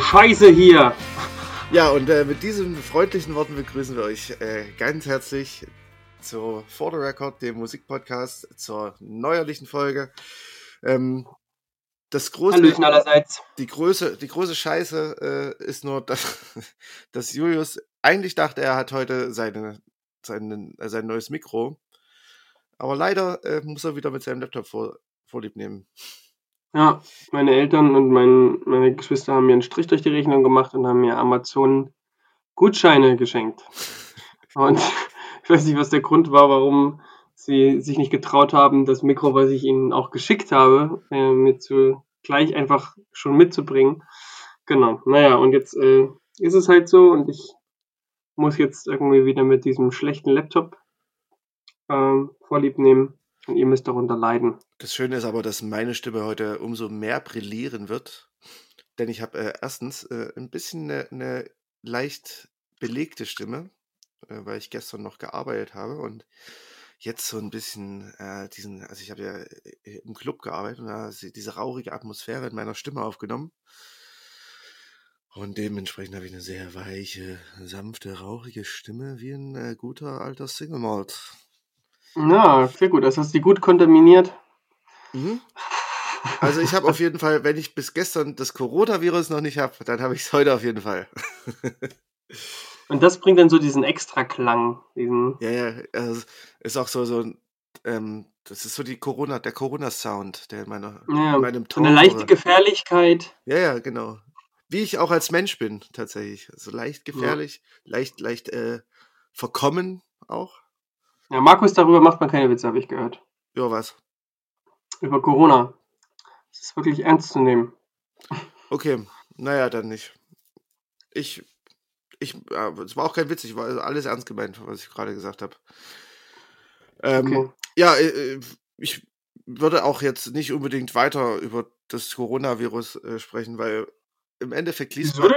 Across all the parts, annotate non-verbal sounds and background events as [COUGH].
Eine Scheiße hier. Ja, und äh, mit diesen freundlichen Worten begrüßen wir euch äh, ganz herzlich zu For the Record, dem Musikpodcast, zur neuerlichen Folge. Ähm, das große, Hallöchen allerseits. die, große, die große Scheiße äh, ist nur, [LAUGHS] dass, dass Julius eigentlich dachte, er hat heute seine, seine, äh, sein neues Mikro. Aber leider äh, muss er wieder mit seinem Laptop vor, vorlieb nehmen. Ja, meine Eltern und mein, meine Geschwister haben mir einen Strich durch die Rechnung gemacht und haben mir Amazon Gutscheine geschenkt. [LAUGHS] Und ich weiß nicht, was der Grund war, warum sie sich nicht getraut haben, das Mikro, was ich ihnen auch geschickt habe, äh, mir zu gleich einfach schon mitzubringen. Genau. Naja, und jetzt äh, ist es halt so und ich muss jetzt irgendwie wieder mit diesem schlechten Laptop ähm, vorlieb nehmen und ihr müsst darunter leiden. Das Schöne ist aber, dass meine Stimme heute umso mehr brillieren wird. Denn ich habe äh, erstens äh, ein bisschen eine, eine leicht belegte Stimme, äh, weil ich gestern noch gearbeitet habe und jetzt so ein bisschen äh, diesen, also ich habe ja äh, im Club gearbeitet und da diese rauchige Atmosphäre in meiner Stimme aufgenommen. Und dementsprechend habe ich eine sehr weiche, sanfte, rauchige Stimme wie ein äh, guter alter Single Malt. Ja, sehr gut. Das hast du gut kontaminiert. Mhm. Also ich habe auf jeden Fall, wenn ich bis gestern das Coronavirus noch nicht habe, dann habe ich es heute auf jeden Fall. Und das bringt dann so diesen Extra-Klang. Diesen ja, ja, also ist auch so, so ähm, das ist so die Corona, der Corona-Sound, der in, meiner, ja, in meinem Ton. eine leichte Gefährlichkeit. Ja, ja, genau. Wie ich auch als Mensch bin, tatsächlich. So leicht gefährlich, leicht, leicht äh, verkommen auch. Ja, Markus, darüber macht man keine Witze, habe ich gehört. Ja, was? Über Corona. Das ist wirklich ernst zu nehmen. Okay, naja, dann nicht. Ich, ich, es war auch kein Witz, ich war also alles ernst gemeint, was ich gerade gesagt habe. Ähm, Okay. Ja, äh, äh, ich würde auch jetzt nicht unbedingt weiter über das Coronavirus äh, sprechen, weil im Endeffekt liest man,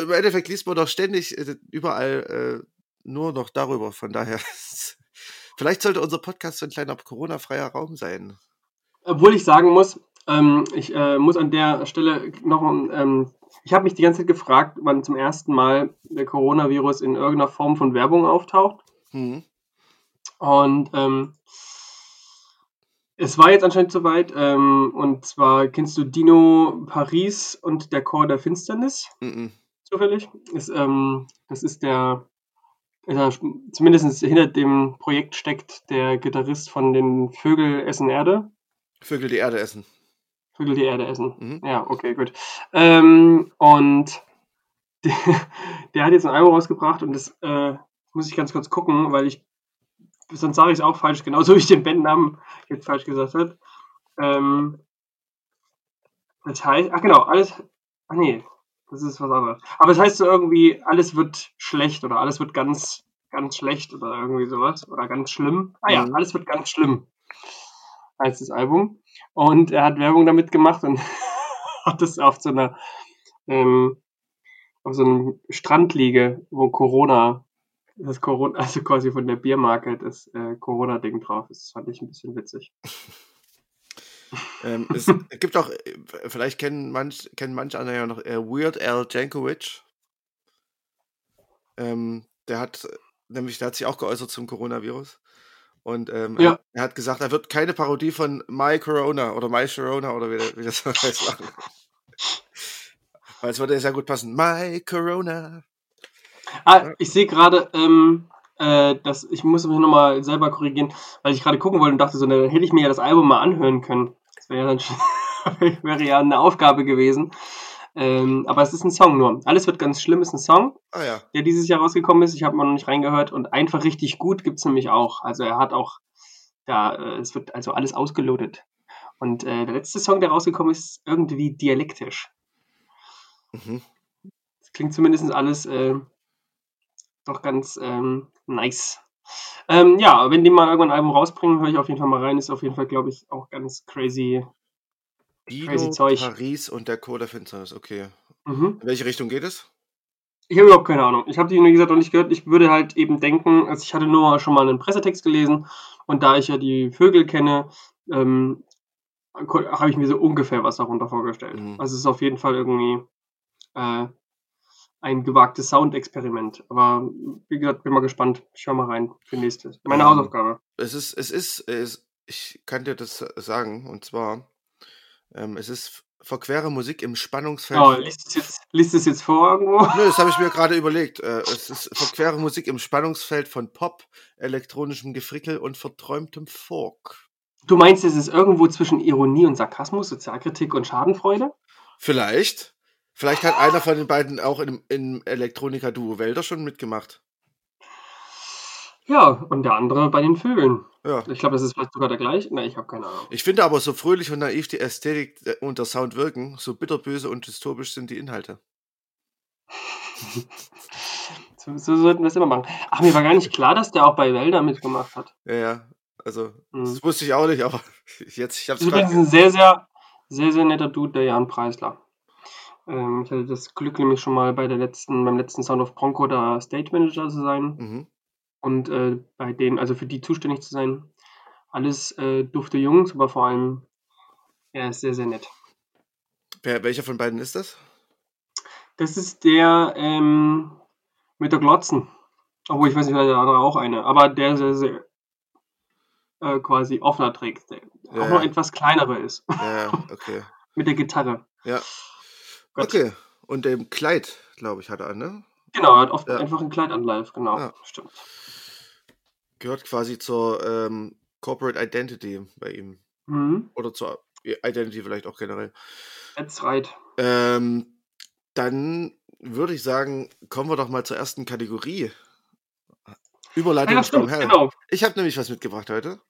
im Endeffekt liest man doch ständig überall nur noch darüber. Von daher, [LAUGHS] vielleicht sollte unser Podcast so ein kleiner Corona-freier Raum sein. Obwohl ich sagen muss, ähm, ich äh, muss an der Stelle noch, ähm, ich habe mich die ganze Zeit gefragt, wann zum ersten Mal der Coronavirus in irgendeiner Form von Werbung auftaucht. Hm. Und ähm, es war jetzt anscheinend soweit. Ähm, und zwar kennst du Dino Paris und der Chor der Finsternis Mhm. zufällig? Ist, ähm, das ist der, äh, zumindest hinter dem Projekt steckt der Gitarrist von den Vögel essen Erde. Vögel die Erde essen. Vögel die Erde essen. Mhm. Ja, okay, gut. Ähm, und der, [LAUGHS] der hat jetzt ein Album rausgebracht und das äh, muss ich ganz kurz gucken, weil ich, sonst sage ich es auch falsch, genauso wie ich den Bandnamen jetzt falsch gesagt habe. Ähm, das heißt, ach genau, alles, ach nee, das ist was anderes. Aber es heißt so irgendwie, alles wird schlecht oder alles wird ganz, ganz schlecht oder irgendwie sowas oder ganz schlimm. Ah ja, Mhm. alles wird ganz schlimm heißt das Album. Und er hat Werbung damit gemacht und [LAUGHS] hat es auf so einer ähm, auf so einem Strandliege, wo Corona, das Corona, also quasi von der Biermarke das äh, Corona-Ding drauf ist. Das fand ich ein bisschen witzig. [LAUGHS] Ähm, [LAUGHS] es gibt auch, äh, vielleicht kennen manch, kennen manche andere ja noch äh, Weird Al Jankovic. Ähm, der hat, nämlich, der hat sich auch geäußert zum Coronavirus. Und ähm, Ja. er, er hat gesagt, er wird keine Parodie von My Corona oder My Sharona oder wie, wie das [LAUGHS] heißt machen. Weil es würde sehr gut passen. My Corona. Ah, ich sehe gerade, ähm, äh, dass ich muss mich nochmal selber korrigieren, weil ich gerade gucken wollte und dachte, so, dann hätte ich mir ja das Album mal anhören können. Das wäre ja dann [LAUGHS] wäre ja eine Aufgabe gewesen. Ähm, aber es ist ein Song nur. Alles wird ganz schlimm ist ein Song. Ah ja. der dieses Jahr rausgekommen ist. Ich habe mal noch nicht reingehört und einfach richtig gut gibt es nämlich auch. Also er hat auch, da, äh, es wird also alles ausgelotet. Und äh, der letzte Song, der rausgekommen ist, irgendwie dialektisch. Mhm. Das klingt zumindest alles äh, doch ganz ähm, nice. Ähm, ja, wenn die mal irgendwann ein Album rausbringen, höre ich auf jeden Fall mal rein. Ist auf jeden Fall, glaube ich, auch ganz crazy. Crazy Dino, Zeug. Paris und der Chor der Finsternis. Okay. Mhm. In welche Richtung geht es? Ich habe überhaupt keine Ahnung. Ich habe die, wie gesagt, noch nicht gehört. Ich würde halt eben denken, also ich hatte nur schon mal einen Pressetext gelesen und da ich ja die Vögel kenne, ähm, habe ich mir so ungefähr was darunter vorgestellt. Mhm. Also es ist auf jeden Fall irgendwie äh, ein gewagtes Soundexperiment. Aber wie gesagt, bin mal gespannt. Ich schau mal rein für nächstes. Meine Ähm, Hausaufgabe. Es ist, es ist, es, ich kann dir das sagen, und zwar, ähm, es ist verquere Musik im Spannungsfeld. Oh, liest es jetzt, liest es jetzt vor irgendwo? Nö, das habe ich mir gerade überlegt. Äh, es ist verquere Musik im Spannungsfeld von Pop, elektronischem Gefrickel und verträumtem Folk. Du meinst, es ist irgendwo zwischen Ironie und Sarkasmus, Sozialkritik und Schadenfreude? Vielleicht. Vielleicht hat einer von den beiden auch im, im Elektroniker-Duo Wälder schon mitgemacht. Ja, und der andere bei den Vögeln. Ja. Ich glaube, das ist vielleicht sogar der gleiche. Nein, ich habe keine Ahnung. Ich finde aber, so fröhlich und naiv die Ästhetik äh, und der Sound wirken, so bitterböse und dystopisch sind die Inhalte. [LAUGHS] So, so sollten wir es immer machen. Ach, mir war gar nicht klar, dass der auch bei Wälder mitgemacht hat. Ja, ja. Also, Mhm. das wusste ich auch nicht, aber [LAUGHS] jetzt, ich ist übrigens gerade. ein sehr, sehr, sehr, sehr netter Dude, der Jan Preisler. Ähm, ich hatte das Glück, nämlich schon mal bei der letzten, beim letzten Sound of Bronco da Stage Manager zu sein Mhm. und äh, bei denen, also für die zuständig zu sein. Alles äh, dufte Jungs, aber vor allem, er ist sehr, sehr nett. Wer, welcher von beiden ist das? Das ist der ähm, mit der Glotzen. Obwohl, ich weiß nicht, der andere auch eine, aber der sehr, sehr äh, quasi offener trägt, der Ja, auch noch etwas kleinere ist. Ja, okay. [LAUGHS] mit der Gitarre. Ja. Gott. Okay. Und dem Kleid, glaube ich, hat er an, ne? Genau, er hat oft Ja. einfach ein Kleid an live, genau. Ja. Stimmt. Gehört quasi zur ähm, Corporate Identity bei ihm. Mhm. Oder zur Identity vielleicht auch generell. That's right. Ähm, dann würde ich sagen, kommen wir doch mal zur ersten Kategorie. Überleitung Ja, stimmt, Hell. genau. Ich habe nämlich was mitgebracht heute.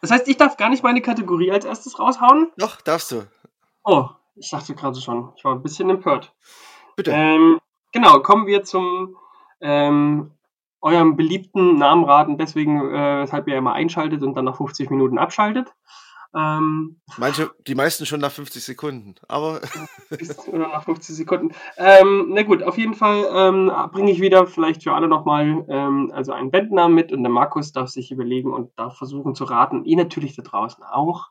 Das heißt, ich darf gar nicht meine Kategorie als erstes raushauen? Doch, darfst du. Oh, ich dachte gerade schon. Ich war ein bisschen empört. Bitte. Ähm, genau, kommen wir zum ähm, eurem beliebten Namenraten, deswegen, äh, weshalb ihr immer einschaltet und dann nach 50 Minuten abschaltet. Ähm, Manche, die meisten schon nach 50 Sekunden. Aber [LAUGHS] oder nach 50 Sekunden. Ähm, na gut, auf jeden Fall ähm, bringe ich wieder vielleicht für alle nochmal ähm, also einen Bandnamen mit und der Markus darf sich überlegen und darf versuchen zu raten, ihr natürlich da draußen auch,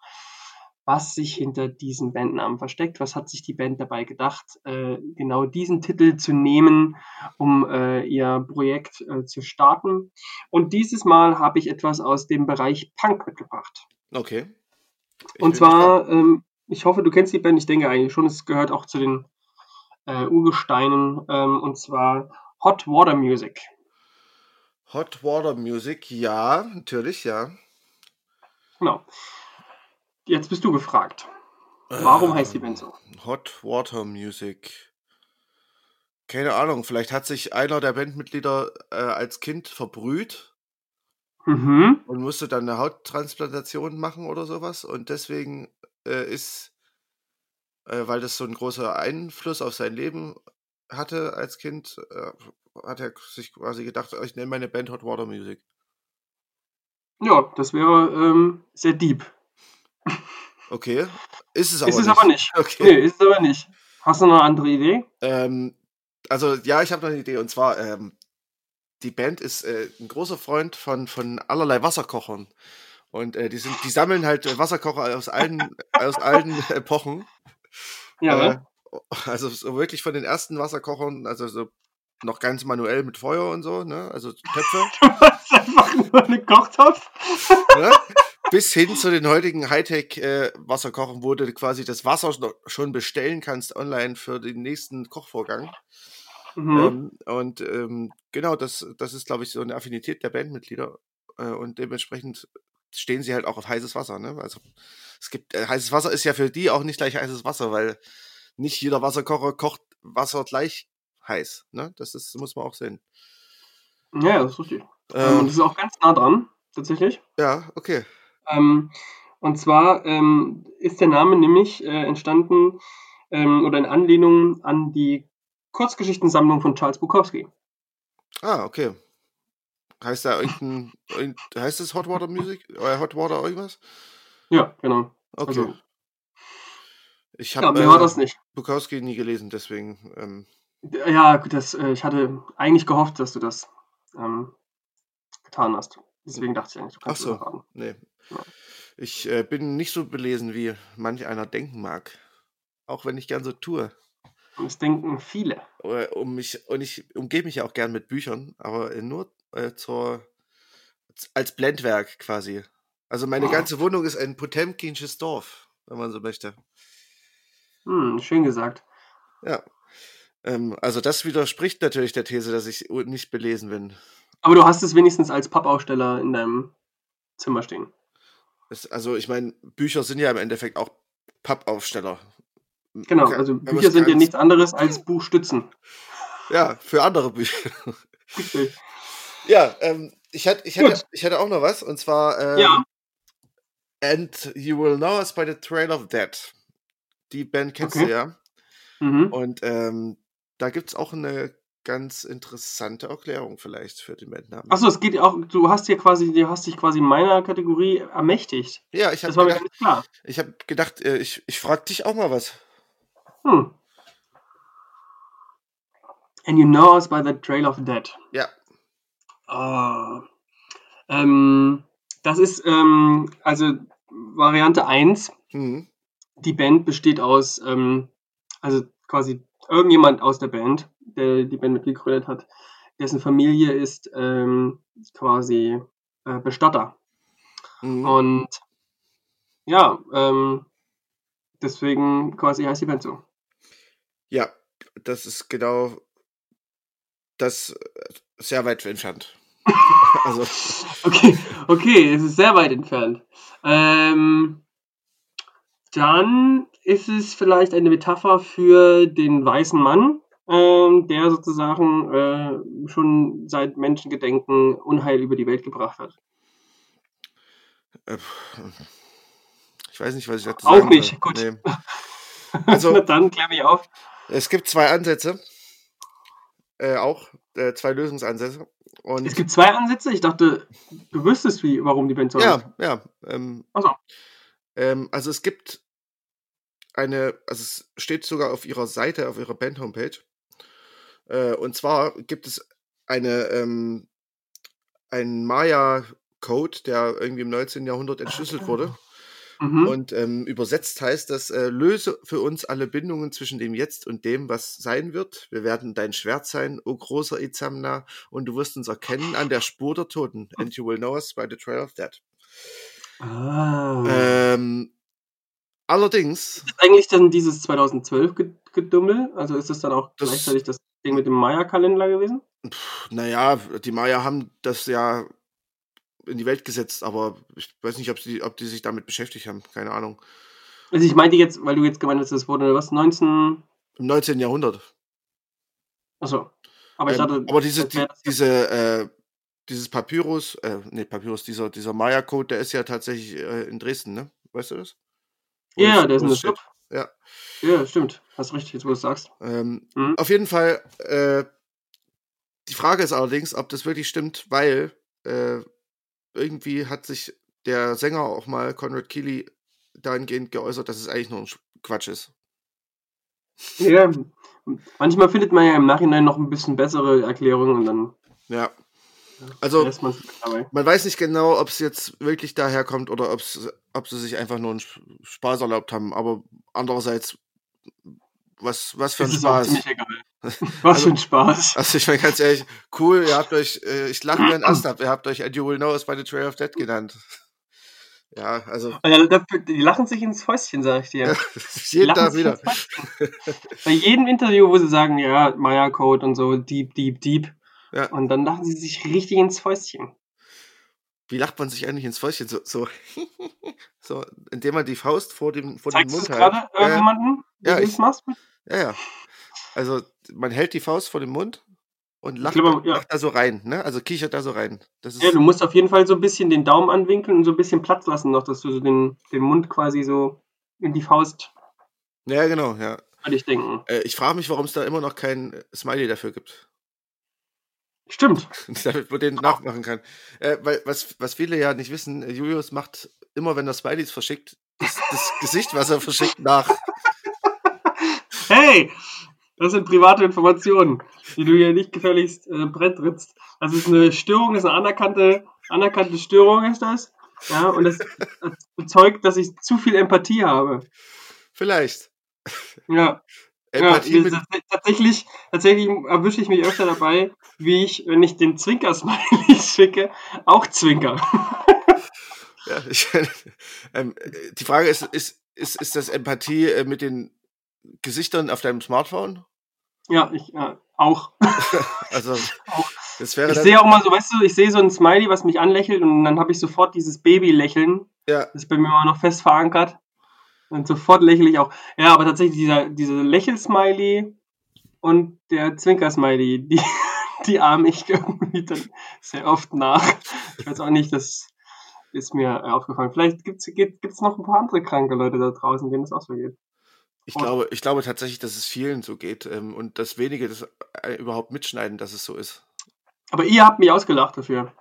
was sich hinter diesen Bandnamen versteckt. Was hat sich die Band dabei gedacht, äh, genau diesen Titel zu nehmen, um äh, ihr Projekt äh, zu starten. Und dieses Mal habe ich etwas aus dem Bereich Punk mitgebracht. okay. Ich Und zwar, ähm, ich hoffe, du kennst die Band, ich denke eigentlich schon, es gehört auch zu den äh, Urgesteinen, ähm, und zwar Hot Water Music. Hot Water Music, ja, natürlich, ja. Genau. Jetzt bist du gefragt. Warum heißt die Band so? Ähm, Hot Water Music. Keine Ahnung, vielleicht hat sich einer der Bandmitglieder äh, als Kind verbrüht Mhm. und musste dann eine Hauttransplantation machen oder sowas und deswegen äh, ist, äh, weil das so ein großer Einfluss auf sein Leben hatte als Kind, äh, hat er sich quasi gedacht, ich nenne meine Band Hot Water Music. Ja, das wäre ähm, sehr deep. Okay, ist es aber ist es nicht. aber nicht. [LAUGHS] Okay. Nee, ist es aber nicht. Hast du noch eine andere Idee? Ähm, also ja, ich habe noch eine Idee und zwar ähm, die Band ist äh, ein großer Freund von von allerlei Wasserkochern und äh, die sind die sammeln halt äh, Wasserkocher aus allen [LAUGHS] aus allen Epochen. Ja, Äh, also so wirklich von den ersten Wasserkochern, also so noch ganz manuell mit Feuer und so, ne? Also Töpfe, [LAUGHS] Du hast einfach nur eine Kochtopf. ne? Bis hin zu den heutigen Hightech äh, Wasserkochern, wo du quasi das Wasser schon- bestellen kannst online für den nächsten Kochvorgang. Mhm. Ähm, und ähm, genau, das, das ist, glaube ich, so eine Affinität der Bandmitglieder. Äh, und dementsprechend stehen sie halt auch auf heißes Wasser. Ne? Also es gibt äh, heißes Wasser ist ja für die auch nicht gleich heißes Wasser, weil nicht jeder Wasserkocher kocht Wasser gleich heiß. Ne? Das ist, muss man auch sehen. Ja, das ist richtig. Ähm, und das ist auch ganz nah dran, tatsächlich. ja, okay. Ähm, und zwar ähm, ist der Name nämlich äh, entstanden ähm, oder in Anlehnung an die Kurzgeschichtensammlung von Charles Bukowski. Ah, okay. Heißt da irgendein, [LAUGHS] irgend, heißt es Hot Water Music? Oder Hot Water irgendwas? Ja, genau. Okay. Also, ich ja, habe war äh. Bukowski nie gelesen, deswegen. Ähm, Ja, gut, das, äh, ich hatte eigentlich gehofft, dass du das ähm, getan hast. Deswegen dachte ich eigentlich, du kannst Ach so. Nee. Ja. Ich äh, bin nicht so belesen, wie manch einer denken mag. Auch wenn ich gern so tue. Und es denken viele. Äh, um mich, und ich umgebe mich ja auch gern mit Büchern, aber äh, nur äh, zur, als Blendwerk quasi. Also meine ganze Wohnung ist ein Potemkinsches Dorf, wenn man so möchte. Hm, schön gesagt. Ja. Ähm, also das widerspricht natürlich der These, dass ich nicht belesen bin. Aber du hast es wenigstens als Pappaufsteller in deinem Zimmer stehen. Es, also ich meine, Bücher sind ja im Endeffekt auch Pappaufsteller. Genau, also Wenn man's Bücher sind ja nichts anderes als Buchstützen. Ja, für andere Bücher. Richtig. Ja, ähm, ich, hätte, ich, Gut. hätte, ich hätte auch noch was, und zwar ähm, Ja. And You Will Know Us by the Trail of Dead. Die Band kennst Okay. du ja. Mhm. Und ähm, da gibt es auch eine ganz interessante Erklärung vielleicht für den Bandnamen. Achso, es geht auch, du hast hier quasi, du hast dich quasi meiner Kategorie ermächtigt. Ja, ich habe gedacht, klar. ich hab gedacht äh, ich, ich frage dich auch mal was. Hm. And you know us by the trail of dead. Ja. Ah. Ähm, das ist ähm, also Variante 1. Hm. Die Band besteht aus, ähm, also quasi irgendjemand aus der Band, der die Band mitgegründet hat, dessen Familie ist ähm, quasi äh, Bestatter. Hm. Und ja, ähm, deswegen quasi heißt die Band so. Ja, das ist genau das äh, sehr weit entfernt. [LAUGHS] also, [LAUGHS] Okay, okay, es ist sehr weit entfernt. Ähm, dann ist es vielleicht eine Metapher für den weißen Mann, ähm, der sozusagen äh, schon seit Menschengedenken Unheil über die Welt gebracht hat. äh, ich weiß nicht, was ich dazu Auch sagen nicht, soll. gut. Nee. [LAUGHS] Also- dann klär mich auf. Es gibt zwei Ansätze. Äh, auch äh, zwei Lösungsansätze. Und Es gibt zwei Ansätze. Ich dachte, du wüsstest, wie, warum die Band so ja, ja. Ähm, so. ähm, also es gibt eine, also es steht sogar auf ihrer Seite, auf ihrer Band-Homepage. Äh, und zwar gibt es eine, ähm, einen Maya-Code, der irgendwie im 19. Jahrhundert entschlüsselt wurde. Mhm. Und ähm, übersetzt heißt das, äh, löse für uns alle Bindungen zwischen dem Jetzt und dem, was sein wird. Wir werden dein Schwert sein, o großer Izamna, und du wirst uns erkennen an der Spur der Toten. And you will know us by the trail of death. ah. Ähm, allerdings, ist eigentlich dann dieses 2012 Ge- Gedummel? Also ist das dann auch Das- gleichzeitig das Ding mit dem Maya-Kalender gewesen? naja, die Maya haben das ja in die Welt gesetzt, aber ich weiß nicht, ob, sie, ob die sich damit beschäftigt haben. Keine Ahnung. Also ich meinte jetzt, weil du jetzt gemeint hast, das wurde was, 19... Im 19. Jahrhundert. Achso. Aber ich Ähm, dachte... aber diese, das die, das- diese, äh, dieses Papyrus, äh, nee, Papyrus, dieser, dieser Maya-Code, der ist ja tatsächlich äh, in Dresden, ne? Weißt du das? Ja, das- der ist in der Club. Ja. Ja, stimmt. Hast recht, jetzt wo du es sagst. Ähm, Mhm. Auf jeden Fall, äh, die Frage ist allerdings, ob das wirklich stimmt, weil äh, irgendwie hat sich der Sänger auch mal, Conrad Keeley, dahingehend geäußert, dass es eigentlich nur ein Sch- Quatsch ist. Ja, manchmal findet man ja im Nachhinein noch ein bisschen bessere Erklärungen und dann Ja. Also, man weiß nicht genau, ob es jetzt wirklich daher kommt oder ob's, ob sie sich einfach nur einen Sp- Spaß erlaubt haben. Aber andererseits, was, was für ein Das ist auch Spaß. [LAUGHS] Was Also- für ein Spaß. Also ich meine ganz ehrlich, cool, ihr habt euch, äh, ich lache mir einen [CLEARS THROAT] Ast ab, ihr habt euch And You Will Know Us by the Trail of Dead genannt. Ja, also die lachen sich ins Fäustchen, sag ich dir. [LAUGHS] Jeden Tag wieder. Bei jedem Interview, wo sie sagen, ja, Maya-Code und so, deep, deep, deep. Ja. Und dann lachen sie sich richtig ins Fäustchen. Wie lacht man sich eigentlich ins Fäustchen? So, so, [LAUGHS] so indem man die Faust vor dem, vor Zeigst dem Mund gerade hält. Ja, ja, irgendjemanden, Ja, ich- machst? ja, ja. Also man hält die Faust vor dem Mund und lacht, glaube, ja. lacht da so rein, ne? Also kichert da so rein. Das ist, Ja, du musst auf jeden Fall so ein bisschen den Daumen anwinkeln und so ein bisschen Platz lassen noch, dass du so den, den Mund quasi so in die Faust, ja genau, ja. ich denken. Äh, ich frage mich, warum es da immer noch kein äh, Smiley dafür gibt. Stimmt. [LAUGHS] damit man den nachmachen kann. Äh, weil, was, was viele ja nicht wissen, äh, Julius macht immer, wenn er Smileys verschickt, das, das Gesicht, was er verschickt, nach. [LAUGHS] Hey, das sind private Informationen, die du hier nicht gefälligst äh, brett trittst. Das ist eine Störung, das ist eine anerkannte, anerkannte Störung, ist das. Ja, und das, das bezeugt, dass ich zu viel Empathie habe. Vielleicht. Ja, Empathie mit, sind tatsächlich, tatsächlich erwische ich mich öfter dabei, wie ich, wenn ich den Zwinker-Smiley [LAUGHS] schicke, auch zwinker. ja, ich, [LAUGHS] ähm, die Frage ist, ist, ist, ist das Empathie äh, mit den Gesichtern auf deinem Smartphone? Ja, ich ja, auch. [LAUGHS] Also, Auch. das wäre Ich sehe auch mal so, weißt du, ich sehe so ein Smiley, was mich anlächelt und dann habe ich sofort dieses Baby-Lächeln. ja, Das ist bei mir immer noch fest verankert. Und sofort lächle ich auch. Ja, aber tatsächlich dieser, diese Lächel-Smiley und der Zwinker-Smiley, die, [LAUGHS] die ahme ich irgendwie dann sehr oft nach. Ich weiß auch nicht, das ist mir aufgefallen. Vielleicht gibt es noch ein paar andere kranke Leute da draußen, denen es auch so geht. ich glaube, ich glaube tatsächlich, dass es vielen so geht ähm, und dass wenige das äh, überhaupt mitschneiden, dass es so ist. Aber ihr habt mich ausgelacht dafür.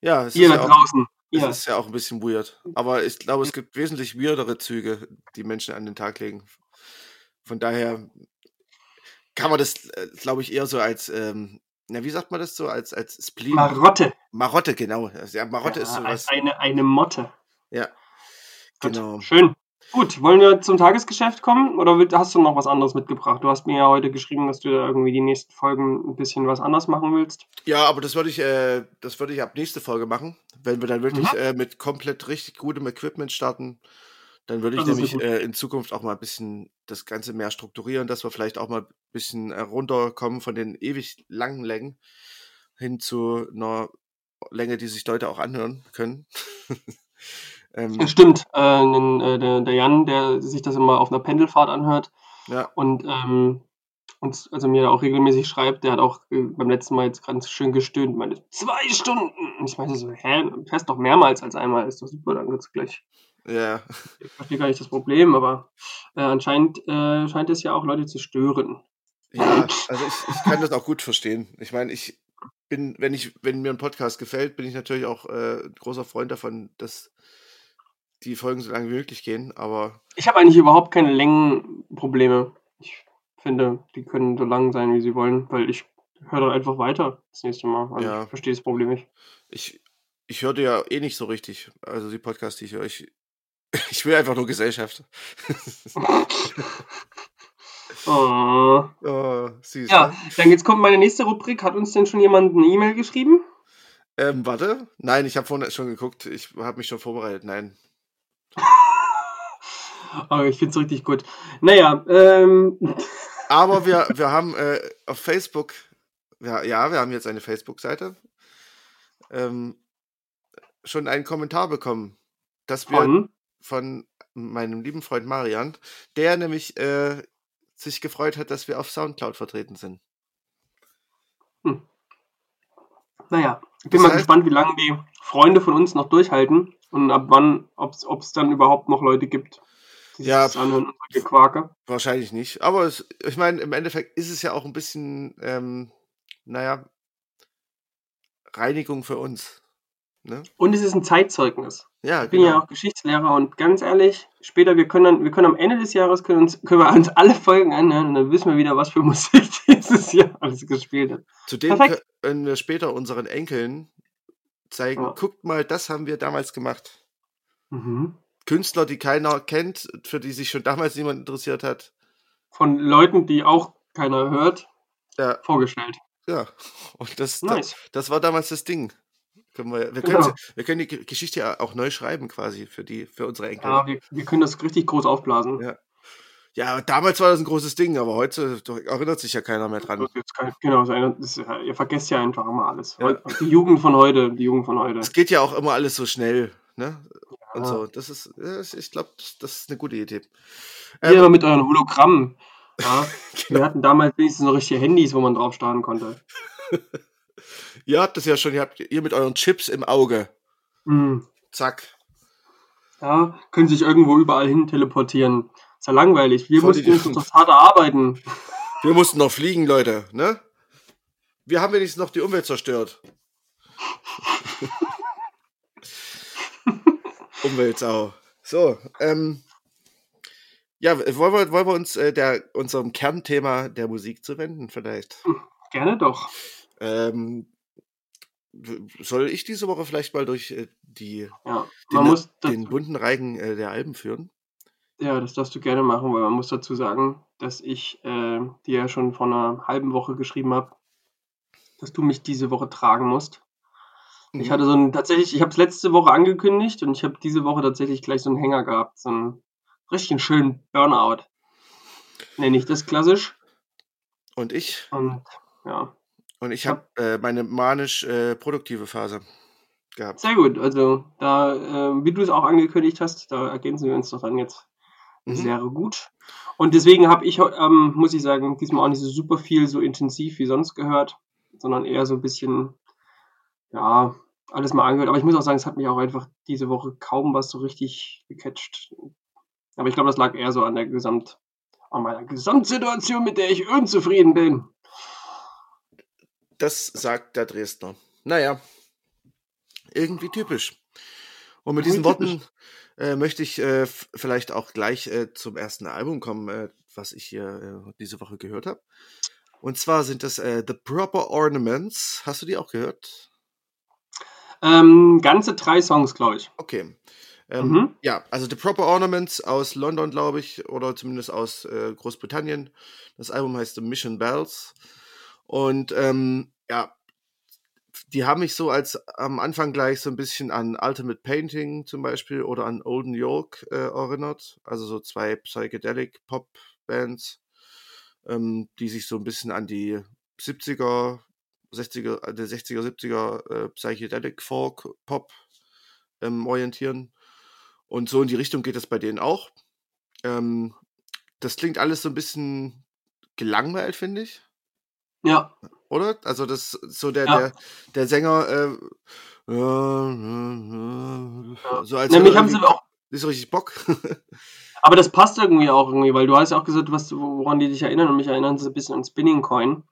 Ja, es Ihr ist da ja auch, draußen. Es Ihr. ist ja auch ein bisschen weird. Aber ich glaube, es gibt wesentlich weirdere Züge, die Menschen an den Tag legen. Von daher kann man das, äh, glaube ich, eher so als, ähm, na, wie sagt man das so, als, als Spleen. Marotte. Marotte, genau. Ja, Marotte ist Ja, sowas. eine, eine Motte. Ja, Gut, genau. Schön. Gut, wollen wir zum Tagesgeschäft kommen oder hast du noch was anderes mitgebracht? Du hast mir ja heute geschrieben, dass du da irgendwie die nächsten Folgen ein bisschen was anders machen willst. Ja, aber das würde ich, äh, das würde ich ab nächste Folge machen, wenn wir dann wirklich Mhm. äh, mit komplett richtig gutem Equipment starten. Dann würde ich Das nämlich äh, in Zukunft auch mal ein bisschen das Ganze mehr strukturieren, dass wir vielleicht auch mal ein bisschen äh, runterkommen von den ewig langen Längen hin zu einer Länge, die sich Leute auch anhören können. [LAUGHS] ähm, Stimmt, äh, äh, der, der Jan, der sich das immer auf einer Pendelfahrt anhört ja, und ähm, uns, also mir auch regelmäßig schreibt, der hat auch äh, beim letzten Mal jetzt ganz schön gestöhnt, meinte, zwei Stunden. Und ich meinte so, hä, du fährst doch mehrmals als einmal, ist doch super, dann geht's gleich. ja, Ich verstehe gar nicht das Problem, aber äh, anscheinend äh, scheint es ja auch Leute zu stören. ja, also ich, ich kann das auch gut verstehen. Ich meine, ich bin, wenn ich, wenn mir ein Podcast gefällt, bin ich natürlich auch äh, ein großer Freund davon, dass die Folgen so lange wie möglich gehen, aber Ich habe eigentlich überhaupt keine Längenprobleme. Ich finde, die können so lang sein, wie sie wollen, weil ich höre dann einfach weiter das nächste Mal. Also Ja. ich verstehe das Problem nicht. ich, ich höre ja eh nicht so richtig. Also die Podcasts, die ich höre, ich, [LAUGHS] ich will einfach nur Gesellschaft. [LAUGHS] Oh. [LAUGHS] oh, süß. Ja, Ne? dann jetzt kommt meine nächste Rubrik. Hat uns denn schon jemand eine E-Mail geschrieben? Ähm, warte. Nein, ich habe vorhin schon geguckt. Ich habe mich schon vorbereitet. Nein. Aber ich finde es richtig gut. Naja, ähm, [LAUGHS] Aber wir, wir haben äh, auf Facebook, ja, ja, wir haben jetzt eine Facebook-Seite, ähm, schon einen Kommentar bekommen, dass wir von. von meinem lieben Freund Marian, der nämlich äh, sich gefreut hat, dass wir auf Soundcloud vertreten sind. Naja, ich bin Das mal heißt- gespannt, wie lange die Freunde von uns noch durchhalten und ab wann, ob es dann überhaupt noch Leute gibt, Ja, das anhören und solche Quake. Wahrscheinlich nicht. Aber es, ich meine, im Endeffekt ist es ja auch ein bisschen, ähm, naja, Reinigung für uns. Ne? Und es ist ein Zeitzeugnis. Ja, Ich bin ja genau. auch Geschichtslehrer und ganz ehrlich, später, wir können dann, wir können am Ende des Jahres können, uns, können wir uns alle Folgen anhören und dann wissen wir wieder, was für Musik [LAUGHS] dieses Jahr alles gespielt hat. Zudem Perfekt. können wir später unseren Enkeln zeigen, Ja. guckt mal, das haben wir damals gemacht. Mhm. Künstler, die keiner kennt, für die sich schon damals niemand interessiert hat. Von Leuten, die auch keiner hört, Ja, vorgestellt. ja. Und das, Nice. das, das war damals das Ding. Können wir, wir, Genau. können, wir können die Ge- Geschichte ja auch neu schreiben, quasi, für, die, für unsere Enkel. Ja, wir, wir können das richtig groß aufblasen. Ja. Ja, damals war das ein großes Ding, aber heute erinnert sich ja keiner mehr dran. Genau, das ihr vergesst ja einfach immer alles. Ja. Die Jugend von heute, die Jugend von heute. Es geht ja auch immer alles so schnell, ne? Und Ja. so. Das ist, das- ich glaube, das, das ist eine gute Idee. Ihr Ähm, immer mit euren Hologrammen. Ja? genau. [LAUGHS] Wir hatten damals wenigstens noch richtige Handys, wo man drauf starten konnte. [LAUGHS] Ihr habt das ja schon, ihr habt ihr mit euren Chips im Auge. Hm. Zack. Ja, können sich irgendwo überall hin teleportieren. Ist ja langweilig. Wir Voll mussten uns das hart arbeiten. [LAUGHS] Wir mussten noch fliegen, Leute, ne? Wir haben wenigstens noch die Umwelt zerstört. Umweltsau. So, ähm, ja, wollen wir, wollen wir uns äh, der, unserem Kernthema der Musik zuwenden, vielleicht? Gerne doch. Ähm, soll ich diese Woche vielleicht mal durch äh, die, Ja, den, muss den bunten Reigen äh, der Alben führen? Ja, das darfst du gerne machen, weil man muss dazu sagen, dass ich äh, dir ja schon vor einer halben Woche geschrieben habe, dass du mich diese Woche tragen musst. Ich Mhm. hatte so einen tatsächlich, ich habe es letzte Woche angekündigt und ich habe diese Woche tatsächlich gleich so einen Hänger gehabt, so einen richtigen schönen Burnout. Nenne ich das klassisch. Und ich, Und ja, und ich Ich habe äh, meine manisch äh, produktive Phase gehabt. sehr gut. Also da, äh, wie du es auch angekündigt hast, da ergänzen wir uns doch dann jetzt Mhm. sehr gut. Und deswegen habe ich, ähm, muss ich sagen, diesmal auch nicht so super viel so intensiv wie sonst gehört, sondern eher so ein bisschen, ja, alles mal angehört. Aber ich muss auch sagen, es hat mich auch einfach diese Woche kaum was so richtig gecatcht. Aber ich glaube, das lag eher so an der Gesamt, an meiner Gesamtsituation, mit der ich unzufrieden bin. Das sagt der Dresdner. Naja, irgendwie typisch. Und mit diesen Worten äh, möchte ich äh, vielleicht auch gleich äh, zum ersten Album kommen, äh, was ich hier äh, diese Woche gehört habe. Und zwar sind das äh, The Proper Ornaments. Hast du die auch gehört? Ähm, ganze drei Songs, glaube ich. Okay. Ähm, Mhm. Ja, also The Proper Ornaments aus London, glaube ich, oder zumindest aus äh, Großbritannien. Das Album heißt The Mission Bells. Und ähm, ja, die haben mich so als am Anfang gleich so ein bisschen an Ultimate Painting zum Beispiel oder an Olden York äh, erinnert. Also so zwei Psychedelic Pop Bands, ähm, die sich so ein bisschen an die 70er, 60er, äh, der 60er, 70er äh, Psychedelic Folk Pop ähm, orientieren. Und so in die Richtung geht es bei denen auch. Ähm, das klingt alles so ein bisschen gelangweilt, finde ich. Ja, Oder? Also das so der, Ja. der, der Sänger äh, so als nämlich haben sie auch nicht so richtig Bock. [LAUGHS] Aber das passt irgendwie auch irgendwie, weil du hast ja auch gesagt, was, woran die dich erinnern und mich erinnern sie ein bisschen an Spinning Coin.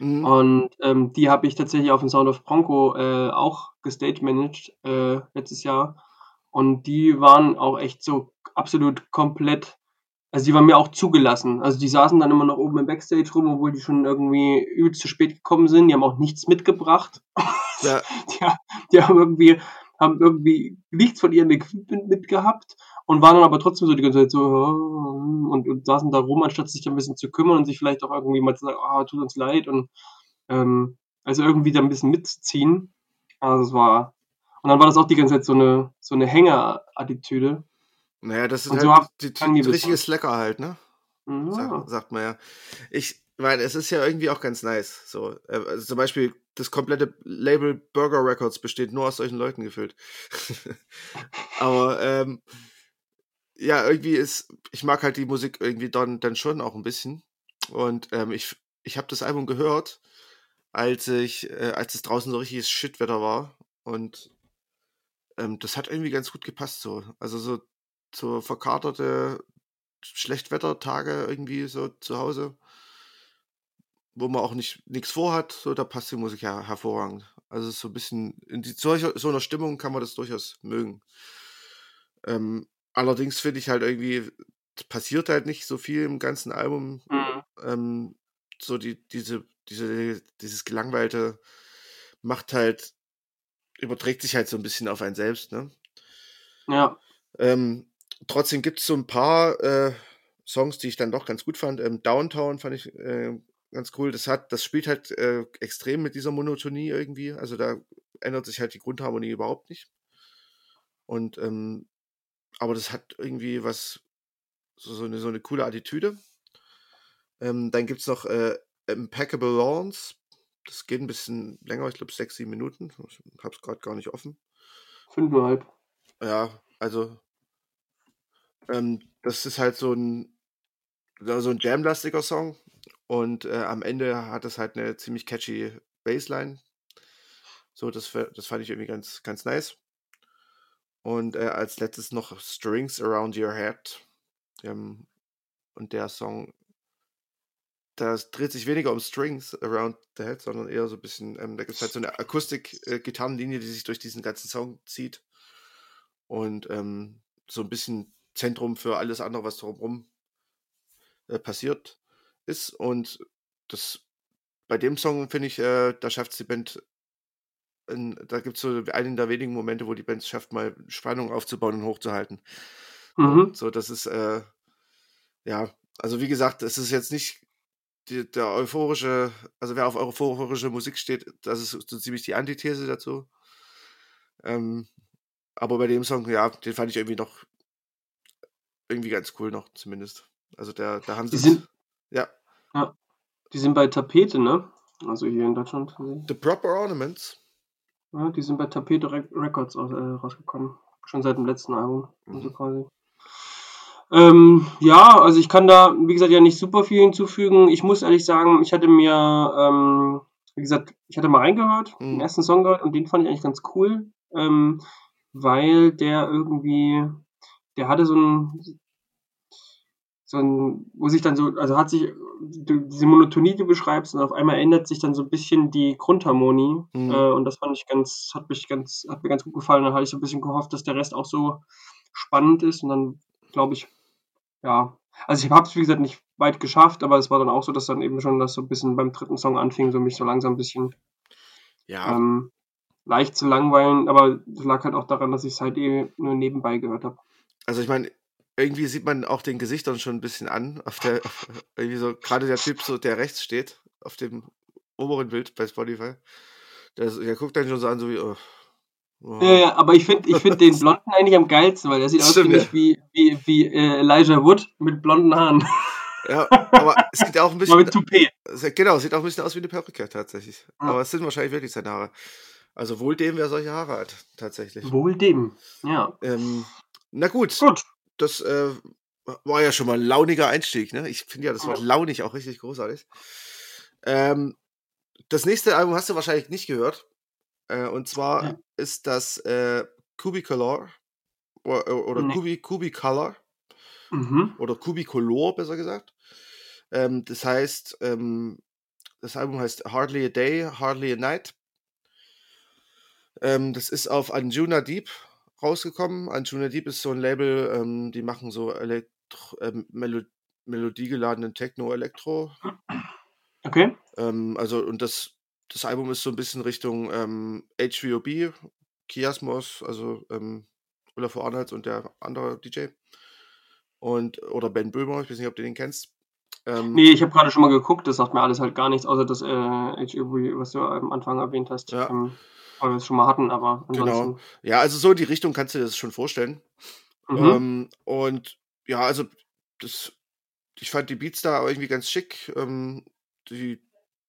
Mhm. Und ähm, die habe ich tatsächlich auf dem Sound of Bronco äh, auch gestage managed äh, letztes Jahr. Und die waren auch echt so absolut komplett, also die waren mir auch zugelassen. Also die saßen dann immer noch oben im Backstage rum, obwohl die schon irgendwie übel zu spät gekommen sind. Die haben auch nichts mitgebracht. [LAUGHS] Ja, Die, die haben irgendwie, haben irgendwie nichts von ihrem Equipment mitgehabt und waren dann aber trotzdem so die ganze Zeit so und, und saßen da rum, anstatt sich ein bisschen zu kümmern und sich vielleicht auch irgendwie mal zu sagen, ah, tut uns leid und ähm, also irgendwie da ein bisschen mitzuziehen. Also es war und dann war das auch die ganze Zeit so eine so eine Hänger-Attitüde. naja, das ist Und halt so die, die, die richtige. Slacker halt, ne? Ja. Sagt, sagt man ja. Ich meine, es ist ja irgendwie auch ganz nice. So, äh, also zum Beispiel das komplette Label Burger Records besteht nur aus solchen Leuten gefüllt. [LAUGHS] Aber ähm, ja, irgendwie ist, ich mag halt die Musik irgendwie dann, dann schon auch ein bisschen. Und ähm, ich, ich habe das Album gehört, als ich, äh, als es draußen so richtiges Shitwetter war. Und ähm, das hat irgendwie ganz gut gepasst so. Also so, so verkaterte Schlechtwettertage irgendwie so zu Hause, wo man auch nicht nichts vorhat, so da passt die Musik ja hervorragend. Also so ein bisschen in die, solcher, so einer Stimmung kann man das durchaus mögen. Ähm, allerdings finde ich halt irgendwie passiert halt nicht so viel im ganzen Album. Mhm. Ähm, so die diese diese dieses gelangweilte macht halt überträgt sich halt so ein bisschen auf einen selbst, ne? Ja. Ähm, trotzdem gibt es so ein paar äh, Songs, die ich dann doch ganz gut fand. Ähm, Downtown fand ich äh, ganz cool. Das hat, das spielt halt äh, extrem mit dieser Monotonie irgendwie. Also da ändert sich halt die Grundharmonie überhaupt nicht. Und ähm, aber das hat irgendwie was, so, so, eine, so eine coole Attitüde. Ähm, dann gibt es noch äh, Impeccable Lawns. Das geht ein bisschen länger, ich glaube sechs, sieben Minuten. Ich habe es gerade gar nicht offen. Fünfeinhalb. Ja, also ähm, das ist halt so ein so ein Jam-lastiger Song und äh, am Ende hat es halt eine ziemlich catchy Bassline. So, das, das fand ich irgendwie ganz, ganz nice. Und äh, als letztes noch Strings Around Your Head. Ähm, und der Song, das dreht sich weniger um Strings Around the Head, sondern eher so ein bisschen, ähm, da gibt es halt so eine Akustik-Gitarrenlinie, die sich durch diesen ganzen Song zieht. Und ähm, so ein bisschen Zentrum für alles andere, was drumherum äh, passiert ist. Und das bei dem Song finde ich, äh, da schafft es die Band, da gibt es so einen der wenigen Momente, wo die Band es schafft, mal Spannung aufzubauen und hochzuhalten. Mhm. So, das ist, äh, ja, also wie gesagt, es ist jetzt nicht die, der euphorische, also wer auf euphorische Musik steht, das ist so ziemlich die Antithese dazu. Ähm, aber bei dem Song, ja, den fand ich irgendwie noch irgendwie ganz cool noch, zumindest. Also der, da haben Die sie sind, ja, ja, die sind bei Tapete, ne? Also hier in Deutschland. The Proper Ornaments. Ja, die sind bei Tapete Rec- Records aus, äh, rausgekommen. Schon seit dem letzten Album. Also Mhm. quasi. Ähm, ja, also ich kann da, wie gesagt, ja nicht super viel hinzufügen. Ich muss ehrlich sagen, ich hatte mir, ähm, wie gesagt, ich hatte mal reingehört, den Mhm. ersten Song gehört und den fand ich eigentlich ganz cool, ähm, weil der irgendwie, der hatte so ein, so ein, wo sich dann so, also hat sich diese Monotonie, die du beschreibst, und auf einmal ändert sich dann so ein bisschen die Grundharmonie. Mhm. Äh, und das fand ich ganz, hat mich ganz, hat mir ganz gut gefallen. Dann hatte ich so ein bisschen gehofft, dass der Rest auch so spannend ist. Und dann glaube ich, ja. Also ich habe es, wie gesagt, nicht weit geschafft, aber es war dann auch so, dass dann eben schon das so ein bisschen beim dritten Song anfing, so mich so langsam ein bisschen Ja, ähm, leicht zu langweilen. Aber das lag halt auch daran, dass ich es halt eh nur nebenbei gehört habe. also ich meine, irgendwie sieht man auch den Gesichtern schon ein bisschen an, auf der, irgendwie so, gerade der Typ, so, der rechts steht, auf dem oberen Bild bei Spotify, der, der guckt dann schon so an, so wie, oh, oh. Ja, ja, aber ich finde ich find den [LAUGHS] Blonden eigentlich am geilsten, weil der sieht aus, Stimmt, ja. wie, wie, wie äh, Elijah Wood mit blonden Haaren. Ja, aber es sieht auch ein [LAUGHS] Aber mit bisschen, Toupet. genau, sieht auch ein bisschen aus wie eine Perücke tatsächlich. Ja. Aber es sind wahrscheinlich wirklich seine Haare. Also wohl dem, wer solche Haare hat, tatsächlich. Wohl dem. Ja. Ähm, na gut, Gut. Das äh, war ja schon mal ein launiger Einstieg, ne? Ich finde ja das Wort Ja. launig auch richtig großartig. Ähm, das nächste Album hast du wahrscheinlich nicht gehört. Äh, und zwar Ja. ist das äh, Cubicolor oder, oder Nee. Cubi, Cubicolor Mhm. oder Cubicolor, besser gesagt. Ähm, das heißt, ähm, das Album heißt Hardly a Day, Hardly a Night. Ähm, das ist auf Anjuna Deep rausgekommen. Anjuna Deep ist so ein Label, ähm, die machen so Elektro, ähm, Melo melodiegeladenen Techno-Elektro. Okay. Ähm, also, und das, das Album ist so ein bisschen Richtung ähm, HVOB, Chiasmos, also ähm, Olafur Arnolds und der andere DJ. Und, oder Ben Böhmer, ich weiß nicht, ob du den kennst. Ähm, Nee, ich habe gerade schon mal geguckt, das sagt mir alles halt gar nichts, außer das äh, HEV, was du am Anfang erwähnt hast. Ja. Weil wir es schon mal hatten, aber Genau. ansonsten. Ja, also so in die Richtung kannst du dir das schon vorstellen. Mhm. Ähm, und ja, also das, ich fand die Beats da irgendwie ganz schick. Ähm, die,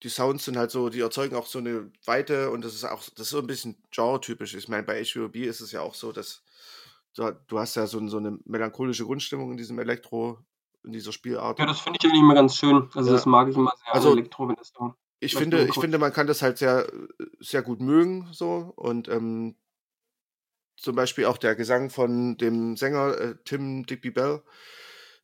die Sounds sind halt so, die erzeugen auch so eine Weite und das ist auch, das ist so ein bisschen genre-typisch. Ich meine, bei HVOB ist es ja auch so, dass du, du hast ja so, so eine melancholische Grundstimmung in diesem Elektro, in dieser Spielart. Ja, das finde ich eigentlich immer ganz schön. Also Ja. das mag ich immer sehr Also, Elektro, wenn das so. Ich finde, ich finde, man kann das halt sehr, sehr gut mögen, so. Und ähm, zum Beispiel auch der Gesang von dem Sänger äh, Tim Digby Bell,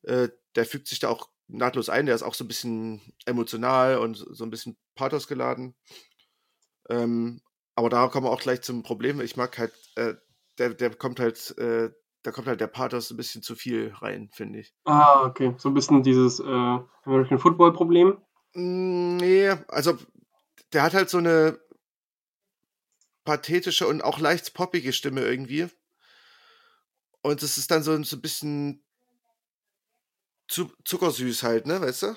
äh, der fügt sich da auch nahtlos ein. Der ist auch so ein bisschen emotional und so ein bisschen Pathos geladen. Ähm, aber da kommen wir auch gleich zum Problem. Ich mag halt, äh, der, der kommt halt, äh, da kommt halt der Pathos ein bisschen zu viel rein, finde ich. Ah, okay. So ein bisschen dieses äh, American Football Problem. Mm, Nee, also der hat halt so eine pathetische und auch leicht poppige Stimme irgendwie. Und es ist dann so, so ein bisschen zu, zuckersüß halt, ne, weißt du?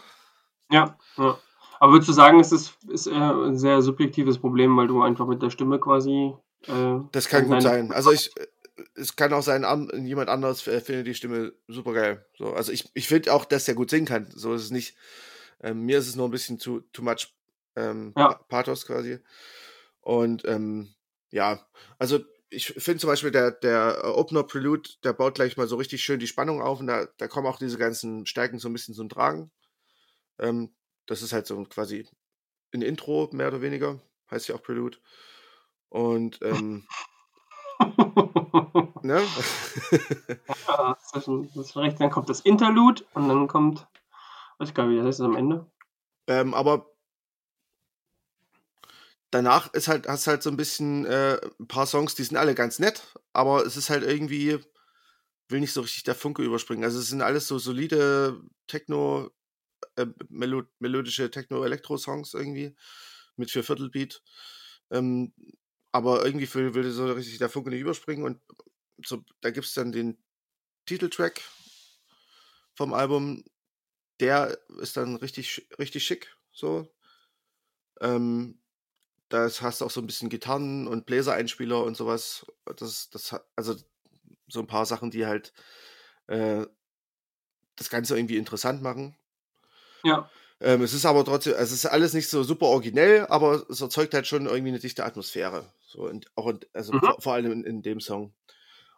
Ja, ja. Aber würdest du sagen, es ist, ist ein sehr subjektives Problem, weil du einfach mit der Stimme quasi. Äh, Das kann gut sein. Also ich, äh, es kann auch sein, an, jemand anderes äh, findet die Stimme super geil. So, also ich, ich finde auch, dass er gut singen kann. So ist es nicht. Ähm, mir ist es nur ein bisschen zu too much ähm, Ja. Pa- Pathos quasi. Und ähm, ja, also ich finde zum Beispiel der, der äh, Opener Prelude, der baut gleich mal so richtig schön die Spannung auf und da, da kommen auch diese ganzen Stärken so ein bisschen zum Tragen. Ähm, das ist halt so quasi ein Intro, mehr oder weniger. Heißt ja auch Prelude. Und ähm, [LAUGHS] ne? ja, das ist, schon, das ist schon recht. Dann kommt das Interlude und dann kommt. Weiß gar nicht, wie das heißt am Ende. ähm, aber danach ist halt, hast halt so ein bisschen äh, ein paar Songs, die sind alle ganz nett, aber es ist halt irgendwie, will nicht so richtig der Funke überspringen. Also es sind alles so solide Techno, äh, melo melodische Techno-Elektro-Songs irgendwie mit Vierviertelbeat. Ähm, aber irgendwie will, will so richtig der Funke nicht überspringen und so, da gibt es dann den, Titeltrack vom Album, der ist dann richtig, richtig schick. So. Ähm, da hast du auch so ein bisschen Gitarren und Bläsereinspieler und sowas. Das, das, also so ein paar Sachen, die halt äh, das Ganze irgendwie interessant machen. Ja. Ähm, es ist aber trotzdem, also es ist alles nicht so super originell, aber es erzeugt halt schon irgendwie eine dichte Atmosphäre. So, und auch in, also mhm. vor, vor, allem in, in, dem Song.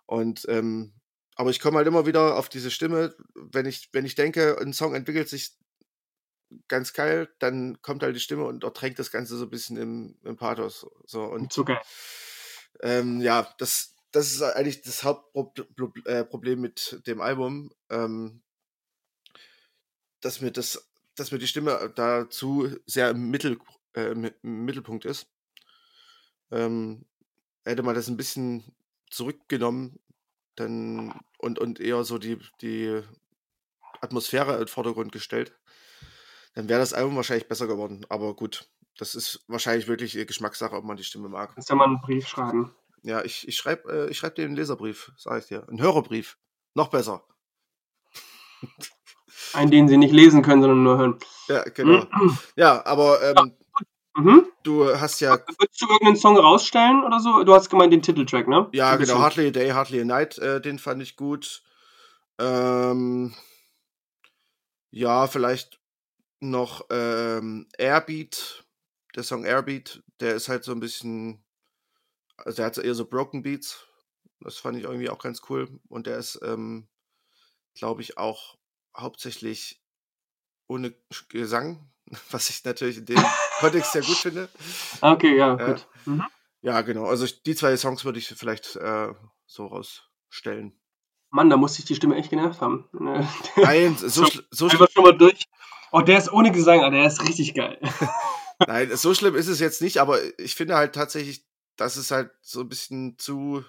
Und ähm, aber ich komme halt immer wieder auf diese Stimme, wenn ich, wenn ich denke, ein Song entwickelt sich ganz geil, dann kommt halt die Stimme und ertränkt das Ganze so ein bisschen im, im Pathos. So, und geil. Ähm, ja, das, das ist eigentlich das Hauptproblem äh, mit dem Album, ähm, dass mir das, dass mir die Stimme dazu sehr im, Mittel, äh, im Mittelpunkt ist. Ähm, hätte man das ein bisschen zurückgenommen, dann und, und eher so die, die Atmosphäre in den Vordergrund gestellt, dann wäre das Album wahrscheinlich besser geworden. Aber gut, das ist wahrscheinlich wirklich Geschmackssache, ob man die Stimme mag. Kannst ja mal einen Brief schreiben. Ja, ich, ich schreibe äh, schreib dir einen Leserbrief, sage ich dir. Einen Hörerbrief. Noch besser. Einen, den sie nicht lesen können, sondern nur hören. Ja, genau. [CLEARS THROAT] ja, aber ähm, Mhm. Du hast ja. Würdest du irgendeinen Song rausstellen oder so? Du hast gemeint den Titeltrack, ne? Ja, genau. Hardly a Day, Hardly a Night, äh, den fand ich gut. Ähm, ja, vielleicht noch ähm, Airbeat. Der Song Airbeat, der ist halt so ein bisschen. Also, der hat eher so Broken Beats. Das fand ich irgendwie auch ganz cool. Und der ist, ähm, glaube ich, auch hauptsächlich ohne Gesang, [LAUGHS] was ich natürlich in dem Kontext sehr gut finde. [LAUGHS] Okay, ja, äh, gut. Mhm. Ja, genau. Also die zwei Songs würde ich vielleicht äh, so rausstellen. Mann, da musste ich die Stimme echt genervt haben. Ne? [LAUGHS] Nein, so, so, so schlimm. schon mal durch. Oh, der ist ohne Gesang, aber der ist richtig geil. Nein, so schlimm ist es jetzt nicht, aber ich finde halt tatsächlich, dass es halt so ein bisschen zu.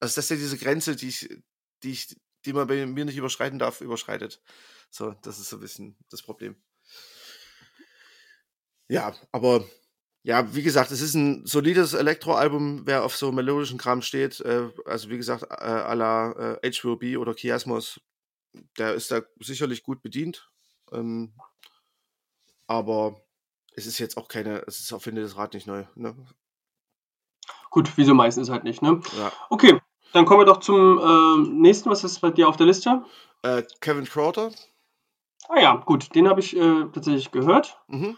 Also, das ist ja diese Grenze, die ich, die ich, die man bei mir nicht überschreiten darf, überschreitet. So, das ist so ein bisschen das Problem. Ja, aber ja, wie gesagt, es ist ein solides Elektroalbum, wer auf so melodischen Kram steht. Äh, also wie gesagt, äh, à la äh, H2B oder Chiasmus, der ist da sicherlich gut bedient. Ähm, aber es ist jetzt auch keine, es ist auch, finde das Rad nicht neu. Ne? Gut, wieso meistens halt nicht, ne? Ja. Okay, dann kommen wir doch zum äh, nächsten. Was ist bei dir auf der Liste? Äh, Kevin Crowder. Ah ja, gut, den habe ich äh, tatsächlich gehört. Mhm.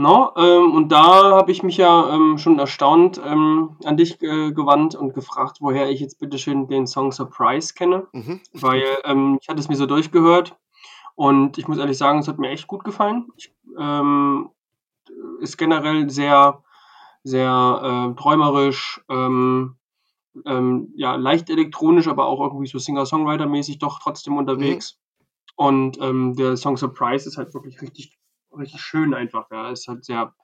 No, ähm, und da habe ich mich ja ähm, schon erstaunt ähm, an dich äh, gewandt und gefragt, woher ich jetzt bitteschön den Song Surprise kenne. Mhm. Weil ähm, ich hatte es mir so durchgehört und ich muss ehrlich sagen, es hat mir echt gut gefallen. Ich, ähm, ist generell sehr, sehr äh, träumerisch, ähm, ja, leicht elektronisch, aber auch irgendwie so Singer-Songwriter-mäßig doch trotzdem unterwegs. Mhm. Und der Song Surprise ist halt wirklich richtig richtig schön einfach. Ja, ist halt sehr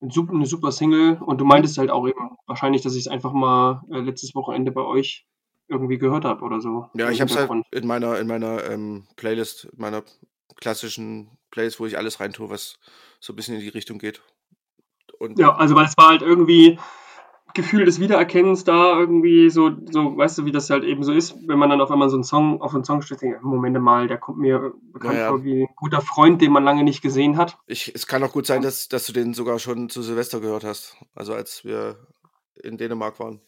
eine super, eine super Single. Und du meintest halt auch eben wahrscheinlich, dass ich es einfach mal äh, letztes Wochenende bei euch irgendwie gehört habe oder so. Ja, ich habe es halt in meiner in meiner ähm, Playlist, meiner klassischen Playlist, wo ich alles reintue, was so ein bisschen in die Richtung geht. Und ja, also weil es war halt irgendwie Gefühl des Wiedererkennens da irgendwie so, so, weißt du, wie das halt eben so ist, wenn man dann auf einmal so einen Song, auf einen Song steht, denkt, Moment mal, der kommt mir bekannt naja. vor wie ein guter Freund, den man lange nicht gesehen hat. Ich, es kann auch gut sein, dass, dass du den sogar schon zu Silvester gehört hast, also als wir in Dänemark waren.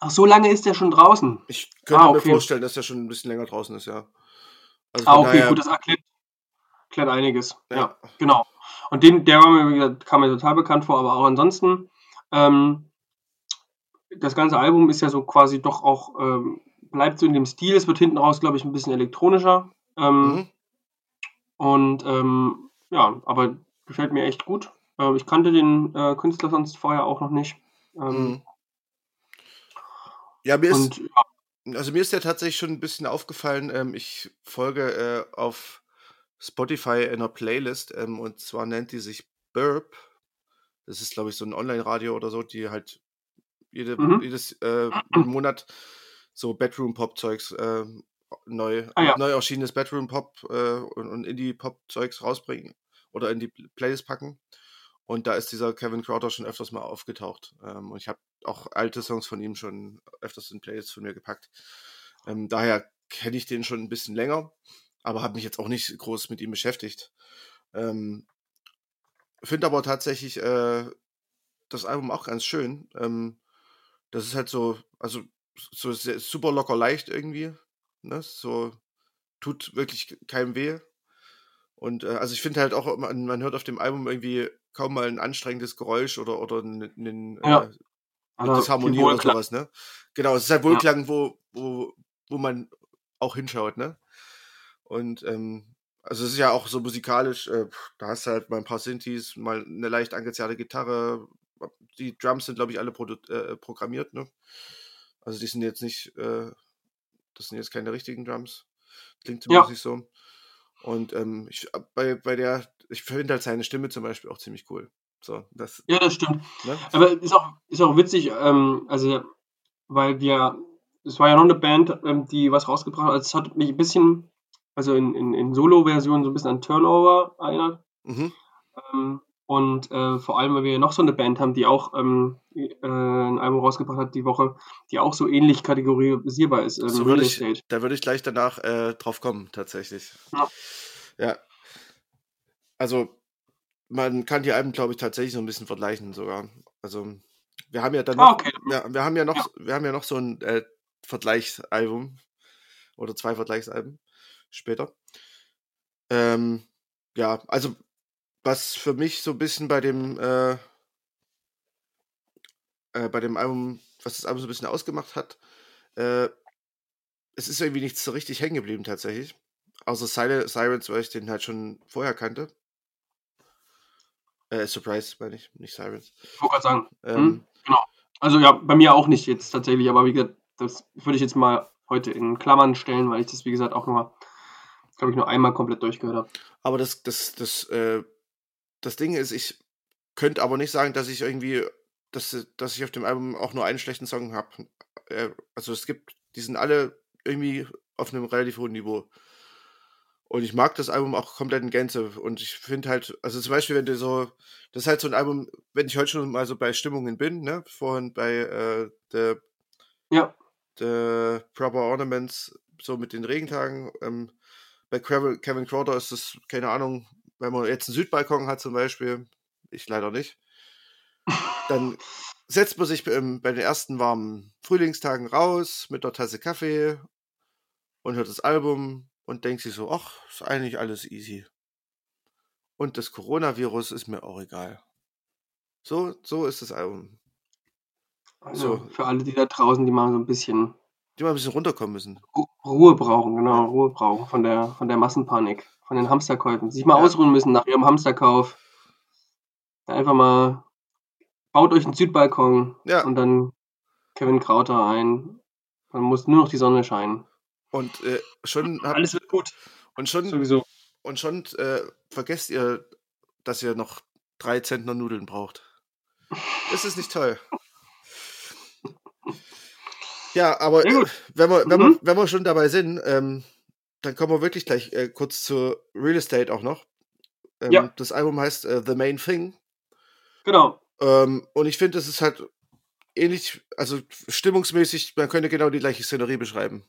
Ach, so lange ist der schon draußen? Ich könnte ah, okay. mir vorstellen, dass der schon ein bisschen länger draußen ist, ja. Also ah, okay, daher, gut, das erklärt, erklärt einiges. Ja. ja. genau. Und den, der war mir, kam mir total bekannt vor, aber auch ansonsten, ähm, das ganze Album ist ja so quasi doch auch, ähm, bleibt so in dem Stil. Es wird hinten raus, glaube ich, ein bisschen elektronischer. Ähm, mhm. Und ähm, ja, aber gefällt mir echt gut. Äh, ich kannte den äh, Künstler sonst vorher auch noch nicht. Ähm, mhm. Ja, mir ist, ja. also mir ist ja tatsächlich schon ein bisschen aufgefallen. Ähm, ich folge äh, auf Spotify einer Playlist ähm, und zwar nennt die sich Burp. Das ist, glaube ich, so ein Online-Radio oder so, die halt jede, mhm. jedes äh, Monat so Bedroom-Pop-Zeugs äh, neu, ah, ja. neu erschienenes Bedroom-Pop äh, und, und Indie-Pop-Zeugs rausbringen oder in die Playlist packen. Und da ist dieser Kevin Crowder schon öfters mal aufgetaucht. Ähm, und ich habe auch alte Songs von ihm schon öfters in Playlists von mir gepackt. Ähm, daher kenne ich den schon ein bisschen länger, aber habe mich jetzt auch nicht groß mit ihm beschäftigt. Ähm, Finde aber tatsächlich äh, das Album auch ganz schön. Ähm, das ist halt so, also so super locker leicht irgendwie. Ne? So tut wirklich keinem weh. Und äh, also ich finde halt auch, man, man, hört auf dem Album irgendwie kaum mal ein anstrengendes Geräusch oder, oder einen, ja. äh, Disharmonie oder sowas, ne? Genau, es ist halt Wohlklang, ja. wo, wo, wo man auch hinschaut, ne? Und ähm, also es ist ja auch so musikalisch, äh, da hast du halt mal ein paar Synthes, mal eine leicht angezerrte Gitarre. Die Drums sind, glaube ich, alle äh, programmiert, ne? Also die sind jetzt nicht, äh, das sind jetzt keine richtigen Drums. Klingt zumindest ja. so. Und ähm, ich, bei, bei der, ich finde halt seine Stimme zum Beispiel auch ziemlich cool. So, das, ja, das stimmt. Ne? Aber ist auch, ist auch witzig, ähm, also, weil wir, es war ja noch eine Band, ähm, die was rausgebracht hat. Also es hat mich ein bisschen also in, in, in Solo-Version so ein bisschen an Turnover erinnert. Mhm. Ähm, und äh, vor allem, weil wir noch so eine Band haben, die auch ähm, äh, ein Album rausgebracht hat die Woche, die auch so ähnlich kategorisierbar ist. Ähm, so würde ich, da würde ich gleich danach äh, drauf kommen, tatsächlich. Ja. ja. Also, man kann die Alben, glaube ich, tatsächlich so ein bisschen vergleichen sogar. Also, wir haben ja dann noch, ah, okay. wir, wir, haben ja noch, ja. wir haben ja noch so ein äh, Vergleichsalbum oder zwei Vergleichsalben später. Ähm, ja, also was für mich so ein bisschen bei dem äh, äh, bei dem Album, was das Album so ein bisschen ausgemacht hat, äh, es ist irgendwie nichts so richtig hängen geblieben tatsächlich. Außer Sil Sirens, weil ich den halt schon vorher kannte. Äh, Surprise, meine ich, nicht Sirens. Ich wollte gerade sagen. Ähm, hm, genau. Also ja, bei mir auch nicht jetzt tatsächlich, aber wie gesagt, das würde ich jetzt mal heute in Klammern stellen, weil ich das, wie gesagt, auch nochmal glaube ich, nur einmal komplett durchgehört habe. Aber das, das, das, äh, das Ding ist, ich könnte aber nicht sagen, dass ich irgendwie, dass, dass ich auf dem Album auch nur einen schlechten Song habe. Äh, also es gibt, die sind alle irgendwie auf einem relativ hohen Niveau. Und ich mag das Album auch komplett in Gänze. Und ich finde halt, also zum Beispiel, wenn du so, das ist halt so ein Album, wenn ich heute schon mal so bei Stimmungen bin, ne, vorhin bei äh, The, ja. The Proper Ornaments, so mit den Regentagen, ähm, bei Kevin Crowder ist es, keine Ahnung, wenn man jetzt einen Südbalkon hat zum Beispiel, ich leider nicht, dann [LAUGHS] setzt man sich ähm, bei den ersten warmen Frühlingstagen raus mit einer Tasse Kaffee und hört das Album und denkt sich so, ach, ist eigentlich alles easy. Und das Coronavirus ist mir auch egal. So, so ist das Album. Also so. für alle, die da draußen, die machen so ein bisschen die mal ein bisschen runterkommen müssen. Ruhe brauchen, genau. Ruhe brauchen von der, von der Massenpanik, von den Hamsterkäufen. Sich mal ja. ausruhen müssen nach ihrem Hamsterkauf. Einfach mal, baut euch einen Südbalkon ja. und dann Kevin Krauter ein. Dann muss nur noch die Sonne scheinen. Und äh, schon [LAUGHS] habt, alles wird gut. Und schon sowieso. Und schon äh, vergesst ihr, dass ihr noch drei Zentner Nudeln braucht. [LAUGHS] Das ist nicht toll. Ja, aber äh, wenn, wir, wenn, mhm. wir, wenn wir schon dabei sind, ähm, dann kommen wir wirklich gleich äh, kurz zu Real Estate auch noch. Ähm, ja. Das Album heißt äh, The Main Thing. Genau. Ähm, und ich finde, es ist halt ähnlich, also stimmungsmäßig, man könnte genau die gleiche Szenerie beschreiben.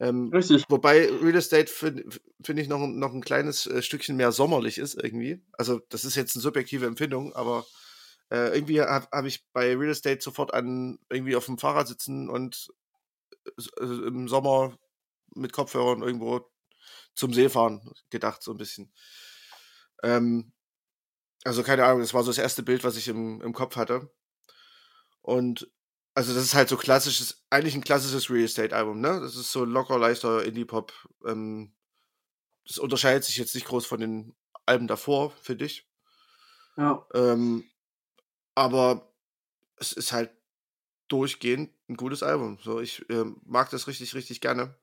Ähm, Richtig. Wobei Real Estate finde find ich noch, noch ein kleines äh, Stückchen mehr sommerlich ist irgendwie. Also das ist jetzt eine subjektive Empfindung, aber äh, irgendwie habe hab ich bei Real Estate sofort an irgendwie auf dem Fahrrad sitzen und äh, im Sommer mit Kopfhörern irgendwo zum See fahren gedacht, so ein bisschen. Ähm, also keine Ahnung, das war so das erste Bild, was ich im, im Kopf hatte. Und also das ist halt so klassisches, eigentlich ein klassisches Real Estate Album, ne? Das ist so locker, leichter Indie-Pop. Ähm, das unterscheidet sich jetzt nicht groß von den Alben davor, finde ich. Ja. Ähm, aber es ist halt durchgehend ein gutes Album. So, ich äh, mag das richtig, richtig gerne.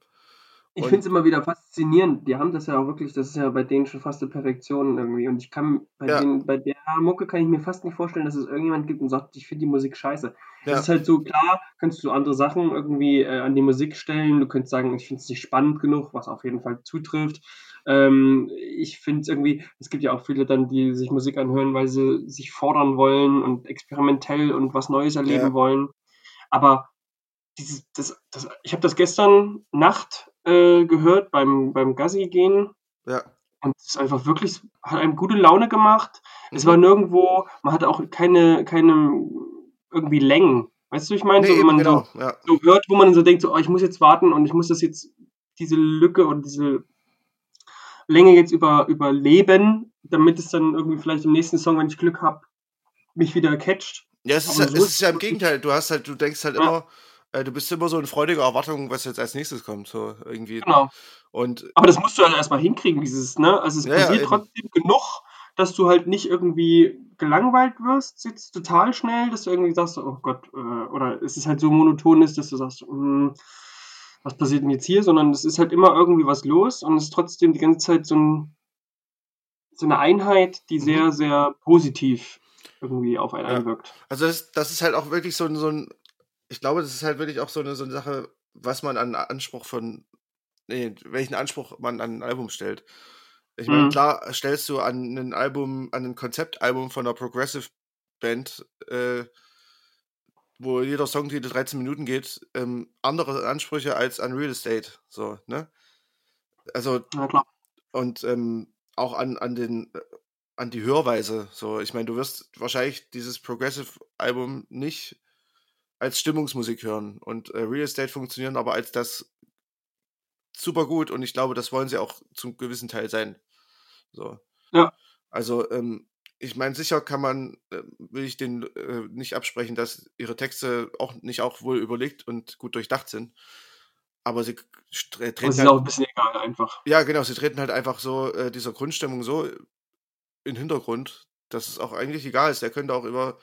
Ich Und finde es immer wieder faszinierend. Die haben das ja auch wirklich, das ist ja bei denen schon fast eine Perfektion irgendwie. Und ich kann bei ja, denen, bei der Mucke kann ich mir fast nicht vorstellen, dass es irgendjemand gibt und sagt, ich finde die Musik scheiße. Ja, ist halt so, klar, kannst du andere Sachen irgendwie äh, an die Musik stellen. Du könntest sagen, ich finde es nicht spannend genug, was auf jeden Fall zutrifft. Ähm, ich finde es irgendwie, es gibt ja auch viele dann, die sich Musik anhören, weil sie sich fordern wollen und experimentell und was Neues erleben ja, wollen. Aber dieses, das, das, ich habe das gestern Nacht äh, gehört beim, beim Gassi gehen ja. und es ist einfach wirklich, hat einem gute Laune gemacht. Es war Mhm. nirgendwo, man hatte auch keine, keine irgendwie Längen. Weißt du, ich meine, Nee, so, wenn man so, genau. Ja, so hört, wo man so denkt, so, oh, ich muss jetzt warten und ich muss das jetzt, diese Lücke und diese Länge jetzt über, überleben, damit es dann irgendwie vielleicht im nächsten Song, wenn ich Glück habe, mich wieder catcht. ja es, ist ja, so es ist ja im Gegenteil. Du hast halt, du denkst halt ja, immer, äh, du bist immer so in freudiger Erwartung, was jetzt als nächstes kommt. So irgendwie. genau. Und Aber das musst du halt erstmal hinkriegen, dieses, ne? Also es ja, passiert trotzdem genug, dass du halt nicht irgendwie gelangweilt wirst, jetzt total schnell, dass du irgendwie sagst, oh Gott, äh, oder es ist halt so monoton ist, dass du sagst, hm, was passiert denn jetzt hier? Sondern es ist halt immer irgendwie was los und es ist trotzdem die ganze Zeit so, ein, so eine Einheit, die Mhm. sehr, sehr positiv irgendwie auf einen Ja. einwirkt. Also das, das ist halt auch wirklich so ein, so ein, ich glaube, das ist halt wirklich auch so eine, so eine Sache, was man an Anspruch von, nee, welchen Anspruch man an ein Album stellt. Ich meine, Mhm. klar stellst du an ein Album, an ein Konzeptalbum von einer Progressive Band, äh, wo jeder Songtitel 13 Minuten geht, ähm, andere Ansprüche als an Real Estate. So, ne? Also, Ja, und ähm, auch an, an den äh, an die Hörweise. So, ich meine, du wirst wahrscheinlich dieses Progressive-Album nicht als Stimmungsmusik hören. Und äh, Real Estate funktionieren aber als das super gut und ich glaube, das wollen sie auch zum gewissen Teil sein. So. Ja. Also, ähm, ich meine, sicher kann man, äh, will ich den äh, nicht absprechen, dass ihre Texte auch nicht auch wohl überlegt und gut durchdacht sind. Aber sie Aber treten halt, auch ein bisschen egal einfach. ja, genau, sie treten halt einfach so äh, dieser Grundstimmung so in den Hintergrund, dass es auch eigentlich egal ist. Er könnte auch über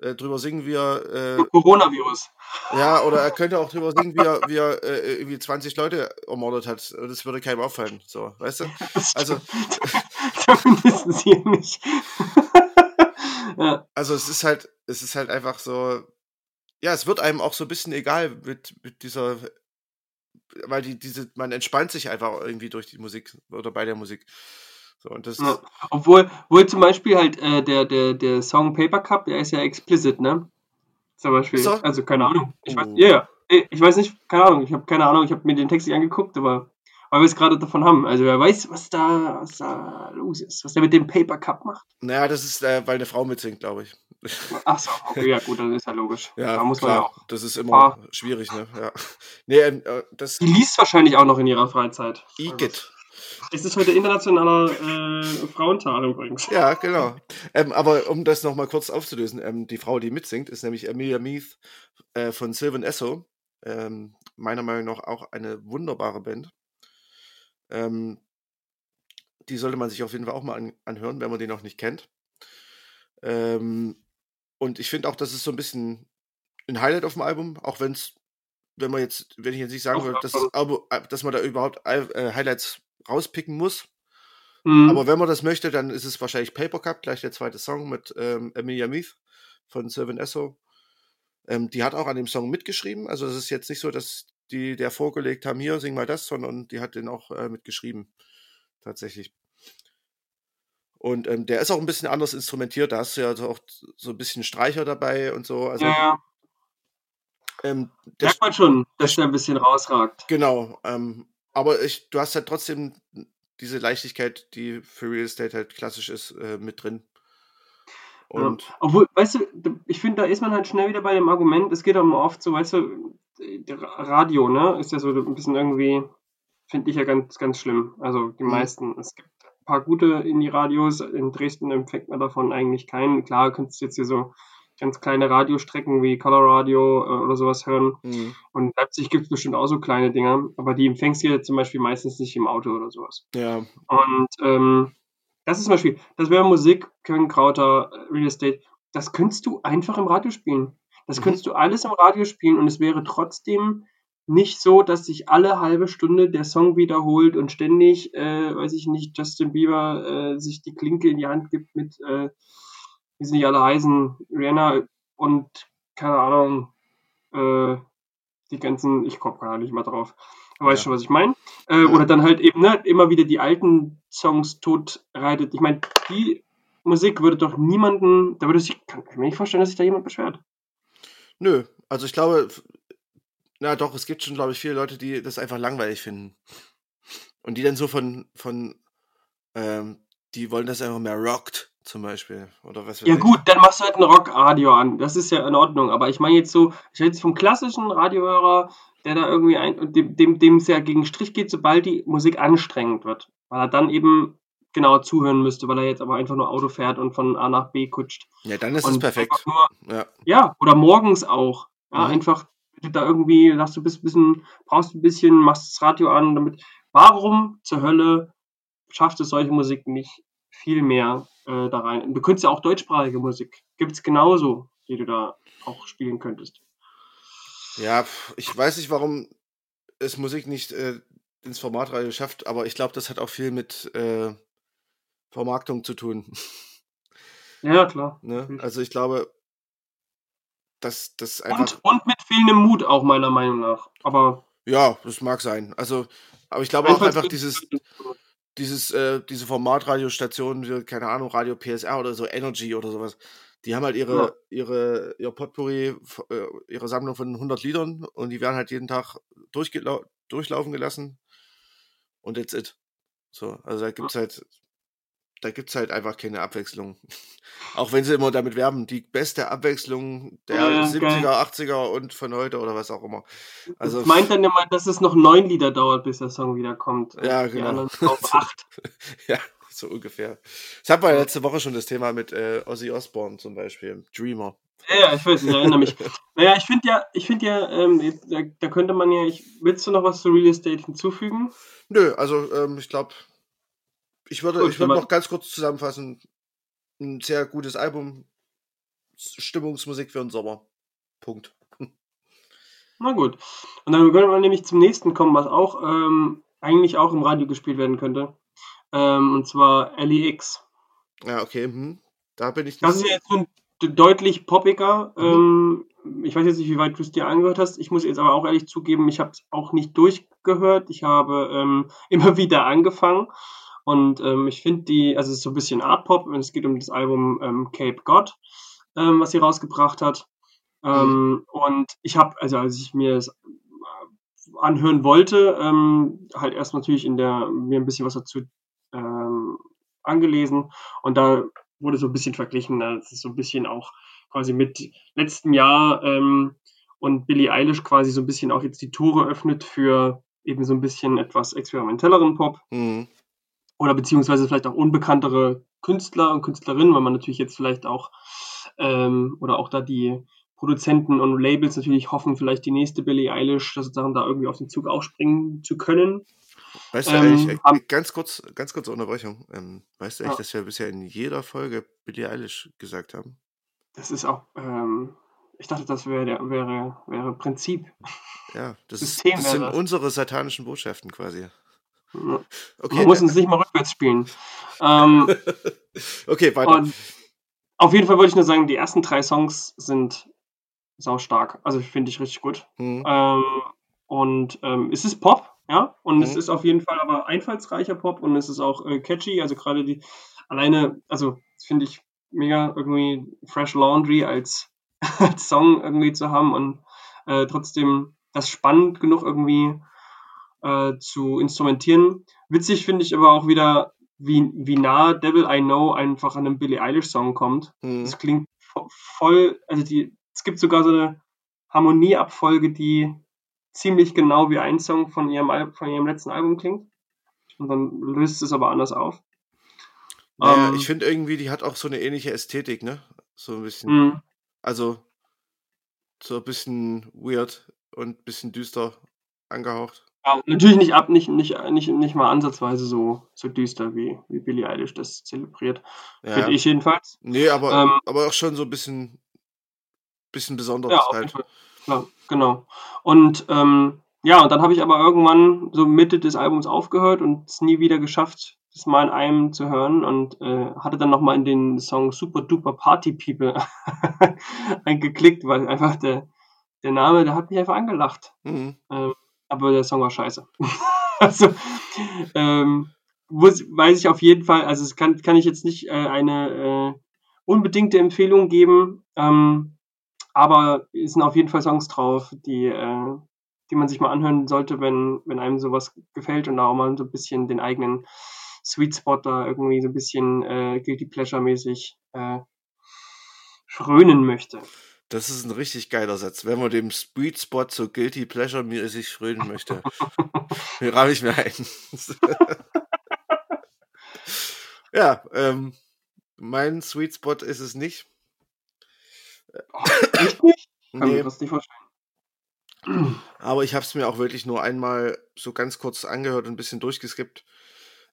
äh, drüber singen, wie er äh, Coronavirus. ja, oder er könnte auch drüber singen, wie er, wie er äh, irgendwie 20 Leute ermordet hat. Das würde keinem auffallen. So, weißt du? [LAUGHS] Also, [LAUGHS] Zumindest hier nicht. [LAUGHS] ja. also es ist halt, es ist halt einfach so, ja, es wird einem auch so ein bisschen egal mit, mit dieser, weil die, diese, man entspannt sich einfach irgendwie durch die Musik oder bei der Musik. So, und das, Ja. Obwohl, obwohl zum Beispiel halt äh, der, der, der Song Paper Cup, der ist ja explicit, ne? Zum Beispiel. Also keine Ahnung. Ich weiß, Oh. ja. Eh, Ich weiß nicht, keine Ahnung. Ich habe keine Ahnung. Ich habe mir den Text nicht angeguckt, aber weil wir es gerade davon haben. Also wer weiß, was da, was da los ist, was der mit dem Paper Cup macht. naja, das ist, äh, weil eine Frau mitsingt, glaube ich. [LAUGHS] Ach so, okay, ja gut, dann ist ja logisch. Ja, da muss man ja klar, auch. das ist immer Ah. schwierig, ne? Ja. Nee, ähm, äh, das Die liest wahrscheinlich auch noch in ihrer Freizeit. Igitt. Es ist heute internationaler äh, Frauentag übrigens. Ja, genau. Ähm, aber um das nochmal kurz aufzulösen, ähm, die Frau, die mitsingt, ist nämlich Amelia Meath äh, von Sylvan Esso. Ähm, meiner Meinung nach auch eine wunderbare Band. Ähm, die sollte man sich auf jeden Fall auch mal an, anhören, wenn man die noch nicht kennt. Ähm, und ich finde auch, das ist so ein bisschen ein Highlight auf dem Album, auch wenn es, wenn man jetzt, wenn ich jetzt nicht sagen würde, dass, das äh, dass man da überhaupt Al- äh, Highlights rauspicken muss. Mhm. Aber wenn man das möchte, dann ist es wahrscheinlich Paper Cup, gleich der zweite Song mit ähm, Emilia Meath von Sylvan Esso. Ähm, die hat auch an dem Song mitgeschrieben. Also es ist jetzt nicht so, dass die der vorgelegt haben, hier, sing mal das, sondern die hat den auch äh, mitgeschrieben. Tatsächlich. Und ähm, der ist auch ein bisschen anders instrumentiert. Da hast du ja also auch so ein bisschen Streicher dabei und so. Also ja, ja. ähm, Merkt man schon, dass der ein bisschen rausragt. Genau, ähm, aber ich, du hast halt trotzdem diese Leichtigkeit, die für Real Estate halt klassisch ist, äh, mit drin. Ja. Und Obwohl, weißt du, ich finde, da ist man halt schnell wieder bei dem Argument, es geht auch immer oft so, weißt du, Radio, ne, ist ja so ein bisschen irgendwie, finde ich ja ganz, ganz schlimm. Also die Mhm. meisten, es gibt ein paar gute Indie-Radios, in Dresden empfängt man davon eigentlich keinen. Klar, könntest du jetzt hier so ganz kleine Radiostrecken wie Color Radio äh, oder sowas hören. mh, Und in Leipzig gibt es bestimmt auch so kleine Dinger, aber die empfängst du ja zum Beispiel meistens nicht im Auto oder sowas. ja, Und ähm, das ist zum Beispiel, das wäre Musik, Köln-Krauter, Real Estate, das könntest du einfach im Radio spielen. Das Mhm. könntest du alles im Radio spielen und es wäre trotzdem nicht so, dass sich alle halbe Stunde der Song wiederholt und ständig, äh, weiß ich nicht, Justin Bieber äh, sich die Klinke in die Hand gibt mit, äh, wie sie nicht alle heißen, Rihanna und keine Ahnung, äh, die ganzen, ich komme gar nicht mal drauf. Weißt ja. schon, was ich meine? Äh, ja. Oder dann halt eben ne, immer wieder die alten Songs tot reitet. Ich meine, die Musik würde doch niemanden, da würde sich, kann ich mir nicht vorstellen, dass sich da jemand beschwert. Nö, also ich glaube, na doch, es gibt schon, glaube ich, viele Leute, die das einfach langweilig finden. Und die dann so von, von, ähm, die wollen das einfach mehr rockt, zum Beispiel. Oder was Ja, gut, dann machst du halt ein Rockradio an. Das ist ja in Ordnung. Aber ich meine jetzt so, ich rede jetzt vom klassischen Radiohörer, der da irgendwie ein, dem, dem, es ja gegen Strich geht, sobald die Musik anstrengend wird. Weil er dann eben genau zuhören müsste, weil er jetzt aber einfach nur Auto fährt und von A nach B kutscht. Ja, dann ist es perfekt. Nur, ja. ja, oder morgens auch. Ja, mhm. einfach da irgendwie, sagst du bist ein bisschen, brauchst ein bisschen, machst das Radio an, damit. Warum zur Hölle schafft es solche Musik nicht viel mehr äh, da rein? Du könntest ja auch deutschsprachige Musik. Gibt es genauso, die du da auch spielen könntest. Ja, ich weiß nicht, warum es Musik nicht äh, ins Formatradio schafft, aber ich glaube, das hat auch viel mit äh, Vermarktung zu tun. [LAUGHS] Ja, klar. Ne? Also ich glaube, dass das einfach. Und, und mit fehlendem Mut auch meiner Meinung nach. Aber. Ja, das mag sein. Also, aber ich glaube auch einfach dieses, [LAUGHS] dieses, äh, diese Formatradiostationen, keine Ahnung, Radio PSR oder so, Energy oder sowas, die haben halt ihre, ja. ihre, ihr Potpourri, äh, ihre Sammlung von 100 Liedern und die werden halt jeden Tag durchlaufen gelassen und that's it. So, also da gibt's halt da gibt es halt einfach keine Abwechslung. [LAUGHS] Auch wenn sie immer damit werben, die beste Abwechslung der ja, 70er, geil. 80er und von heute oder was auch immer. Also, das meint dann immer, dass es noch neun Lieder dauert, bis der Song wiederkommt. Ja, genau. Auf [LAUGHS] acht. ja, so ungefähr. Ich habe ja letzte Woche schon das Thema mit äh, Ozzy Osbourne zum Beispiel, Dreamer. Ja, ich weiß, ich erinnere mich. [LAUGHS] naja, ich finde ja, ich finde ja, ähm, da, da, könnte man ja, ich, willst du noch was zu Real Estate hinzufügen? Nö, also ähm, ich glaube, ich würde, Gut, ich würde noch ganz kurz zusammenfassen. Ein sehr gutes Album. Stimmungsmusik für den Sommer. Punkt. [LAUGHS] Na gut. Und dann können wir nämlich zum nächsten kommen, was auch ähm, eigentlich auch im Radio gespielt werden könnte. Ähm, und zwar LEX. Ja, okay. Hm. Da bin ich. Das ist ja jetzt so deutlich poppiger. Mhm. Ähm, ich weiß jetzt nicht, wie weit du es dir angehört hast. Ich muss jetzt aber auch ehrlich zugeben, ich habe es auch nicht durchgehört. Ich habe ähm, [LAUGHS] immer wieder angefangen und ähm, ich finde die, also es ist so ein bisschen Art Pop, und es geht um das Album ähm, Cape God, ähm, was sie rausgebracht hat. Mhm. Und ich habe, also als ich mir das anhören wollte, ähm, halt erst natürlich in der, mir ein bisschen was dazu ähm, angelesen und da wurde so ein bisschen verglichen, das ist so ein bisschen auch quasi mit letztem Jahr ähm, und Billie Eilish quasi so ein bisschen auch jetzt die Tore öffnet für eben so ein bisschen etwas experimentelleren Pop. Mhm oder beziehungsweise vielleicht auch unbekanntere Künstler und Künstlerinnen, weil man natürlich jetzt vielleicht auch ähm, oder auch da die Produzenten und Labels natürlich hoffen, vielleicht die nächste Billie Eilish sozusagen da irgendwie auf den Zug aufspringen zu können. Weißt du ähm, eigentlich, äh, ganz kurz, ganz kurze Unterbrechung, ähm, weißt du eigentlich, ja. dass wir bisher in jeder Folge Billie Eilish gesagt haben? Das ist auch, ähm, ich dachte, das wäre, wäre, wäre Prinzip. Ja, das, System ist, das sind das. unsere satanischen Botschaften quasi. Okay. Man muss uns nicht mal rückwärts spielen. Ähm, [LAUGHS] okay, weiter. auf jeden Fall wollte ich nur sagen, die ersten drei Songs sind sau stark. Also finde ich richtig gut. Mhm. Ähm, und ähm, es ist Pop, ja, und mhm. es ist auf jeden Fall aber einfallsreicher Pop und es ist auch äh, catchy. Also gerade die alleine, also finde ich mega irgendwie Fresh Laundry als, [LAUGHS] als Song irgendwie zu haben und äh, trotzdem das spannend genug irgendwie äh, zu instrumentieren. Witzig finde ich aber auch wieder, wie, wie nah Devil I Know einfach an einem Billie Eilish-Song kommt. Mhm. Das klingt voll, also die, es gibt sogar so eine Harmonieabfolge, die ziemlich genau wie ein Song von ihrem, von ihrem letzten Album klingt. Und dann löst es aber anders auf. Naja, ähm, ich finde irgendwie, die hat auch so eine ähnliche Ästhetik, ne? So ein bisschen. Mhm. Also, so ein bisschen weird und ein bisschen düster angehaucht. Ja, natürlich nicht ab, nicht, nicht, nicht, nicht mal ansatzweise so, so düster, wie, wie Billie Eilish das zelebriert. Ja. Finde ich jedenfalls. Nee, aber, ähm, aber auch schon so ein bisschen, bisschen besonderes ja, halt. Klar, genau. Und ähm, ja, und dann habe ich aber irgendwann so Mitte des Albums aufgehört und es nie wieder geschafft, das mal in einem zu hören und äh, hatte dann nochmal in den Song Super Duper Party People [LAUGHS] eingeklickt, weil einfach der, der Name, der hat mich einfach angelacht. Mhm. Ähm, aber der Song war scheiße. [LAUGHS] also, ähm, muss, weiß ich auf jeden Fall, also es kann, kann ich jetzt nicht äh, eine äh, unbedingte Empfehlung geben, ähm, aber es sind auf jeden Fall Songs drauf, die, äh, die man sich mal anhören sollte, wenn, wenn einem sowas gefällt und da auch mal so ein bisschen den eigenen Sweet Spot da irgendwie so ein bisschen äh, Guilty Pleasure mäßig äh, frönen möchte. Das ist ein richtig geiler Satz. Wenn man dem Sweet Spot so Guilty Pleasure mäßig frönen möchte, [LAUGHS] den rabe ich mir ein. [LAUGHS] ja, ähm, mein Sweet Spot ist es nicht. Echt nicht? [LAUGHS] Kann Nee, mir das nicht vorstellen. [CLEARS THROAT] aber ich habe es mir auch wirklich nur einmal so ganz kurz angehört und ein bisschen durchgeskippt.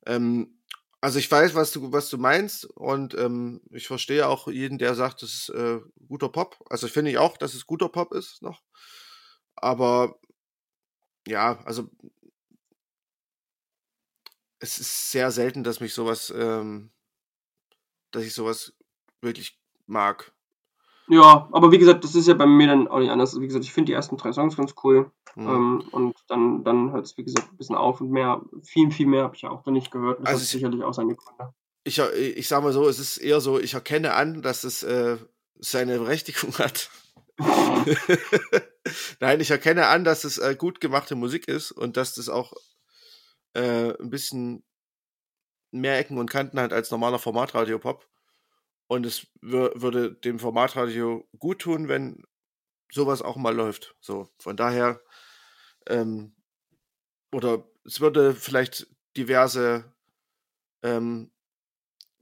Ähm, also ich weiß, was du, was du meinst und ähm, ich verstehe auch jeden, der sagt, das ist äh, guter Pop. Also finde ich auch, dass es guter Pop ist noch. Aber ja, also es ist sehr selten, dass mich sowas, ähm, dass ich sowas wirklich mag. Ja, aber wie gesagt, das ist ja bei mir dann auch nicht anders. Wie gesagt, ich finde die ersten drei Songs ganz cool. Hm. Ähm, und dann, dann hört es, wie gesagt, ein bisschen auf und mehr, viel, viel mehr habe ich ja auch noch nicht gehört. Das Also hat ich- sicherlich auch seine Gründe. Ich, ich sag mal so, es ist eher so, ich erkenne an, dass es äh, seine Berechtigung [LAUGHS] hat. [LAUGHS] Nein, ich erkenne an, dass es äh, gut gemachte Musik ist und dass das auch äh, ein bisschen mehr Ecken und Kanten hat als normaler Formatradio-Pop. Und es wür würde dem Formatradio gut tun, wenn sowas auch mal läuft. So, von daher, ähm, oder es würde vielleicht diverse ähm,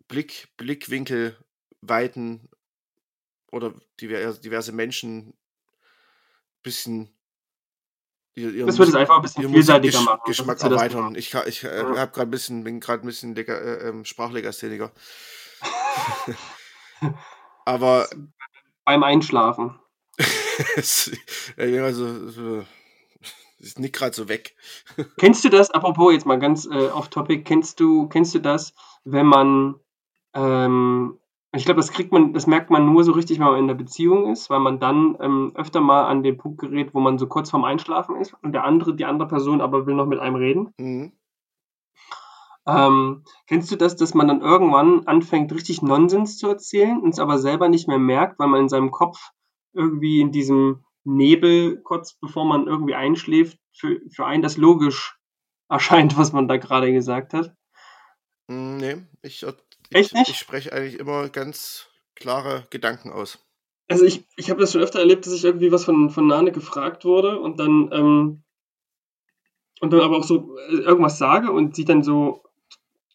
Blick, Blickwinkel weiten oder diverse, diverse Menschen bisschen ihr- ihren Das würde es einfach ein bisschen vielseitiger Musikgesch- machen. Geschmack erweitern. Ich, ich äh, Ja. habe gerade ein bisschen, bin gerade ein bisschen Lega, äh, ähm, Sprachlegastheniker. [LAUGHS] Aber Beim Einschlafen. [LAUGHS] also, so, ist nicht gerade so weg. [LAUGHS] Kennst du das, apropos jetzt mal ganz äh, off-topic, kennst du, kennst du das, wenn man, ähm, ich glaube, das kriegt man, das merkt man nur so richtig, wenn man in der Beziehung ist, weil man dann ähm, öfter mal an den Punkt gerät, wo man so kurz vorm Einschlafen ist und der andere, die andere Person aber will noch mit einem reden. Mhm. Ähm, kennst du das, dass man dann irgendwann anfängt, richtig Nonsens zu erzählen und es aber selber nicht mehr merkt, weil man in seinem Kopf irgendwie in diesem Nebel, kurz bevor man irgendwie einschläft, für, für einen das logisch [LAUGHS] erscheint, was man da gerade gesagt hat? Mm, Nee, ich, ich, Echt nicht? ich spreche eigentlich immer ganz klare Gedanken aus. Also ich, ich habe das schon öfter erlebt, dass ich irgendwie was von, von Nane gefragt wurde und dann, ähm, und dann aber auch so äh, irgendwas sage und sie dann so,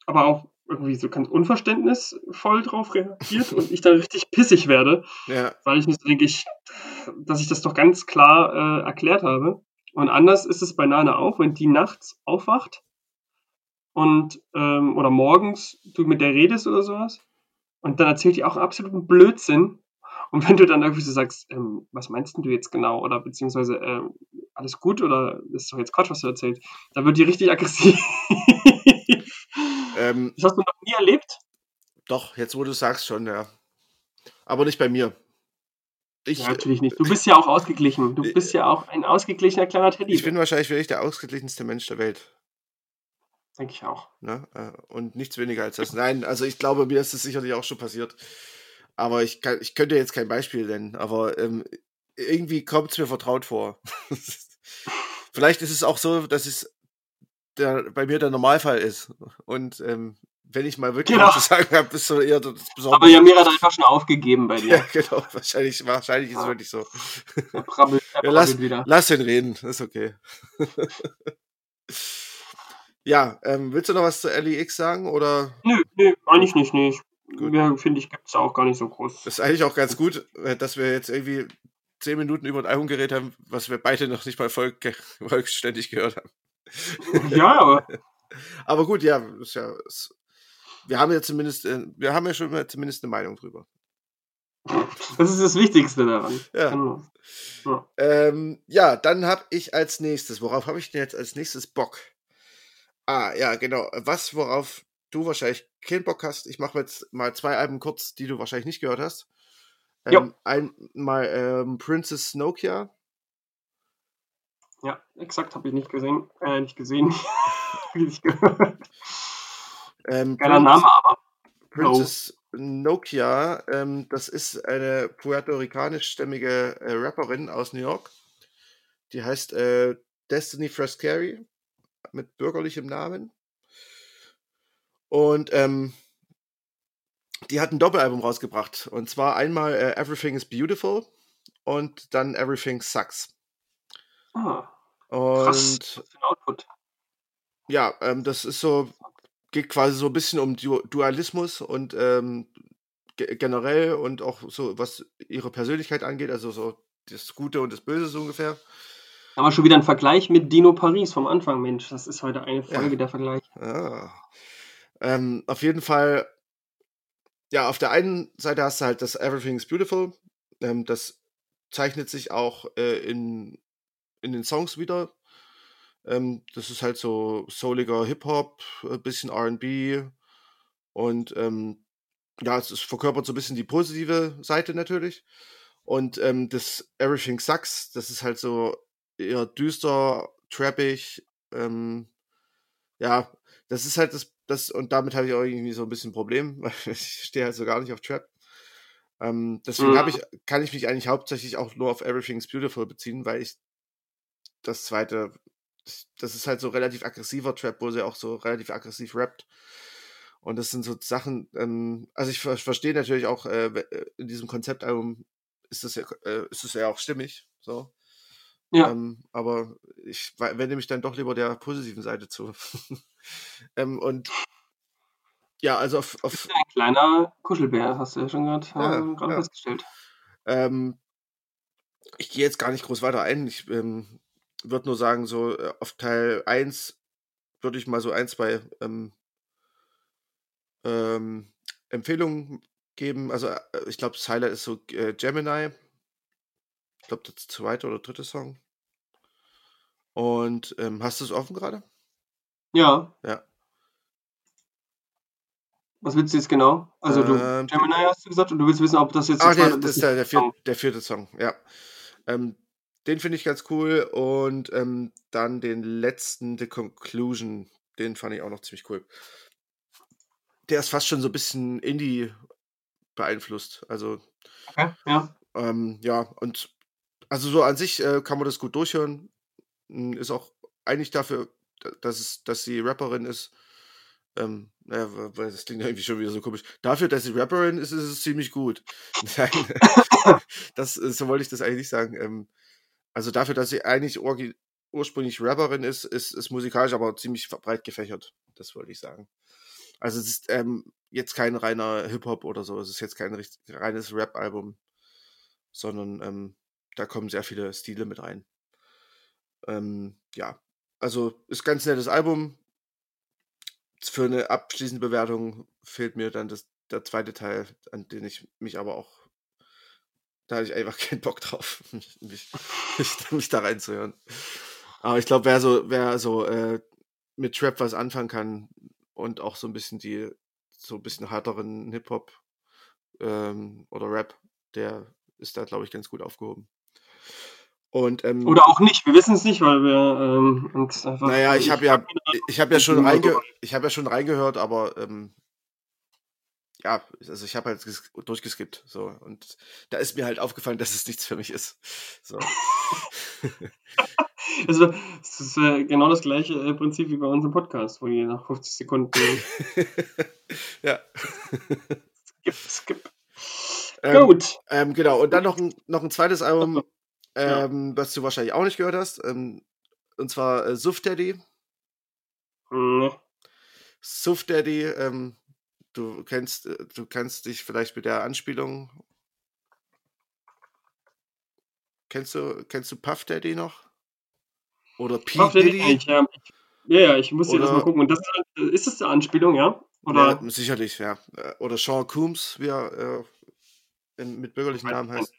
aber auch irgendwie so ganz unverständnisvoll drauf reagiert und ich dann richtig pissig werde, [LAUGHS] Ja, weil ich nicht denke, ich, dass ich das doch ganz klar äh, erklärt habe. Und anders ist es bei Nane auch, wenn die nachts aufwacht und ähm, oder morgens du mit der redest oder sowas und dann erzählt die auch absoluten Blödsinn. Und wenn du dann irgendwie so sagst, ähm, was meinst denn du jetzt genau? Oder beziehungsweise ähm, alles gut oder ist doch jetzt Quatsch, was du erzählst, dann wird die richtig aggressiv. [LAUGHS] ähm, das hast du noch nie erlebt? doch, jetzt wo du sagst schon, ja. Aber nicht bei mir. Ich, Ja, natürlich nicht. Du bist ja auch ausgeglichen. Du bist ja auch ein ausgeglichener kleiner Teddy. ich bin wahrscheinlich wirklich der ausgeglichenste Mensch der Welt. Denke ich auch. Ne? Äh, Und nichts weniger als das. Nein, also ich glaube, mir ist es sicherlich auch schon passiert. Aber ich, kann, ich könnte jetzt kein Beispiel nennen, aber ähm, irgendwie kommt es mir vertraut vor. [LAUGHS] Vielleicht ist es auch so, dass es der, bei mir der Normalfall ist. Und ähm, wenn ich mal wirklich Genau. was zu sagen habe, ist so eher das Besondere. Aber Jamira hat einfach schon aufgegeben bei Ja, dir. [LAUGHS] genau. Wahrscheinlich, wahrscheinlich ist es Ja. wirklich so. Er brabbelt, er Ja, lass, wieder. lass ihn reden, ist okay. [LAUGHS] ja, ähm, willst du noch was zu LEX sagen? Oder Nö, nö, eigentlich nicht. Gut. Ja, finde ich, gibt es auch gar nicht so groß. das ist eigentlich auch ganz gut, äh, dass wir jetzt irgendwie zehn Minuten über ein Album geredet haben, was wir beide noch nicht mal voll, [LAUGHS] vollständig gehört haben. Ja, aber Aber gut, ja, ist ja ist, wir haben ja zumindest, äh, wir haben ja schon mal zumindest eine Meinung drüber. Das ist das Wichtigste daran. Ja. Genau. Ja. Ähm, ja, dann habe ich als nächstes, worauf habe ich denn jetzt als nächstes Bock? Ah, ja, genau. Was, worauf du wahrscheinlich keinen Bock hast. Ich mache jetzt mal zwei Alben kurz, die du wahrscheinlich nicht gehört hast. Ähm, einmal ähm, Princess Nokia. Ja, exakt, habe ich nicht gesehen. Äh, nicht gesehen. [LAUGHS] Nicht gehört. Ähm, Geiler Name, aber. Princess Nokia, ähm, das ist eine puerto-ricanischstämmige äh, Rapperin aus New York. Die heißt äh, Destiny Frascari mit bürgerlichem Namen. Und ähm, die hat ein Doppelalbum rausgebracht. Und zwar einmal äh, Everything is Beautiful und dann Everything Sucks. Ah, Und krass. Was für ein Output. ja, ähm, das ist so, geht quasi so ein bisschen um du Dualismus und ähm, ge generell und auch so, was ihre Persönlichkeit angeht, also so das Gute und das Böse so ungefähr. Aber schon wieder ein Vergleich mit Dino Paris vom Anfang, Mensch. Das ist heute eine Ja. Folge der Vergleich. Ah. Ähm, auf jeden Fall, ja, auf der einen Seite hast du halt das Everything is Beautiful. Ähm, das zeichnet sich auch äh, in, in den Songs wieder. Ähm, das ist halt so souliger Hip-Hop, ein bisschen RB und ähm, ja, es ist, verkörpert so ein bisschen die positive Seite natürlich. Und ähm, das Everything Sucks, das ist halt so eher düster, trappig. Ähm, ja, das ist halt das, das und damit habe ich auch irgendwie so ein bisschen ein Problem, [LAUGHS] weil ich stehe halt so gar nicht auf Trap. Ähm, deswegen Mhm. ich, kann ich mich eigentlich hauptsächlich auch nur auf Everything's Beautiful beziehen, weil ich das zweite, das, ist halt so relativ aggressiver Trap, wo sie auch so relativ aggressiv rappt. Und das sind so Sachen, ähm, also ich ver verstehe natürlich auch, äh, äh, in diesem Konzeptalbum ist das ja, äh, ist das ja auch stimmig, so. Ja. Ähm, aber ich we- wende mich dann doch lieber der positiven Seite zu. [LAUGHS] ähm, und ja, also auf, auf Ein kleiner Kuschelbär, hast du ja schon gerade Ja, äh, gerade ja. festgestellt. ähm, ich gehe jetzt gar nicht groß weiter ein. Ich ähm, würde nur sagen, so äh, auf Teil 1 würde ich mal so ein, zwei ähm, ähm, Empfehlungen geben. Also äh, ich glaube, das Highlight ist so äh, Gemini. Ich glaube, das zweite oder dritte Song. Und ähm, hast du es offen gerade? Ja. Ja. Was willst du jetzt genau? Also du Ähm, Gemini hast du gesagt und du willst wissen, ob das jetzt Ah, der das ist der, der, vierte, der vierte Song, ja. Ähm, den finde ich ganz cool. Und ähm, dann den letzten, The Conclusion, den fand ich auch noch ziemlich cool. Der ist fast schon so ein bisschen Indie beeinflusst. Also, Okay, ja. ähm, ja, und also so an sich äh, kann man das gut durchhören. Mm, Ist auch eigentlich dafür, da- dass, es, dass sie Rapperin ist. Ähm, naja, das klingt [LAUGHS] irgendwie schon wieder so komisch. Dafür, dass sie Rapperin ist, ist es ziemlich gut. [LAUGHS] Nein, [LAUGHS] das, äh, so wollte ich das eigentlich nicht sagen. Ähm, also dafür, dass sie eigentlich ursprünglich Rapperin ist, ist, ist musikalisch aber ziemlich breit gefächert. Das wollte ich sagen. Also es ist ähm, jetzt kein reiner Hip-Hop oder so. Es ist jetzt kein reines Rap-Album, sondern ähm, da kommen sehr viele Stile mit rein. Ähm, ja, also ist ganz nettes Album. Für eine abschließende Bewertung fehlt mir dann das, der zweite Teil, an den ich mich aber auch, da hatte ich einfach [LAUGHS] keinen Bock drauf, mich, mich, mich, da reinzuhören. Aber ich glaube, wer so, wer so äh, mit Trap was anfangen kann und auch so ein bisschen die, so ein bisschen härteren Hip-Hop ähm, oder Rap, der ist da, glaube ich, ganz gut aufgehoben. Und ähm, Oder auch nicht, wir wissen es nicht, weil wir ähm, uns einfach. naja, ich habe ja, ich habe ja schon Immer so. reinge ich habe ja schon reingehört, aber ähm, ja, also ich habe halt ges- durchgeskippt, so und da ist mir halt aufgefallen, dass es nichts für mich ist. So. [LAUGHS] Also, es ist äh, genau das gleiche äh, Prinzip wie bei unserem Podcast, wo die nach 50 Sekunden [LAUGHS] ja. skip, skip. Ähm, Gut. Ähm, genau, und dann noch ein, noch ein zweites Album, Ja. ähm, was du wahrscheinlich auch nicht gehört hast, ähm, und zwar äh, Suff Daddy. Nee. Suff Daddy, ähm, du kennst, äh, du kennst dich vielleicht mit der Anspielung. Kennst du, kennst du Puff Daddy noch? Oder P. Puff Daddy kenn ich, ja. ja, ja, ich muss dir das mal gucken. Und das äh, ist das eine Anspielung, ja? Oder? Ja, sicherlich, ja. Äh, Oder Sean Coombs, wie er, äh, mit bürgerlichen Namen heißt.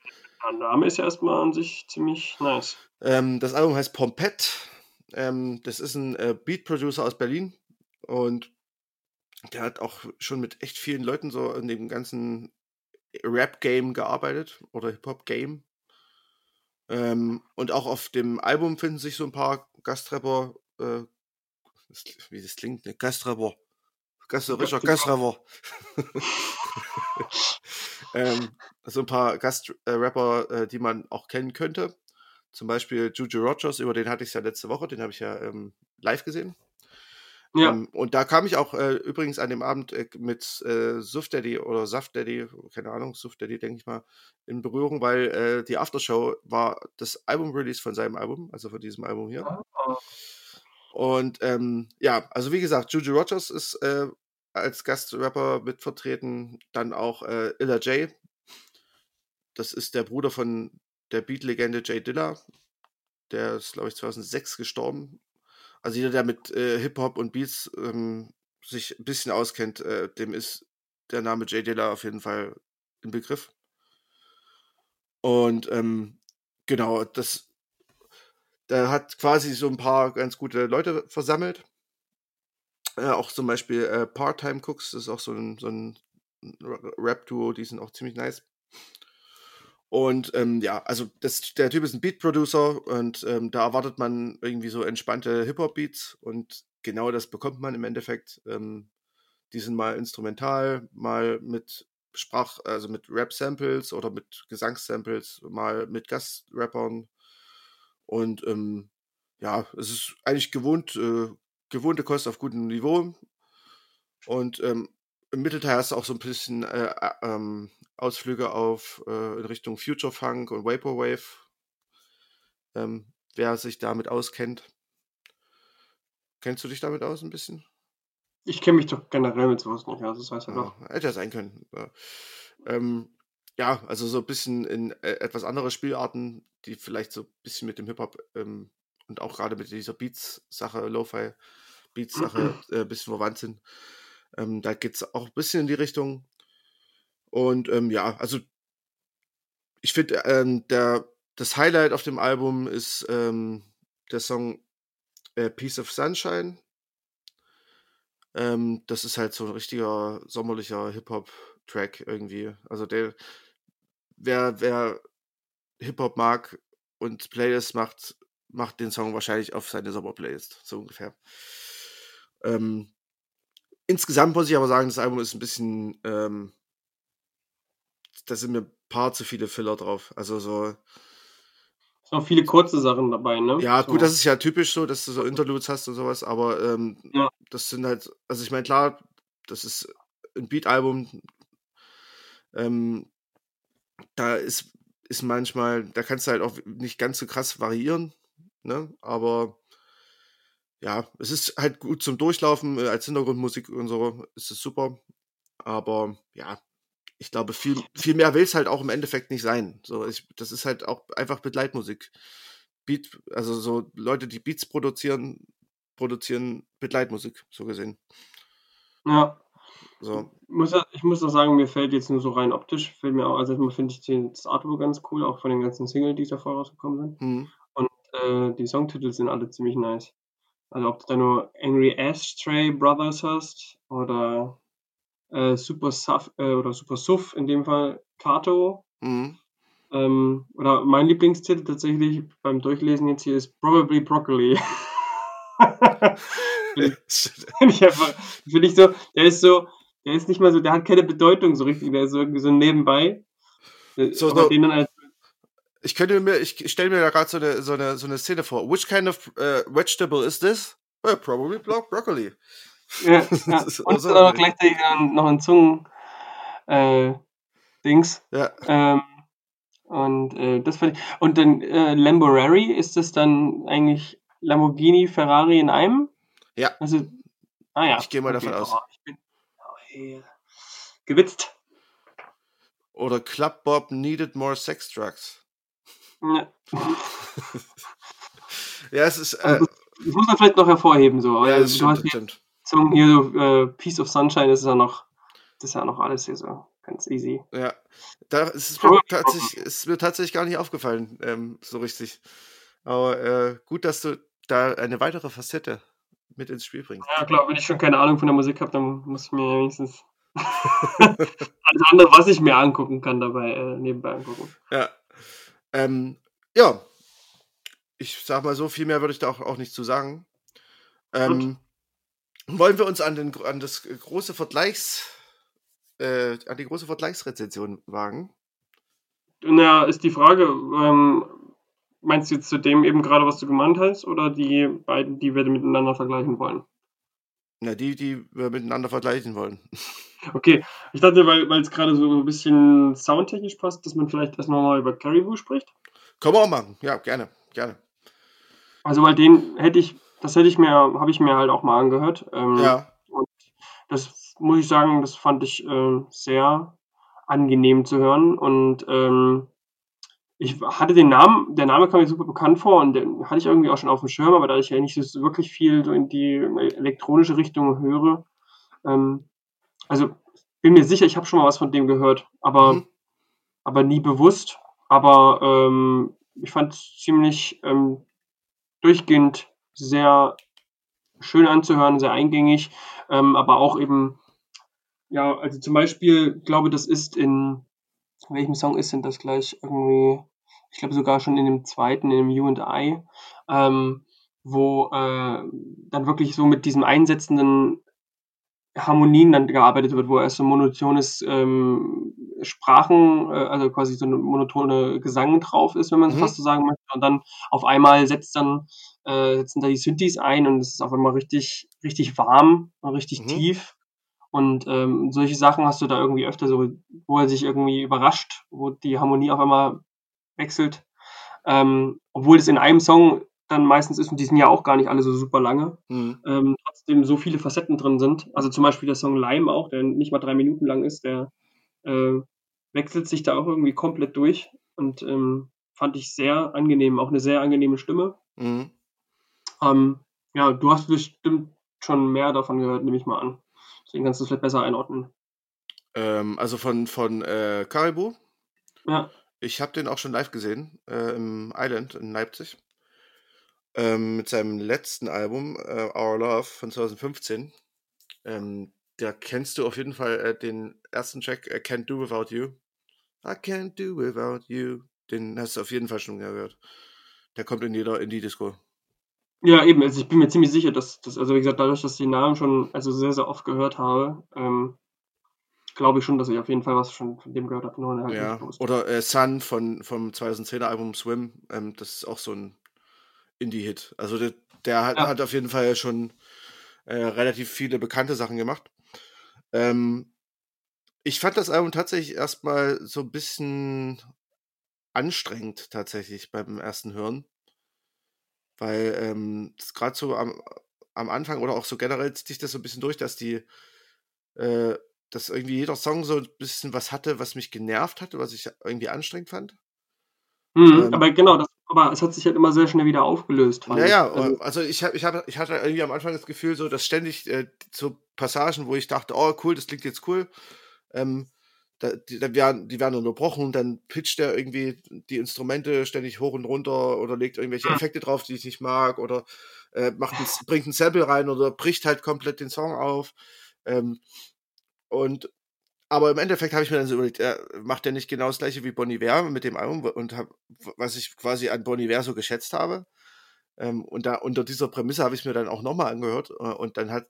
Der Name ist ja erstmal an sich ziemlich nice. Ähm, das Album heißt Pompette. Ähm, das ist ein äh, Beat-Producer aus Berlin und der hat auch schon mit echt vielen Leuten so in dem ganzen Rap-Game gearbeitet oder Hip-Hop-Game. Ähm, und auch auf dem Album finden sich so ein paar Gastrapper, äh, wie das klingt, ne? Gastrapper. Gast, Richard Gastrapper. [LAUGHS] ähm, so ein paar Gastrapper, äh, die man auch kennen könnte. Zum Beispiel Juju Rogers, über den hatte ich es ja letzte Woche, den habe ich ja ähm, live gesehen. Ja. Ähm, und da kam ich auch äh, übrigens an dem Abend äh, mit äh, Suff Daddy oder Saft Daddy, keine Ahnung, Suff Daddy, denke ich mal, in Berührung, weil äh, die Aftershow war das Album-Release von seinem Album, also von diesem Album hier. Oh. Und ähm, ja, also wie gesagt, Juju Rogers ist äh, als Gastrapper mitvertreten, dann auch äh, Illa J. Das ist der Bruder von der Beat-Legende Jay Dilla. Der ist, glaube ich, 2006 gestorben also jeder, der mit äh, Hip-Hop und Beats ähm, sich ein bisschen auskennt, äh, dem ist der Name Jay Dilla auf jeden Fall im Begriff. Und ähm, genau, das, der hat quasi so ein paar ganz gute Leute versammelt. Äh, auch zum Beispiel äh, Part-Time Cooks, das ist auch so ein, so ein Rap-Duo, die sind auch ziemlich nice. Und ähm, ja, also das, der Typ ist ein Beat-Producer und ähm, da erwartet man irgendwie so entspannte Hip-Hop-Beats und genau das bekommt man im Endeffekt. Ähm, die sind mal instrumental, mal mit Sprach, also mit Rap-Samples oder mit Gesangssamples, mal mit Gastrappern. Und ähm, ja, es ist eigentlich gewohnt, äh, gewohnte Kost auf gutem Niveau. Und ähm, im Mittelteil hast du auch so ein bisschen äh, äh, ähm, Ausflüge auf äh, in Richtung Future Funk und Vaporwave. Ähm, wer sich damit auskennt. Kennst du dich damit aus ein bisschen? Ich kenne mich doch generell mit sowas nicht aus, das weiß ja doch. Hätte ja sein können. Ja. Ähm, ja, also so ein bisschen in äh, etwas andere Spielarten, die vielleicht so ein bisschen mit dem Hip-Hop ähm, und auch gerade mit dieser Beats-Sache, Lo-Fi-Beats-Sache [CLEARS THROAT] äh, ein bisschen verwandt sind. Ähm, da geht es auch ein bisschen in die Richtung. Und ähm, ja, also ich finde, ähm, der, das Highlight auf dem Album ist ähm, der Song äh, Piece of Sunshine. Ähm, das ist halt so ein richtiger sommerlicher Hip-Hop-Track irgendwie. Also der, wer, wer Hip-Hop mag und Playlist macht, macht den Song wahrscheinlich auf seine Sommerplaylist, so ungefähr. Ähm, Insgesamt muss ich aber sagen, das Album ist ein bisschen, ähm, da sind mir ein paar zu viele Filler drauf. Also so. Es sind auch viele kurze Sachen dabei, ne? Ja, so. gut, das ist ja typisch so, dass du so Interludes hast und sowas, aber ähm, ja. das sind halt, also ich meine, klar, das ist ein Beat-Album, ähm, da ist, ist manchmal, da kannst du halt auch nicht ganz so krass variieren, ne? Aber ja, es ist halt gut zum Durchlaufen, äh, als Hintergrundmusik und so ist es super. Aber ja, ich glaube, viel, viel mehr will es halt auch im Endeffekt nicht sein. So, ich, das ist halt auch einfach Begleitmusik. Beat, also so Leute, die Beats produzieren, produzieren Begleitmusik, so gesehen. Ja. So. Ich muss, ich muss auch sagen, mir fällt jetzt nur so rein optisch, fällt mir auch, also erstmal finde ich das Artwork ganz cool, auch von den ganzen Singles, die davor rausgekommen sind. Mhm. Und äh, die Songtitel sind alle ziemlich nice. Also ob du da nur Angry Ashtray Brothers hast oder äh, Super Suff äh, oder Super Suff, in dem Fall Kato. Mhm. Ähm, oder mein Lieblingstitel tatsächlich beim Durchlesen jetzt hier ist Probably Broccoli. [LAUGHS] Finde [LAUGHS] ich, einfach, finde ich so, der ist so, der ist nicht mal so, der hat keine Bedeutung so richtig, der ist so irgendwie so nebenbei. Äh, so, so, ich könnte mir, ich stelle mir da gerade so eine, so, eine, so eine Szene vor. Which kind of uh, vegetable is this? Well, probably broccoli. Ja, [LAUGHS] ja. und so aber gleichzeitig noch ein Zungen äh. Ja. Ähm, und äh, das fand ich. Und dann äh, Lamborghini, ist das dann eigentlich Lamborghini, Ferrari in einem? Ja. Also, ah ja. Ich gehe mal okay. davon aus. Oh, ich bin oh, gewitzt. Oder Club Bob needed more sex drugs. Ja. [LAUGHS] ja, es ist. Äh, das muss man vielleicht noch hervorheben, so. Ja, das stimmt, das stimmt. Song hier, so, äh, Piece of Sunshine, das ist ja noch, das ist ja noch alles hier so. ganz easy. Ja, da ist es mir, tatsächlich, ist mir tatsächlich gar nicht aufgefallen, ähm, so richtig. Aber äh, gut, dass du da eine weitere Facette mit ins Spiel bringst. Ja, klar, wenn ich schon keine Ahnung von der Musik habe, dann muss ich mir wenigstens [LAUGHS] alles andere, was ich mir angucken kann, dabei äh, nebenbei angucken. Ja. Ähm, ja. Ich sag mal so, viel mehr würde ich da auch, auch nicht zu sagen. Ähm, wollen wir uns an, den, an das große Vergleichs, äh, an die große Vergleichsrezension wagen? Na, ist die Frage, ähm, meinst du jetzt zu dem eben gerade, was du gemeint hast, oder die beiden, die wir miteinander vergleichen wollen? Na, die, die wir miteinander vergleichen wollen. [LAUGHS] Okay, ich dachte, weil es gerade so ein bisschen soundtechnisch passt, dass man vielleicht erstmal mal über Caribou spricht. Können wir auch machen, ja, gerne, gerne. Also, weil den hätte ich, das hätte ich mir, habe ich mir halt auch mal angehört. Ähm, Ja. Und das muss ich sagen, das fand ich äh, sehr angenehm zu hören. Und ähm, ich hatte den Namen, der Name kam mir super bekannt vor und den hatte ich irgendwie auch schon auf dem Schirm, aber da ich ja nicht so wirklich viel so in die elektronische Richtung höre, ähm, also bin mir sicher, ich habe schon mal was von dem gehört, aber, Mhm. aber nie bewusst. Aber ähm, ich fand es ziemlich ähm, durchgehend sehr schön anzuhören, sehr eingängig, ähm, aber auch eben, ja, also zum Beispiel, glaube das ist in, in welchem Song ist denn das gleich irgendwie, ich glaube sogar schon in dem zweiten, in dem You and I, ähm, wo äh, dann wirklich so mit diesem einsetzenden Harmonien dann gearbeitet wird, wo erst so monotones ähm, Sprachen, äh, also quasi so eine monotone Gesang drauf ist, wenn man es Mhm. fast so sagen möchte. Und dann auf einmal setzt dann, äh, setzen da die Synthes ein und es ist auf einmal richtig, richtig warm und richtig Mhm. tief. Und ähm, solche Sachen hast du da irgendwie öfter so, wo er sich irgendwie überrascht, wo die Harmonie auf einmal wechselt. Ähm, obwohl es in einem Song dann meistens ist, und die sind ja auch gar nicht alle so super lange, Mhm. ähm, trotzdem so viele Facetten drin sind. Also zum Beispiel der Song Lime auch, der nicht mal drei Minuten lang ist, der äh, wechselt sich da auch irgendwie komplett durch und ähm, fand ich sehr angenehm, auch eine sehr angenehme Stimme. Mhm. Ähm, ja, du hast bestimmt schon mehr davon gehört, nehme ich mal an. Deswegen kannst du es vielleicht besser einordnen. Ähm, also von, von äh, Caribou. Ja, Ich habe den auch schon live gesehen, äh, im Island in Leipzig. Ähm, mit seinem letzten Album, äh, Our Love von 2015. Ähm, da kennst du auf jeden Fall äh, den ersten Track, I Can't Do Without You. I can't do without you. Den hast du auf jeden Fall schon gehört. Der kommt in jeder Indie-Disco. Ja, eben. Also ich bin mir ziemlich sicher, dass das, also wie gesagt, dadurch, dass ich den Namen schon also sehr, sehr oft gehört habe, ähm, glaube ich schon, dass ich auf jeden Fall was schon von dem gehört habe. Nur halt Ja. Oder äh, Sun von, vom 2010er Album Swim. Ähm, das ist auch so ein Indie-Hit. Also der, der hat, Ja. hat auf jeden Fall schon äh, relativ viele bekannte Sachen gemacht. Ähm, ich fand das Album tatsächlich erstmal so ein bisschen anstrengend tatsächlich beim ersten Hören. Weil ähm, gerade so am, am Anfang oder auch so generell zieht sich das so ein bisschen durch, dass die, äh, dass irgendwie jeder Song so ein bisschen was hatte, was mich genervt hatte, was ich irgendwie anstrengend fand. Mhm, Ähm, aber genau, das, aber es hat sich halt immer sehr schnell wieder aufgelöst, ich. Naja, Also, also ich, hab, ich, hab, ich hatte irgendwie am Anfang das Gefühl, so, dass ständig äh, so Passagen, wo ich dachte, oh cool, das klingt jetzt cool, ähm, da, die, da werden, die werden unterbrochen, dann pitcht er irgendwie die Instrumente ständig hoch und runter oder legt irgendwelche Mhm. Effekte drauf, die ich nicht mag oder äh, macht ein, bringt ein Sample rein oder bricht halt komplett den Song auf. Ähm, und aber im Endeffekt habe ich mir dann so überlegt, er macht er nicht genau das gleiche wie Bon Iver mit dem Album und hab, was ich quasi an Bon Iver so geschätzt habe. Ähm, und da unter dieser Prämisse habe ich mir dann auch nochmal angehört äh, und dann hat,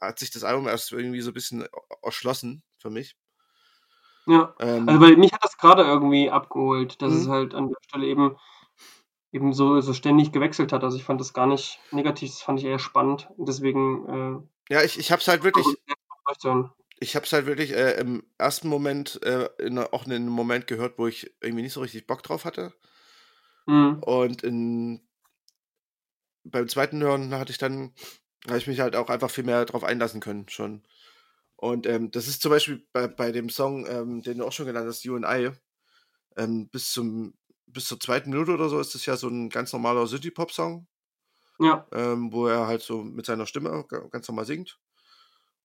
hat sich das Album erst irgendwie so ein bisschen erschlossen für mich. Ja. Ähm, Also weil mich hat das gerade irgendwie abgeholt, dass es Mhm. halt an der Stelle eben eben so, so ständig gewechselt hat. Also ich fand das gar nicht negativ, das fand ich eher spannend. Und deswegen äh, ja, ich, ich habe es halt wirklich, ich habe es halt wirklich äh, im ersten Moment äh, in, auch in einem Moment gehört, wo ich irgendwie nicht so richtig Bock drauf hatte. Mhm. Und in, beim zweiten Hören hatte ich dann, habe ich mich halt auch einfach viel mehr drauf einlassen können schon. Und ähm, das ist zum Beispiel bei, bei dem Song, ähm, den du auch schon genannt hast, You and I, ähm, bis zum bis zur zweiten Minute oder so ist das ja so ein ganz normaler City-Pop-Song, Ja. ähm, wo er halt so mit seiner Stimme ga- ganz normal singt.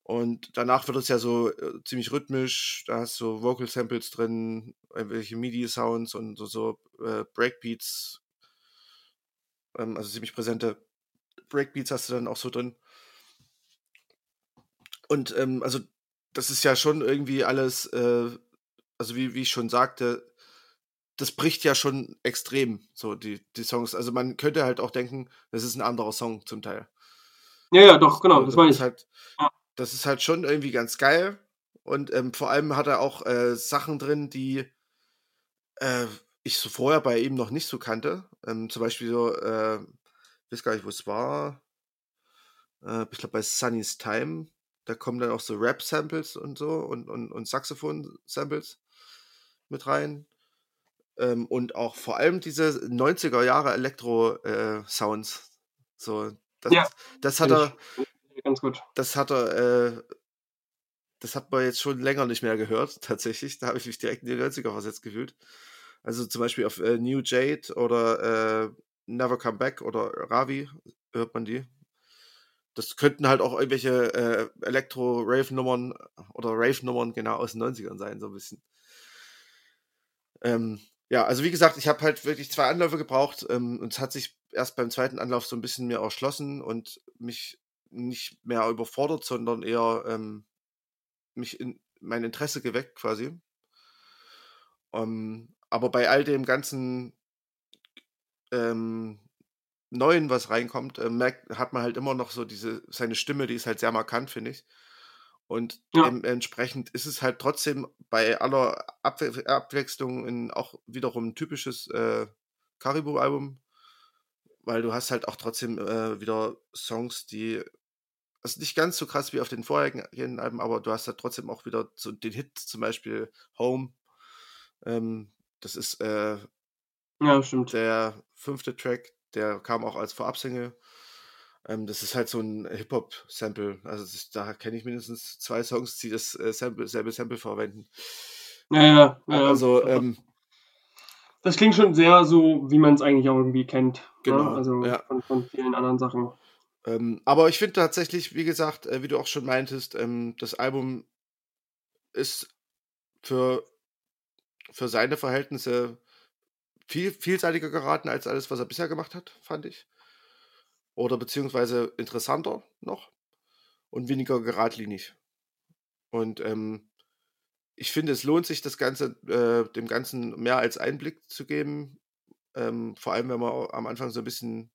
Und danach wird es ja so äh, ziemlich rhythmisch. Da hast du Vocal Samples drin, irgendwelche MIDI-Sounds und so, so äh, Breakbeats. Ähm, also ziemlich präsente Breakbeats hast du dann auch so drin. Und ähm, also das ist ja schon irgendwie alles, äh, also wie, wie ich schon sagte, das bricht ja schon extrem, so die, die Songs. Also man könnte halt auch denken, das ist ein anderer Song zum Teil. Ja, ja, doch, genau, das meine ich. halt, das ist halt schon irgendwie ganz geil. Und ähm, vor allem hat er auch äh, Sachen drin, die äh, ich so vorher bei ihm noch nicht so kannte. Ähm, zum Beispiel so, äh, ich weiß gar nicht, wo es war. Äh, ich glaube bei Sunny's Time. Da kommen dann auch so Rap-Samples und so und, und, und Saxophon-Samples mit rein. Ähm, und auch vor allem diese 90er Jahre Elektro-Sounds. Äh, so, das, Ja, das hat er, ganz gut. das hat er, äh, das hat man jetzt schon länger nicht mehr gehört, [LAUGHS] tatsächlich. Da habe ich mich direkt in die 90er versetzt gefühlt. Also zum Beispiel auf äh, New Jade oder äh, Never Come Back oder Ravi hört man die. Das könnten halt auch irgendwelche äh, Elektro-Rave-Nummern oder Rave-Nummern genau aus den 90ern sein, so ein bisschen. Ähm, ja, also wie gesagt, ich habe halt wirklich zwei Anläufe gebraucht ähm, und es hat sich erst beim zweiten Anlauf so ein bisschen mehr erschlossen und mich nicht mehr überfordert, sondern eher ähm, mich in mein Interesse geweckt quasi. Ähm, aber bei all dem ganzen ähm, Neuen, was reinkommt, äh, merkt, hat man halt immer noch so diese, seine Stimme, die ist halt sehr markant, finde ich. Und Ja. entsprechend ist es halt trotzdem bei aller Abwe Abwechslung in auch wiederum ein typisches äh, Caribou-Album, weil du hast halt auch trotzdem äh, wieder Songs, die also nicht ganz so krass wie auf den vorherigen Alben, aber du hast halt trotzdem auch wieder so den Hit, zum Beispiel Home. Ähm, das ist äh, Ja, der fünfte Track, der kam auch als Vorabsingle. Ähm, das ist halt so ein Hip-Hop-Sample. Also das, da kenne ich mindestens zwei Songs, die das äh, Sample, selbe Sample verwenden. Ja, ja. Also, das, ähm, das klingt schon sehr so, wie man es eigentlich auch irgendwie kennt. Genau, Ne? Also ja. von, von vielen anderen Sachen. ähm, aber ich finde tatsächlich, wie gesagt, äh, wie du auch schon meintest, ähm, das Album ist für, für seine Verhältnisse viel vielseitiger geraten als alles, was er bisher gemacht hat, fand ich. Oder beziehungsweise interessanter noch und weniger geradlinig. Und ähm, ich finde, es lohnt sich, das Ganze, äh, dem Ganzen mehr als Einblick zu geben. Ähm, vor allem, wenn man am Anfang so ein bisschen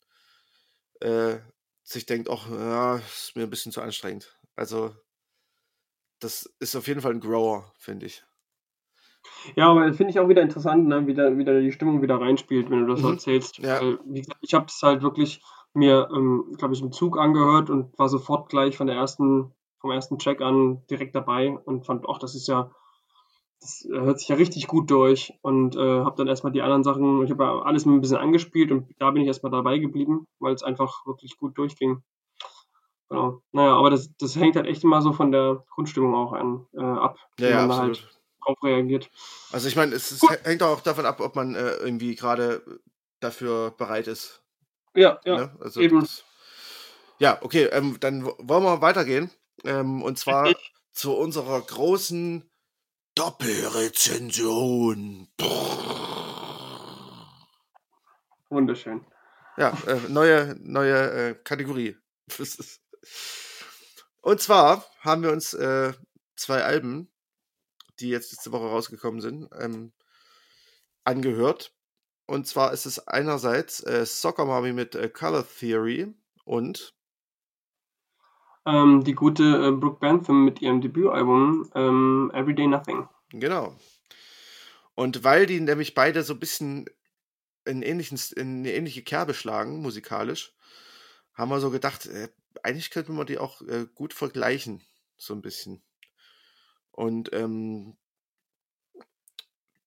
äh, sich denkt, ach, ja, ist mir ein bisschen zu anstrengend. Also, das ist auf jeden Fall ein Grower, finde ich. Ja, aber finde ich auch wieder interessant, ne? wie, da, wie da die Stimmung wieder reinspielt, wenn du das Mhm. erzählst. Ja. Gesagt, ich habe es halt wirklich mir, ähm, glaube ich, im Zug angehört und war sofort gleich von der ersten, vom ersten Check an direkt dabei und fand, ach, das ist ja, das äh, hört sich ja richtig gut durch und äh, habe dann erstmal die anderen Sachen, ich habe ja alles ein bisschen angespielt und da bin ich erstmal dabei geblieben, weil es einfach wirklich gut durchging. Genau. Naja, aber das, das hängt halt echt immer so von der Grundstimmung auch an, äh, ab, Ja, ja, da absolut. halt drauf reagiert. Also ich meine, es, es hängt auch davon ab, ob man äh, irgendwie gerade dafür bereit ist. Ja, ja, ne? also eben. Das, ja, okay, ähm, dann wollen wir weitergehen. Ähm, und zwar Richtig. zu unserer großen Doppelrezension. Wunderschön. Ja, äh, neue, neue äh, Kategorie. [LAUGHS] Und zwar haben wir uns äh, zwei Alben, die jetzt letzte Woche rausgekommen sind, ähm, angehört. Und zwar ist es einerseits äh, Soccer Mommy mit äh, Color Theory und Ähm, die gute äh, Brooke Bentham mit ihrem Debütalbum ähm, Everyday Nothing. genau. Und weil die nämlich beide so ein bisschen in, ähnlichen, in eine ähnliche Kerbe schlagen, musikalisch, haben wir so gedacht, äh, eigentlich könnte man die auch äh, gut vergleichen, so ein bisschen. Und ähm,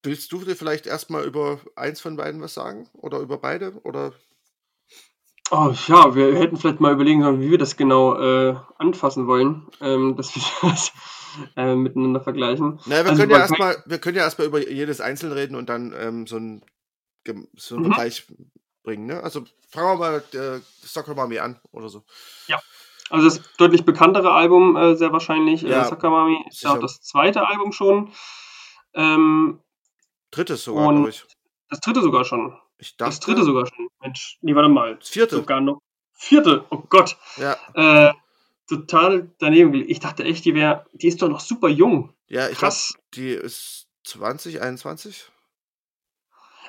willst du dir vielleicht erstmal über eins von beiden was sagen? Oder über beide? Oder Oh ja, wir hätten vielleicht mal überlegen sollen, wie wir das genau äh, anfassen wollen, ähm, dass wir [LAUGHS] das äh, miteinander vergleichen. naja, wir Also können ja erstmal, wir können ja erstmal über jedes einzeln reden und dann ähm, so ein gem- so einen Mhm. Vergleich bringen, ne? Also fangen wir mal äh, Stockholm Armee an oder so. Also das deutlich bekanntere Album äh, sehr wahrscheinlich. Äh, Ja, Sakamami ist ja auch das zweite Album schon. Ähm, Drittes sogar, glaube ich. das dritte sogar schon. Ich Das dachte, dritte sogar schon. Mensch, nee, warte mal. Das vierte. Sogar noch. Vierte, oh Gott. Ja, Äh, total daneben. Ich dachte echt, die wäre, die ist doch noch super jung. ja, ich Krass. die ist 20, 21.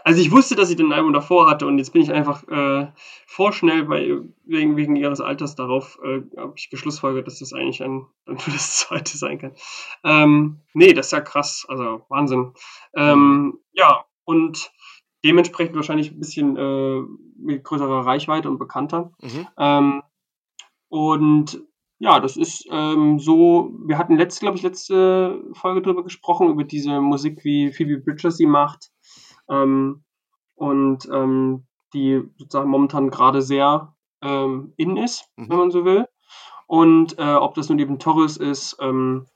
Also ich wusste, dass sie den Album davor hatte und jetzt bin ich einfach äh, vorschnell bei, wegen, wegen ihres Alters darauf, äh, habe ich geschlussfolgert, dass das eigentlich ein, nur das [LAUGHS] zweite sein kann. Ähm, nee, das ist ja krass, also Wahnsinn. Ähm, ja, und dementsprechend wahrscheinlich ein bisschen äh, mit größerer Reichweite und bekannter. Mhm. Ähm, und ja, das ist ähm, so, wir hatten letzte, glaube ich, letzte Folge drüber gesprochen, über diese Musik, wie Phoebe Bridgers sie macht. Ähm, und ähm, die sozusagen momentan gerade sehr ähm, in ist, Mhm. wenn man so will. Und äh, ob das nun eben Torres ist, ähm,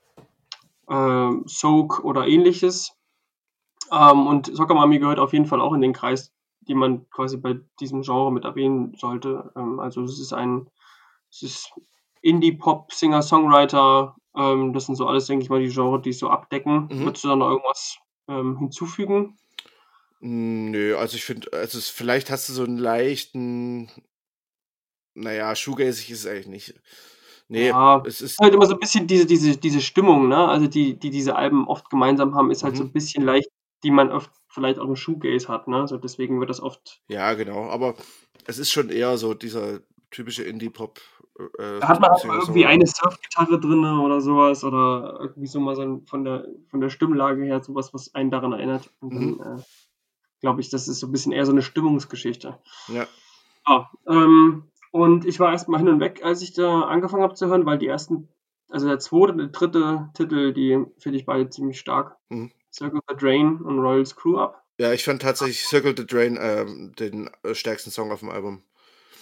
äh, Soak oder ähnliches. Ähm, und Soccer Mami gehört auf jeden Fall auch in den Kreis, die man quasi bei diesem Genre mit erwähnen sollte. Ähm, also es ist ein, es ist Indie-Pop, Singer-Songwriter. Ähm, das sind so alles, denke ich mal, die Genre, die es so abdecken. Mhm. Würdest du da noch irgendwas ähm, hinzufügen? Nö, also ich finde, also es, vielleicht hast du so einen leichten, naja, shoegazig ist es eigentlich nicht. Nee, Ja, es ist, halt immer so ein bisschen diese, diese, diese Stimmung, ne? Also die, die diese Alben oft gemeinsam haben, ist halt so Mhm. ein bisschen leicht, die man oft vielleicht auch im Shoegaze hat, ne? So deswegen wird das oft. ja, genau, aber es ist schon eher so dieser typische Indie-Pop. Äh, Da hat man halt irgendwie eine Surfgitarre drin oder sowas oder irgendwie so mal so von der von der Stimmlage her sowas, was einen daran erinnert. Und Mhm. dann äh, glaube ich, das ist so ein bisschen eher so eine Stimmungsgeschichte. Ja, Ja, ähm, und ich war erstmal hin und weg, als ich da angefangen habe zu hören, weil die ersten, also der zweite und der dritte Titel, die finde ich beide ziemlich stark. Mhm. Circle the Drain und Royal Screw Up. ja, ich fand tatsächlich Circle the Drain ähm, den äh, stärksten Song auf dem Album.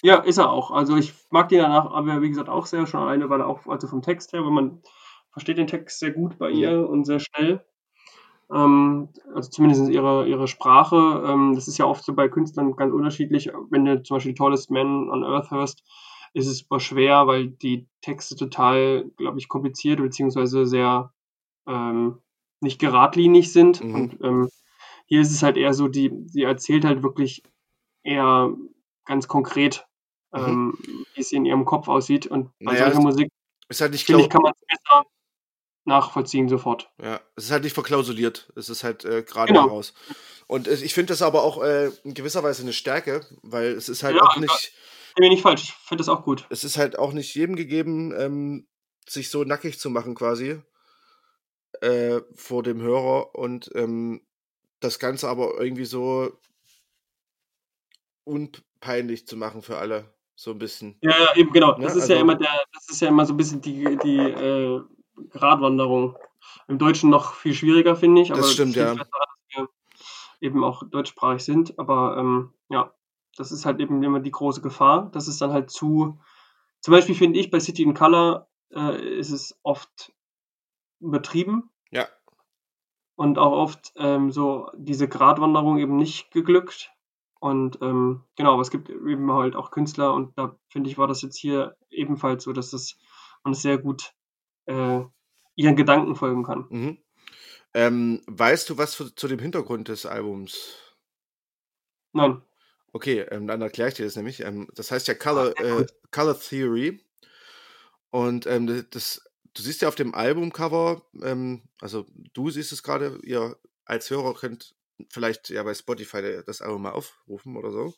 Ja, ist er auch. Also ich mag den danach, aber wie gesagt auch sehr schon alleine, weil er auch, also vom Text her, weil man versteht den Text sehr gut bei Mhm. ihr und sehr schnell. Ähm, also zumindest ihre, ihre Sprache. Ähm, das ist ja oft so bei Künstlern ganz unterschiedlich. Wenn du zum Beispiel Tallest Man on Earth hörst, ist es super schwer, weil die Texte total, glaube ich, kompliziert beziehungsweise sehr ähm, nicht geradlinig sind. Mhm. Und ähm, hier ist es halt eher so, die, die erzählt halt wirklich eher ganz konkret, Mhm. ähm, wie es in ihrem Kopf aussieht. Und bei Naja, solcher Musik, Ist halt nicht finde ich, kann man es besser nachvollziehen sofort. Ja, es ist halt nicht verklausuliert. Es ist halt äh, gerade Genau. heraus. Und äh, ich finde das aber auch äh, in gewisser Weise eine Stärke, weil es ist halt Ja, auch ja. nicht, Ich bin nicht falsch, ich finde das auch gut. es ist halt auch nicht jedem gegeben, ähm, sich so nackig zu machen quasi äh, vor dem Hörer und ähm, das Ganze aber irgendwie so unpeinlich zu machen für alle, so ein bisschen. Ja, ja, eben genau. Ne, Das ist ja also- immer der, das ist ja immer so ein bisschen die, die Gratwanderung. Im Deutschen noch viel schwieriger, finde ich. Das aber stimmt, viel ja. besser, dass wir eben auch deutschsprachig sind. Aber ähm, ja, das ist halt eben immer die große Gefahr. Das ist dann halt zu. Zum Beispiel finde ich bei City in Color äh, ist es oft übertrieben Ja, und auch oft ähm, so diese Gratwanderung eben nicht geglückt. Und ähm, genau, aber es gibt eben halt auch Künstler und da finde ich, war das jetzt hier ebenfalls so, dass das man sehr gut äh, ihren Gedanken folgen kann. mhm. Ähm, weißt du was zu, zu dem Hintergrund des Albums? Nein. Okay, ähm, dann erkläre ich dir das nämlich. Ähm, das heißt ja Color, sehr äh. Color Theory. Und ähm, das, du siehst ja auf dem Albumcover, ähm, also du siehst es gerade, ihr als Hörer könnt vielleicht ja bei Spotify das Album mal aufrufen oder so.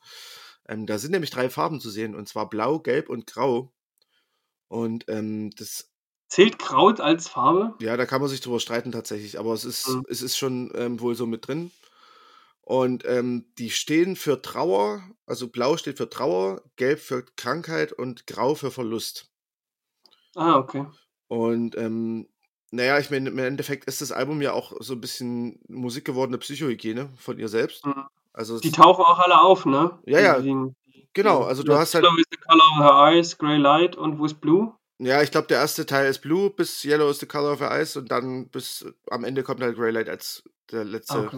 Ähm, da sind nämlich drei Farben zu sehen, und zwar blau, gelb und grau. Und das, Zählt Kraut als Farbe? ja, da kann man sich drüber streiten tatsächlich, aber es ist, Mhm. es ist schon ähm, wohl so mit drin. Und ähm, die stehen für Trauer, also blau steht für Trauer, gelb für Krankheit und grau für Verlust. Ah, okay. Und ähm, naja, ich meine, im Endeffekt ist das Album ja auch so ein bisschen musikgewordene Psychohygiene von ihr selbst. Mhm. Also Die tauchen auch alle auf, ne? Ja, ja. Die, die, genau, also du hast halt, Yellow is the color of her eyes, grey light und ist blue? Ja, ich glaube, der erste Teil ist Blue bis Yellow is the Color of Her Eyes und dann bis am Ende kommt halt Grey Light als der letzte. Ah, okay.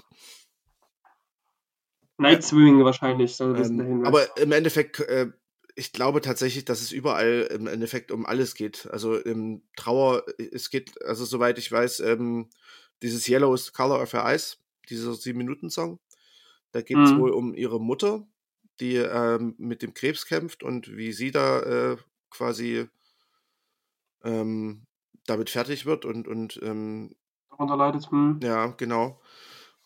Night Swimming wahrscheinlich, so ein bisschen Ähm, dahin. aber im Endeffekt äh, ich glaube tatsächlich, dass es überall im Endeffekt um alles geht. Also im Trauer, es geht, also soweit ich weiß, ähm, dieses Yellow is the Color of Her Eyes, dieser Sieben-Minuten-Song, da geht es Mhm. wohl um ihre Mutter, die ähm, mit dem Krebs kämpft und wie sie da äh, quasi ähm, damit fertig wird und, und ähm, Darunter leidet. Hm. ja, genau.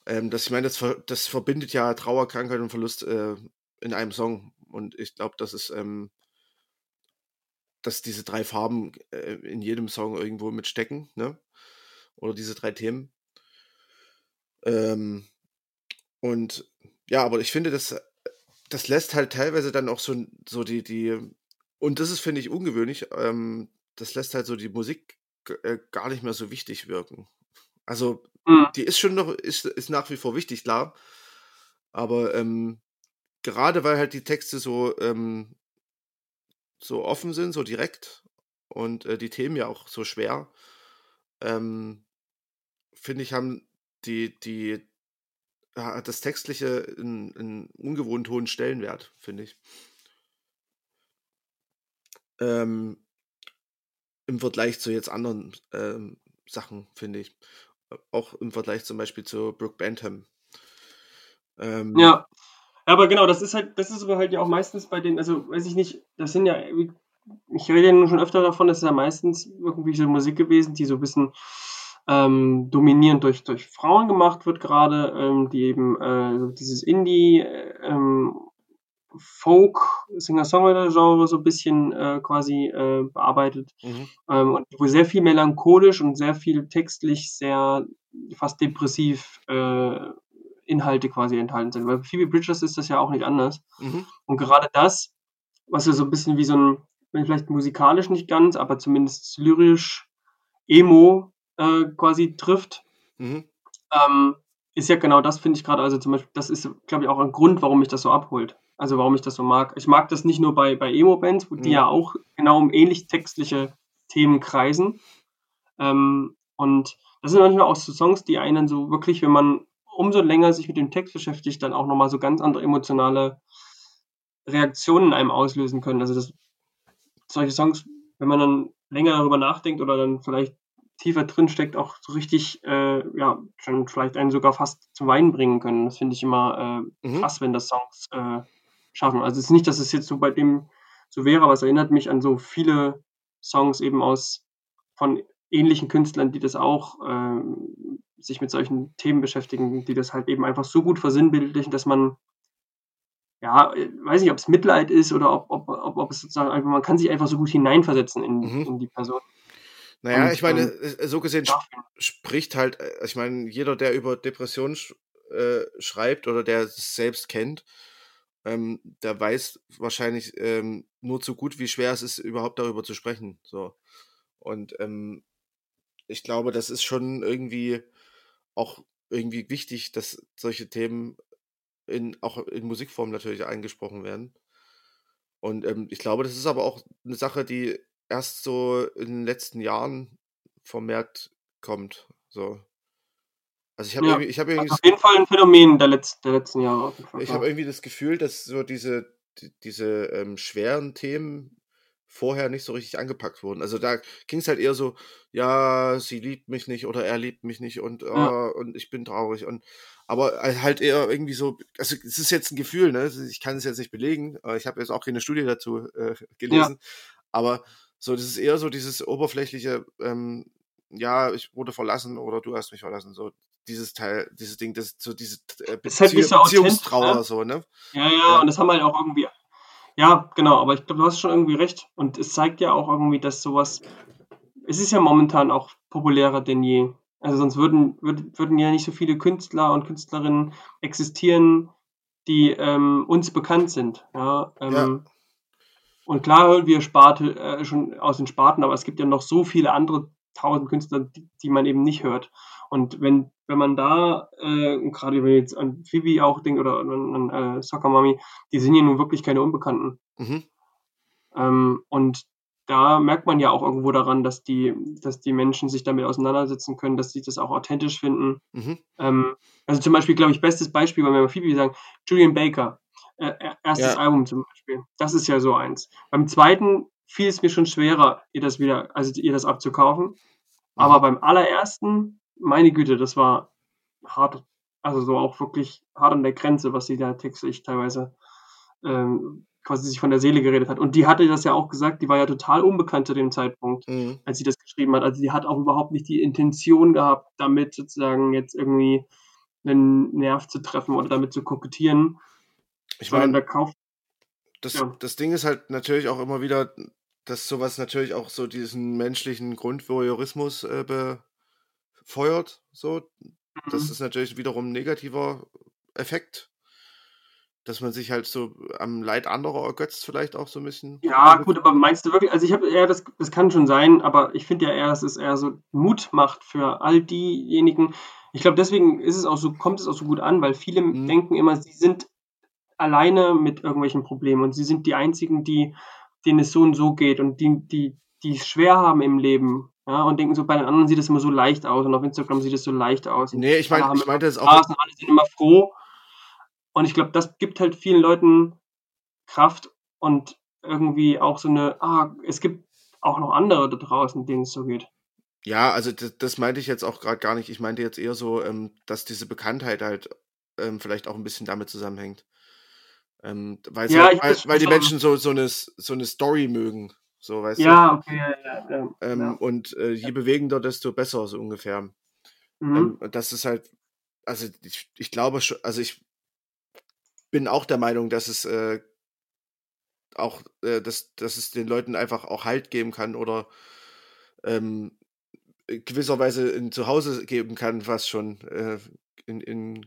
Ähm, das, ich meine, das, ver das verbindet ja Trauer, Krankheit und Verlust äh, in einem Song. Und ich glaube, das ist, ähm, dass diese drei Farben äh, in jedem Song irgendwo mitstecken, ne? Oder diese drei Themen. Ähm, und ja, aber ich finde, das, das lässt halt teilweise dann auch so, so die, die, und das ist, finde ich, ungewöhnlich, ähm, das lässt halt so die Musik äh, gar nicht mehr so wichtig wirken. Also, Mhm. die ist schon noch, ist, ist nach wie vor wichtig, klar. Aber ähm, gerade weil halt die Texte so, ähm, so offen sind, so direkt und äh, die Themen ja auch so schwer, ähm, finde ich, haben die, die, ja, hat das Textliche einen, einen ungewohnt hohen Stellenwert, finde ich. Ähm, Im Vergleich zu jetzt anderen ähm, Sachen, finde ich. Auch im Vergleich zum Beispiel zu Brooke Bantam. Ähm, Ja. Ja, aber genau, das ist halt, das ist aber halt ja auch meistens bei den, also weiß ich nicht, das sind ja, ich rede ja nun schon öfter davon, das ist ja meistens irgendwie so Musik gewesen, die so ein bisschen ähm, dominierend durch, durch Frauen gemacht wird gerade, ähm, die eben äh, dieses Indie, äh, ähm, Folk, Singer-Songwriter-Genre so ein bisschen äh, quasi äh, bearbeitet. mhm, Ähm, und wo sehr viel melancholisch und sehr viel textlich sehr fast depressiv äh, Inhalte quasi enthalten sind. Bei Phoebe Bridgers ist das ja auch nicht anders. mhm, Und gerade das, was ja so ein bisschen wie so ein, vielleicht musikalisch nicht ganz, aber zumindest lyrisch Emo äh, quasi trifft, mhm, ähm, ist ja genau das, finde ich gerade, also zum Beispiel, das ist, glaube ich, auch ein Grund, warum mich das so abholt. Also warum ich das so mag. Ich mag das nicht nur bei, bei Emo-Bands, die Mhm. ja auch genau um ähnlich textliche Themen kreisen. Ähm, und das sind manchmal auch so Songs, die einen so wirklich, wenn man umso länger sich mit dem Text beschäftigt, dann auch nochmal so ganz andere emotionale Reaktionen in einem auslösen können. Also das, solche Songs, wenn man dann länger darüber nachdenkt oder dann vielleicht tiefer drin steckt, auch so richtig, äh, ja, schon vielleicht einen sogar fast zum Weinen bringen können. Das finde ich immer äh, mhm, krass, wenn das Songs äh, schaffen. Also es ist nicht, dass es jetzt so bei dem so wäre, aber es erinnert mich an so viele Songs eben aus von ähnlichen Künstlern, die das auch ähm, sich mit solchen Themen beschäftigen, die das halt eben einfach so gut versinnbildlichen, dass man ja, äh, weiß nicht, ob es Mitleid ist oder ob, ob, ob, ob es sozusagen einfach, man kann sich einfach so gut hineinversetzen in, Mhm. in die Person. Naja, Und, ich meine, ähm, äh, so gesehen Nachfühlen. spricht halt, äh, ich meine, jeder, der über Depressionen sch äh, schreibt oder der es selbst kennt, ähm, der weiß wahrscheinlich ähm, nur zu gut, wie schwer es ist, überhaupt darüber zu sprechen. So. Und ähm, ich glaube, das ist schon irgendwie auch irgendwie wichtig, dass solche Themen in, auch in Musikform natürlich angesprochen werden. Und ähm, ich glaube, das ist aber auch eine Sache, die erst so in den letzten Jahren vermehrt kommt. So. Also ich habe Ja, irgendwie, ich habe irgendwie, also auf jeden Fall ein Phänomen der, Letz-, der letzten Jahre. Ich habe irgendwie das Gefühl, dass so diese, die- diese ähm, schweren Themen vorher nicht so richtig angepackt wurden. Also da ging es halt eher so, ja, sie liebt mich nicht oder er liebt mich nicht und, Ja. ah, und ich bin traurig und aber halt eher irgendwie so, also es ist jetzt ein Gefühl, ne? Ich kann es jetzt nicht belegen, ich habe jetzt auch keine Studie dazu äh, gelesen, aber so, das ist eher so dieses oberflächliche, ähm, ja, ich wurde verlassen oder du hast mich verlassen, so dieses Teil, dieses Ding, das so diese äh, Ist halt so authentisch, Beziehungstrauer, ne? so, ne? Ja, ja, Ja. und das haben halt auch irgendwie. Ja, genau, aber ich glaube, du hast schon irgendwie recht. Und es zeigt ja auch irgendwie, dass sowas. Es ist ja momentan auch populärer denn je. Also sonst würden, würd, würden ja nicht so viele Künstler und Künstlerinnen existieren, die ähm, uns bekannt sind. Ja, ähm, Ja. Und klar hören wir Sparte äh, schon aus den Sparten, aber es gibt ja noch so viele andere tausend Künstler, die, die man eben nicht hört. Und wenn, wenn man da, äh, gerade wenn man jetzt an Phoebe auch denkt oder an, an äh, Soccer Mommy, die sind ja nun wirklich keine Unbekannten. Mhm. Ähm, und da merkt man ja auch irgendwo daran, dass die, dass die Menschen sich damit auseinandersetzen können, dass sie das auch authentisch finden. Mhm. Ähm, also zum Beispiel, glaube ich, bestes Beispiel, wenn wir mal Phoebe sagen, Julian Baker. äh, erstes Ja. Album zum Beispiel. Das ist ja so eins. Beim zweiten fiel es mir schon schwerer, ihr das wieder, also ihr das abzukaufen. Aber Mhm. beim allerersten, meine Güte, das war hart, also so auch wirklich hart an der Grenze, was sie da textlich teilweise ähm, quasi sich von der Seele geredet hat. Und die hatte das ja auch gesagt, die war ja total unbekannt zu dem Zeitpunkt, Mhm. als sie das geschrieben hat. Also die hat auch überhaupt nicht die Intention gehabt, damit sozusagen jetzt irgendwie einen Nerv zu treffen oder damit zu kokettieren. Ich meine, da kauft, das, ja. das Ding ist halt natürlich auch immer wieder, dass sowas natürlich auch so diesen menschlichen Grundvoyeurismus äh, befeuert. So. Das Mhm. ist natürlich wiederum ein negativer Effekt. Dass man sich halt so am Leid anderer ergötzt, vielleicht auch so ein bisschen. Ja, gut, aber meinst du wirklich, also ich habe eher, das, das kann schon sein, aber ich finde ja eher, dass es eher so Mut macht für all diejenigen. Ich glaube, deswegen ist es auch so, kommt es auch so gut an, weil viele Mhm. denken immer, sie sind alleine mit irgendwelchen Problemen und sie sind die einzigen, die, denen es so und so geht und die, die, die es schwer haben im Leben. Ja, und denken so, bei den anderen sieht es immer so leicht aus und auf Instagram sieht es so leicht aus. Nee, ich meine, ich meinte es auch. Spaß alle sind immer froh. Und ich glaube, das gibt halt vielen Leuten Kraft und irgendwie auch so eine, ah, es gibt auch noch andere da draußen, denen es so geht. Ja, also das, das meinte ich jetzt auch gerade gar nicht. Ich meinte jetzt eher so, ähm, dass diese Bekanntheit halt ähm, vielleicht auch ein bisschen damit zusammenhängt. Ähm, weil, Ja, ich weil, weil die. Menschen so, so, eine, so eine Story mögen. So, weißt Ja, okay, ja, ja. du? Ähm, ja. Und äh, je bewegender, desto besser, so ungefähr. Mhm. Ähm, das ist halt, also ich, ich glaube schon, also ich bin auch der Meinung, dass es äh, auch, äh, dass, dass es den Leuten einfach auch Halt geben kann oder ähm, gewisserweise ein Zuhause geben kann, was schon äh, in, in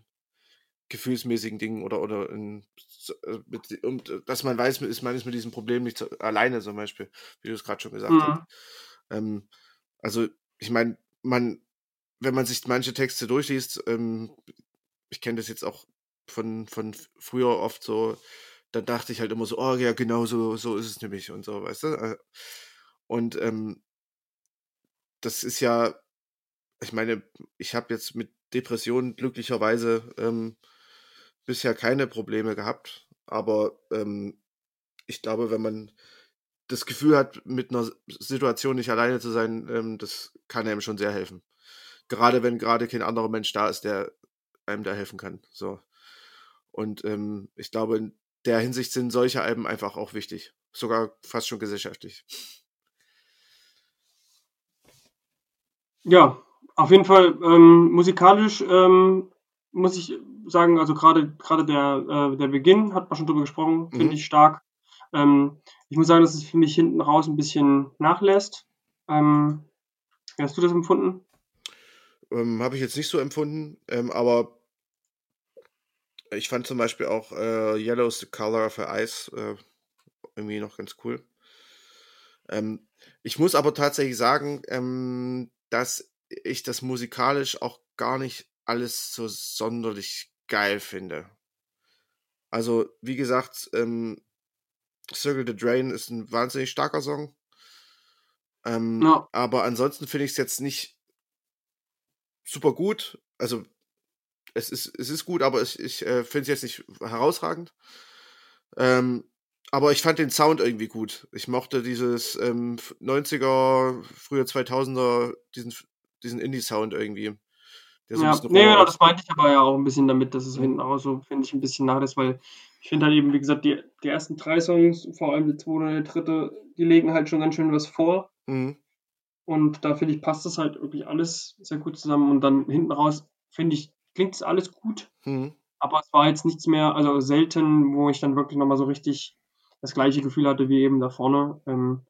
gefühlsmäßigen Dingen oder oder in, so, mit, um, dass man weiß, ist man ist mit diesem Problem nicht so, alleine zum Beispiel, wie du es gerade schon gesagt Mhm. hast. Ähm, also ich meine, man, wenn man sich manche Texte durchliest, ähm, ich kenne das jetzt auch von, von früher oft so, dann dachte ich halt immer so, oh ja, genau so, so ist es nämlich und so, weißt du? Äh, Und ähm, das ist ja, ich meine, ich habe jetzt mit Depressionen glücklicherweise ähm, bisher keine Probleme gehabt, aber ähm, ich glaube, wenn man das Gefühl hat, mit einer Situation nicht alleine zu sein, ähm, das kann einem schon sehr helfen. Gerade wenn gerade kein anderer Mensch da ist, der einem da helfen kann. So. Und ähm, ich glaube, in der Hinsicht sind solche Alben einfach auch wichtig. Sogar fast schon gesellschaftlich. Ja, auf jeden Fall ähm, musikalisch ähm, muss ich sagen, also gerade gerade der, äh, der Beginn, hat man schon drüber gesprochen, finde Mhm. ich stark. Ähm, ich muss sagen, dass es für mich hinten raus ein bisschen nachlässt. Ähm, hast du das empfunden? Ähm, Habe ich jetzt nicht so empfunden, ähm, aber ich fand zum Beispiel auch äh, Yellow's the Color of Her Eyes äh, irgendwie noch ganz cool. Ähm, ich muss aber tatsächlich sagen, ähm, dass ich das musikalisch auch gar nicht alles so sonderlich geil finde. Also, wie gesagt, ähm, Circle the Drain ist ein wahnsinnig starker Song. Ähm, Ja. Aber ansonsten finde ich es jetzt nicht super gut. Also, es ist, es ist gut, aber ich, ich äh, finde es jetzt nicht herausragend. Ähm, aber ich fand den Sound irgendwie gut. Ich mochte dieses ähm, 90er, früher 2000er, diesen, diesen Indie-Sound irgendwie. Der so Ja, nee, genau, ist. das meinte ich aber ja auch ein bisschen damit, dass es Mhm. hinten raus so, finde ich, ein bisschen nachlässt, weil ich finde halt eben, wie gesagt, die, die ersten drei Songs, vor allem der zweite und der dritte, die legen halt schon ganz schön was vor. Mhm. Und da finde ich, passt das halt wirklich alles sehr gut zusammen. Und dann hinten raus, finde ich, klingt es alles gut. Mhm. Aber es war jetzt nichts mehr, also selten, wo ich dann wirklich nochmal so richtig das gleiche Gefühl hatte wie eben da vorne. Ähm,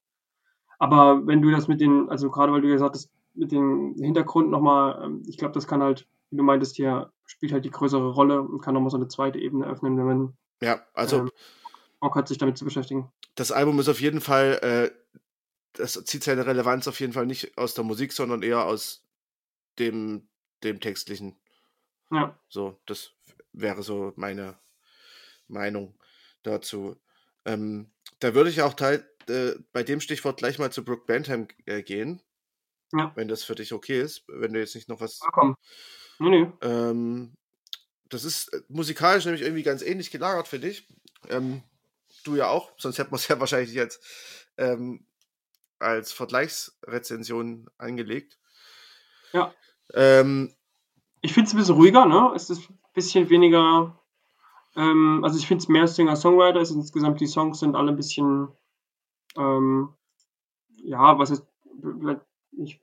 aber wenn du das mit den, also gerade weil du gesagt hast, mit dem Hintergrund nochmal, ähm, ich glaube, das kann halt, wie du meintest hier, spielt halt die größere Rolle und kann nochmal so eine zweite Ebene öffnen, wenn man Ja, also ähm, Bock hat, sich damit zu beschäftigen. das Album ist auf jeden Fall, äh, das zieht seine Relevanz auf jeden Fall nicht aus der Musik, sondern eher aus dem, dem Textlichen. Ja, So, das wäre so meine Meinung dazu. Ähm, da würde ich auch teil, äh, bei dem Stichwort gleich mal zu Brooke Bentham äh, gehen, ja, wenn das für dich okay ist, wenn du jetzt nicht noch was. ah, komm. Nee, nee. Ähm, das ist äh, musikalisch nämlich irgendwie ganz ähnlich gelagert, finde ich. Ähm, du ja auch, sonst hätten wir es [LAUGHS] ja wahrscheinlich jetzt ähm, als Vergleichsrezension angelegt. Ja. Ähm, Ich finde es ein bisschen ruhiger, ne? Es ist ein bisschen weniger. Ähm, also, ich finde es mehr Singer-Songwriter. Es insgesamt die Songs sind alle ein bisschen. Ähm, ja, was ist. vielleicht- Ich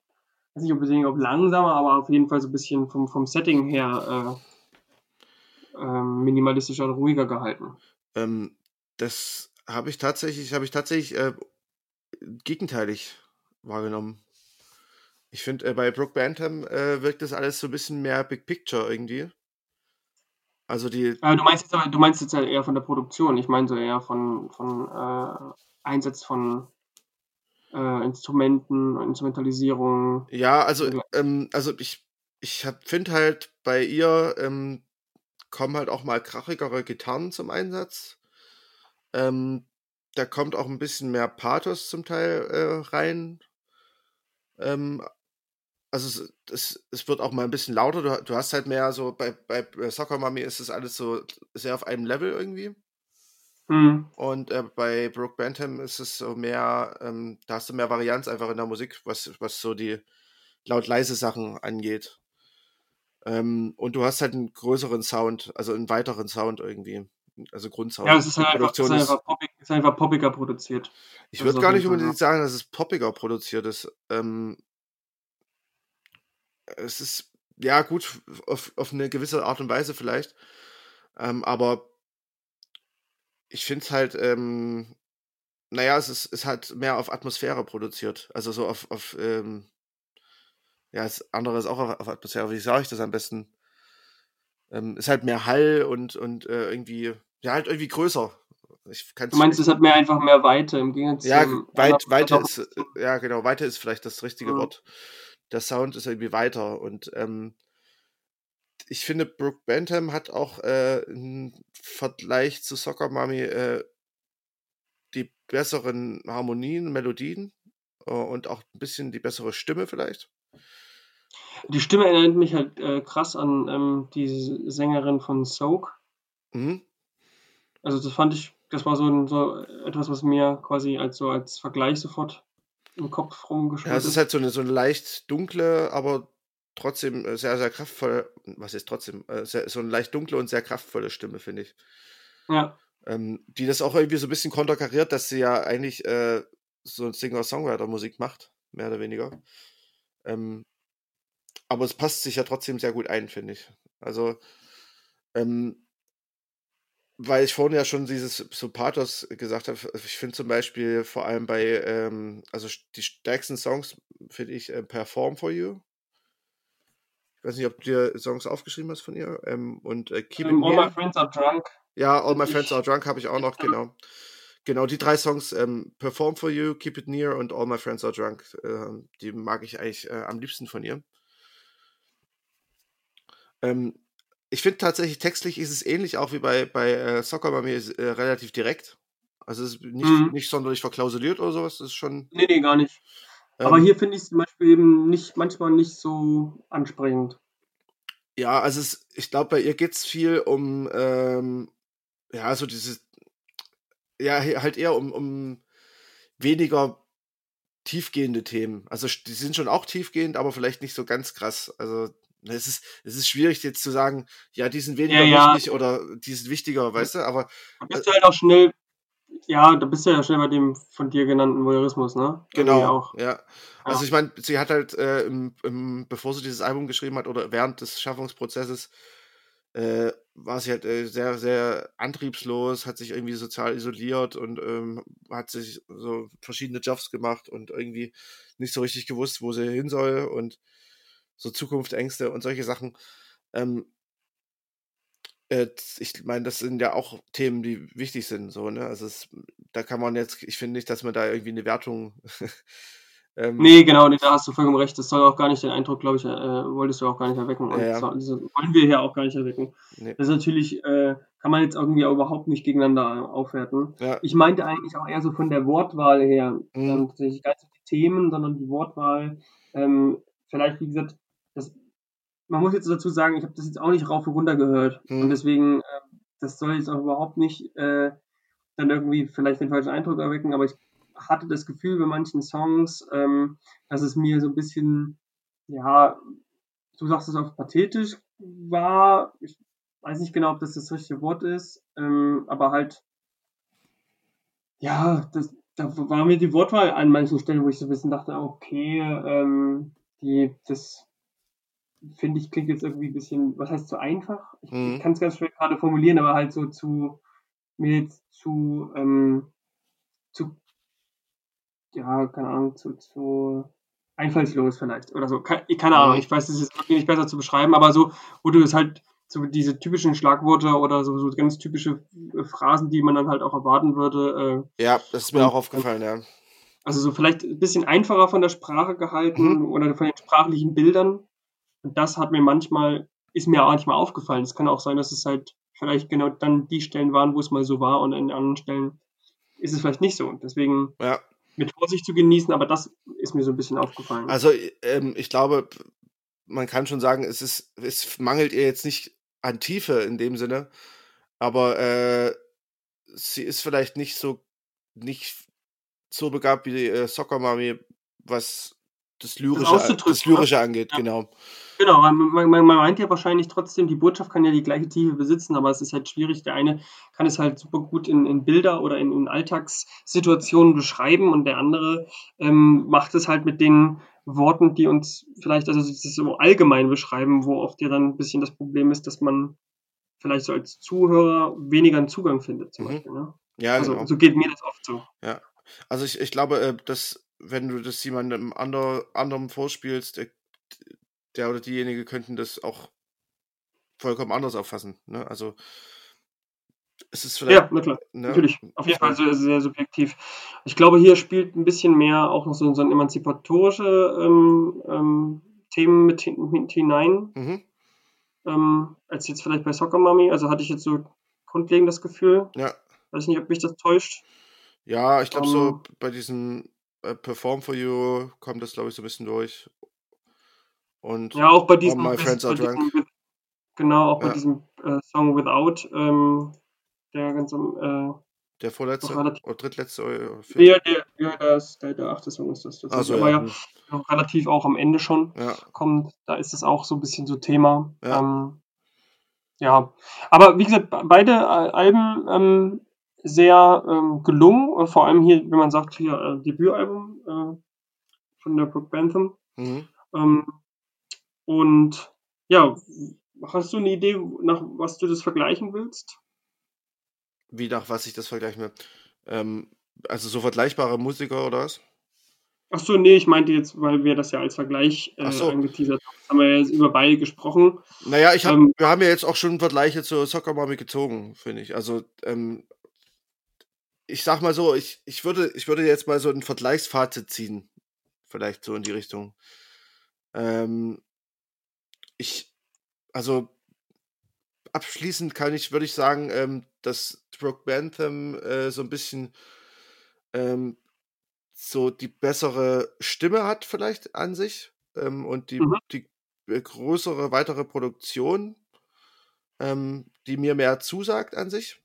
weiß nicht unbedingt ob langsamer, aber auf jeden Fall so ein bisschen vom, vom Setting her äh, ähm, minimalistischer und ruhiger gehalten. ähm, das habe ich tatsächlich, habe ich tatsächlich äh, gegenteilig wahrgenommen. Ich finde, äh, bei Brooke Bantam äh, wirkt das alles so ein bisschen mehr Big Picture irgendwie. Also die, Äh, du meinst jetzt aber, du meinst jetzt halt eher von der Produktion. Ich meine so eher von, von äh, Einsatz von äh, Instrumenten, Instrumentalisierung. ja, also, Ja. ähm, also ich, ich finde halt bei ihr ähm, kommen halt auch mal krachigere Gitarren zum Einsatz. Ähm, da kommt auch ein bisschen mehr Pathos zum Teil äh, rein. Ähm, also es, es, es wird auch mal ein bisschen lauter. Du, du hast halt mehr so, bei, bei Soccer Mommy ist es alles so sehr auf einem Level irgendwie. Hm. Und äh, bei Brooke Bantam ist es so mehr, ähm, da hast du mehr Varianz einfach in der Musik, was, was so die laut-leise Sachen angeht. Ähm, und du hast halt einen größeren Sound, also einen weiteren Sound irgendwie. Also Grundsound. Ja, es ist halt einfach, es ist einfach, poppig, ist einfach poppiger produziert. ich würde gar nicht Fall unbedingt sagen, dass es poppiger produziert ist. Ähm, es ist, ja gut, auf, auf eine gewisse Art und Weise vielleicht. Ähm, aber ich finde es halt, ähm, naja, es ist, ist halt mehr auf Atmosphäre produziert. Also so auf, auf ähm, ja, das andere ist auch auf, auf Atmosphäre. Wie sage ich das am besten? Ähm, ist halt mehr Hall und, und äh, irgendwie, ja, halt irgendwie größer. Ich kann's Du meinst, es hat mehr einfach mehr Weite im Gegensatz ja, weit, Weite ist, äh, ja genau, Weite ist vielleicht das richtige Mhm. Wort. Der Sound ist irgendwie weiter und ähm, ich finde, Brooke Bantam hat auch äh, im Vergleich zu Soccer Mommy äh, die besseren Harmonien, Melodien äh, und auch ein bisschen die bessere Stimme vielleicht. Die Stimme erinnert mich halt äh, krass an ähm, die Sängerin von Soak. Mhm. Also das fand ich, das war so, ein, so etwas, was mir quasi als so als Vergleich sofort im Kopf Ja, rumgeschwirrt es ist halt so eine, so eine leicht dunkle, aber trotzdem äh, sehr, sehr kraftvolle, was ist trotzdem, äh, sehr, so eine leicht dunkle und sehr kraftvolle Stimme, finde ich. Ja, Ähm, die das auch irgendwie so ein bisschen konterkariert, dass sie ja eigentlich äh, so Singer-Songwriter-Musik macht, mehr oder weniger. Ähm, aber es passt sich ja trotzdem sehr gut ein, finde ich. Also, ähm, weil ich vorhin ja schon dieses so Pathos gesagt habe, ich finde zum Beispiel vor allem bei, ähm, also die stärksten Songs finde ich äh, Perform for You. Ich weiß nicht, ob du dir Songs aufgeschrieben hast von ihr. Ähm, und äh, Keep ähm, It All. My Friends Are Drunk. Ja, All My Friends Are Drunk habe ich auch noch, genau. Genau, die drei Songs, ähm, Perform for You, Keep It Near und All My Friends Are Drunk, ähm, die mag ich eigentlich äh, am liebsten von ihr. Ähm, ich finde tatsächlich, textlich ist es ähnlich auch wie bei, bei äh, Soccer bei mir, ist, äh, relativ direkt. Also es ist nicht, Mhm. nicht sonderlich verklausuliert oder sowas, das ist schon. Nee, nee, gar nicht. Ähm, Aber hier finde ich es zum Beispiel eben nicht, manchmal nicht so ansprechend. Ja, also es, ich glaube, bei ihr geht es viel um, ähm, ja, so dieses, ja, halt eher um, um weniger tiefgehende Themen. Also die sind schon auch tiefgehend, aber vielleicht nicht so ganz krass. Also es ist, es ist schwierig jetzt zu sagen, ja, die sind weniger Ja, ja. wichtig oder die sind wichtiger, weißt du, aber bist du halt auch schnell, ja, da bist du ja schnell bei dem von dir genannten Voyeurismus, ne? Genau, Auch. ja. Also ich meine, sie hat halt, äh, im, im, bevor sie dieses Album geschrieben hat oder während des Schaffungsprozesses, äh, war sie halt äh, sehr, sehr antriebslos, hat sich irgendwie sozial isoliert und ähm, hat sich so verschiedene Jobs gemacht und irgendwie nicht so richtig gewusst, wo sie hin soll und so Zukunftsängste und solche Sachen. Ähm, äh, ich meine, das sind ja auch Themen, die wichtig sind, so, ne? Also es, da kann man jetzt, ich finde nicht, dass man da irgendwie eine Wertung [LAUGHS] ähm, Nee, genau, nee, da hast du vollkommen recht. Das soll auch gar nicht den Eindruck, glaube ich, äh, wolltest du auch gar nicht erwecken. Und Ja, das wollen wir hier auch gar nicht erwecken. nee. Das ist natürlich, äh, kann man jetzt irgendwie auch überhaupt nicht gegeneinander aufwerten. Ja, Ich meinte eigentlich auch eher so von der Wortwahl her, Mhm. ähm, tatsächlich gar nicht die Themen, sondern die Wortwahl. Ähm, vielleicht, wie gesagt, man muss jetzt dazu sagen, ich habe das jetzt auch nicht rauf und runter gehört. Mhm. Und deswegen, äh, das soll jetzt auch überhaupt nicht äh, dann irgendwie vielleicht den falschen Eindruck erwecken, aber ich hatte das Gefühl bei manchen Songs, ähm, dass es mir so ein bisschen, ja, du sagst es auch pathetisch war. Ich weiß nicht genau, ob das das richtige Wort ist, ähm, aber halt, ja, das, da war mir die Wortwahl an manchen Stellen, wo ich so ein bisschen dachte, okay, ähm, die, das finde ich klingt jetzt irgendwie ein bisschen, was heißt zu einfach? Ich, Mhm. ich kann es ganz schwer gerade formulieren, aber halt so zu, mir jetzt zu, ähm, zu, ja, keine Ahnung, zu, zu einfallslos vielleicht oder so. Keine, keine Ahnung, Mhm. ich weiß, das ist wirklich nicht besser zu beschreiben, aber so, wo du es halt, so diese typischen Schlagworte oder so, so ganz typische äh, Phrasen, die man dann halt auch erwarten würde, äh, Ja, das ist mir Und- auch aufgefallen, ja. also so vielleicht ein bisschen einfacher von der Sprache gehalten Mhm. oder von den sprachlichen Bildern. Und das hat mir manchmal, ist mir auch manchmal aufgefallen. Es kann auch sein, dass es halt vielleicht genau dann die Stellen waren, wo es mal so war und an anderen Stellen ist es vielleicht nicht so. Deswegen Ja. mit Vorsicht zu genießen, aber das ist mir so ein bisschen aufgefallen. Also, ähm, ich glaube, man kann schon sagen, es ist, es mangelt ihr jetzt nicht an Tiefe in dem Sinne, aber äh, sie ist vielleicht nicht so nicht so begabt wie die äh, Soccer Mami, was das Lyrische, auszudrücken, das Lyrische angeht, Ja. genau. Genau, man, man, man meint ja wahrscheinlich trotzdem, die Botschaft kann ja die gleiche Tiefe besitzen, aber es ist halt schwierig. Der eine kann es halt super gut in, in Bilder oder in, in Alltagssituationen beschreiben und der andere ähm, macht es halt mit den Worten, die uns vielleicht, also das ist so allgemein beschreiben, wo oft ja dann ein bisschen das Problem ist, dass man vielleicht so als Zuhörer weniger einen Zugang findet, zum Mhm. Beispiel. Ne? Ja, Also genau. so geht mir das oft so. Also ich, ich glaube, äh, dass wenn du das jemandem ander, anderem vorspielst, der, der oder diejenige könnten das auch vollkommen anders auffassen. Ne? Also es ist vielleicht. Ja, na klar. ne, Natürlich, auf jeden Fall so- sehr, sehr subjektiv. Ich glaube, hier spielt ein bisschen mehr auch noch so, so ein emanzipatorische ähm, ähm, Themen mit, mit hinein, Mhm, ähm, als jetzt vielleicht bei Soccer Mummy. Also hatte ich jetzt so grundlegend das Gefühl. ja. Weiß nicht, ob mich das täuscht. Ja, ich glaube, so Ähm. bei diesem äh, Perform for You kommt das, glaube ich, so ein bisschen durch. Und Ja, auch bei diesem, My bei Friends Are diesem Drunk. With- genau, auch bei Ja. diesem äh, Song Without, ähm, der ganz am, äh, der vorletzte relativ- oder drittletzte oder vierte? der, der, ja, der, ist, der, der achte Song ist das. tatsächlich. Also, Aber ja. ja, noch relativ auch am Ende schon. Ja, kommt, da ist es auch so ein bisschen so Thema. Ja. Ähm, ja, aber wie gesagt, be- beide äh, Alben ähm, sehr ähm, gelungen, äh, vor allem hier, wenn man sagt, hier äh, Debütalbum äh, von der Brooke Bentham. mhm. Und ja, hast du eine Idee, nach was du das vergleichen willst? Wie nach was ich das vergleichen will. Ähm, also so vergleichbare Musiker oder was? Ach so, nee, ich meinte jetzt, weil wir das ja als Vergleich äh, so. angeteasert haben. Haben wir ja jetzt über beide gesprochen. Naja, ich hab, Ähm. wir haben ja jetzt auch schon Vergleiche zur Soccer Mommy gezogen, finde ich. Also, ähm, ich sag mal so, ich, ich, würde, ich würde jetzt mal so ein Vergleichsfazit ziehen. Vielleicht so in die Richtung. Ähm, ich, also, abschließend kann ich, würde ich sagen, ähm, dass Brooke Bantham äh, so ein bisschen ähm, so die bessere Stimme hat, vielleicht an sich. Ähm, und die, Mhm. die äh, größere weitere Produktion, ähm, die mir mehr zusagt an sich.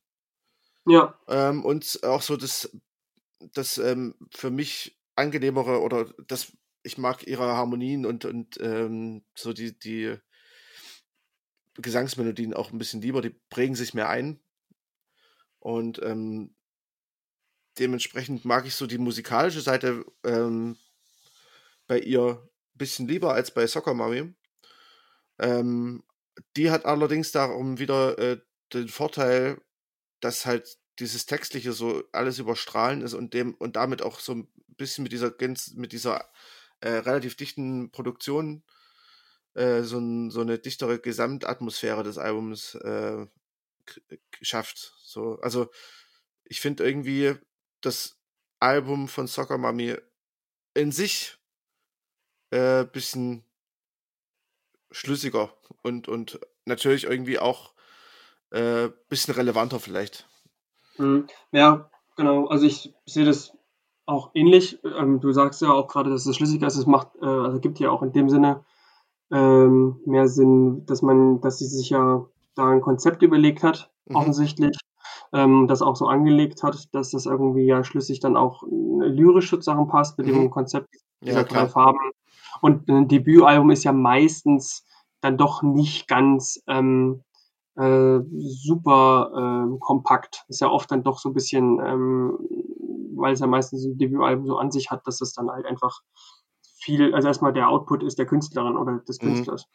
Ja, Ähm, und auch so das, das ähm, für mich angenehmere oder das, ich mag ihre Harmonien und, und ähm, so die, die Gesangsmelodien auch ein bisschen lieber, die prägen sich mehr ein. Und ähm, dementsprechend mag ich so die musikalische Seite ähm, bei ihr ein bisschen lieber als bei Soccer Mami. Ähm, die hat allerdings darum wieder äh, den Vorteil, dass halt dieses Textliche so alles überstrahlen ist und dem und damit auch so ein bisschen mit dieser mit dieser äh, relativ dichten Produktion äh, so, ein, so eine dichtere Gesamtatmosphäre des Albums äh, k- schafft. So, also ich finde irgendwie das Album von Soccer Mami in sich äh, bisschen schlüssiger und, und natürlich irgendwie auch äh, bisschen relevanter vielleicht. Mhm. Ja, genau. Also ich sehe das auch ähnlich. Ähm, du sagst ja auch gerade, dass es schlüssiger ist. Es macht, äh, also gibt ja auch in dem Sinne ähm, mehr Sinn, dass man, dass sie sich ja da ein Konzept überlegt hat, Mhm. offensichtlich. ähm, das auch so angelegt hat, dass das irgendwie ja schlüssig dann auch lyrisch sozusagen passt mit dem Mhm. Konzept dieser Ja, 3 klar. Farben. Und 'n Debütalbum ist ja meistens dann doch nicht ganz, ähm, äh, super, ähm, kompakt. Ist ja oft dann doch so 'n bisschen, ähm weil es ja meistens 'n Debütalbum so an sich hat, dass es dann halt einfach viel also erst mal der Output ist der Künstlerin oder des Mhm. Künstlers.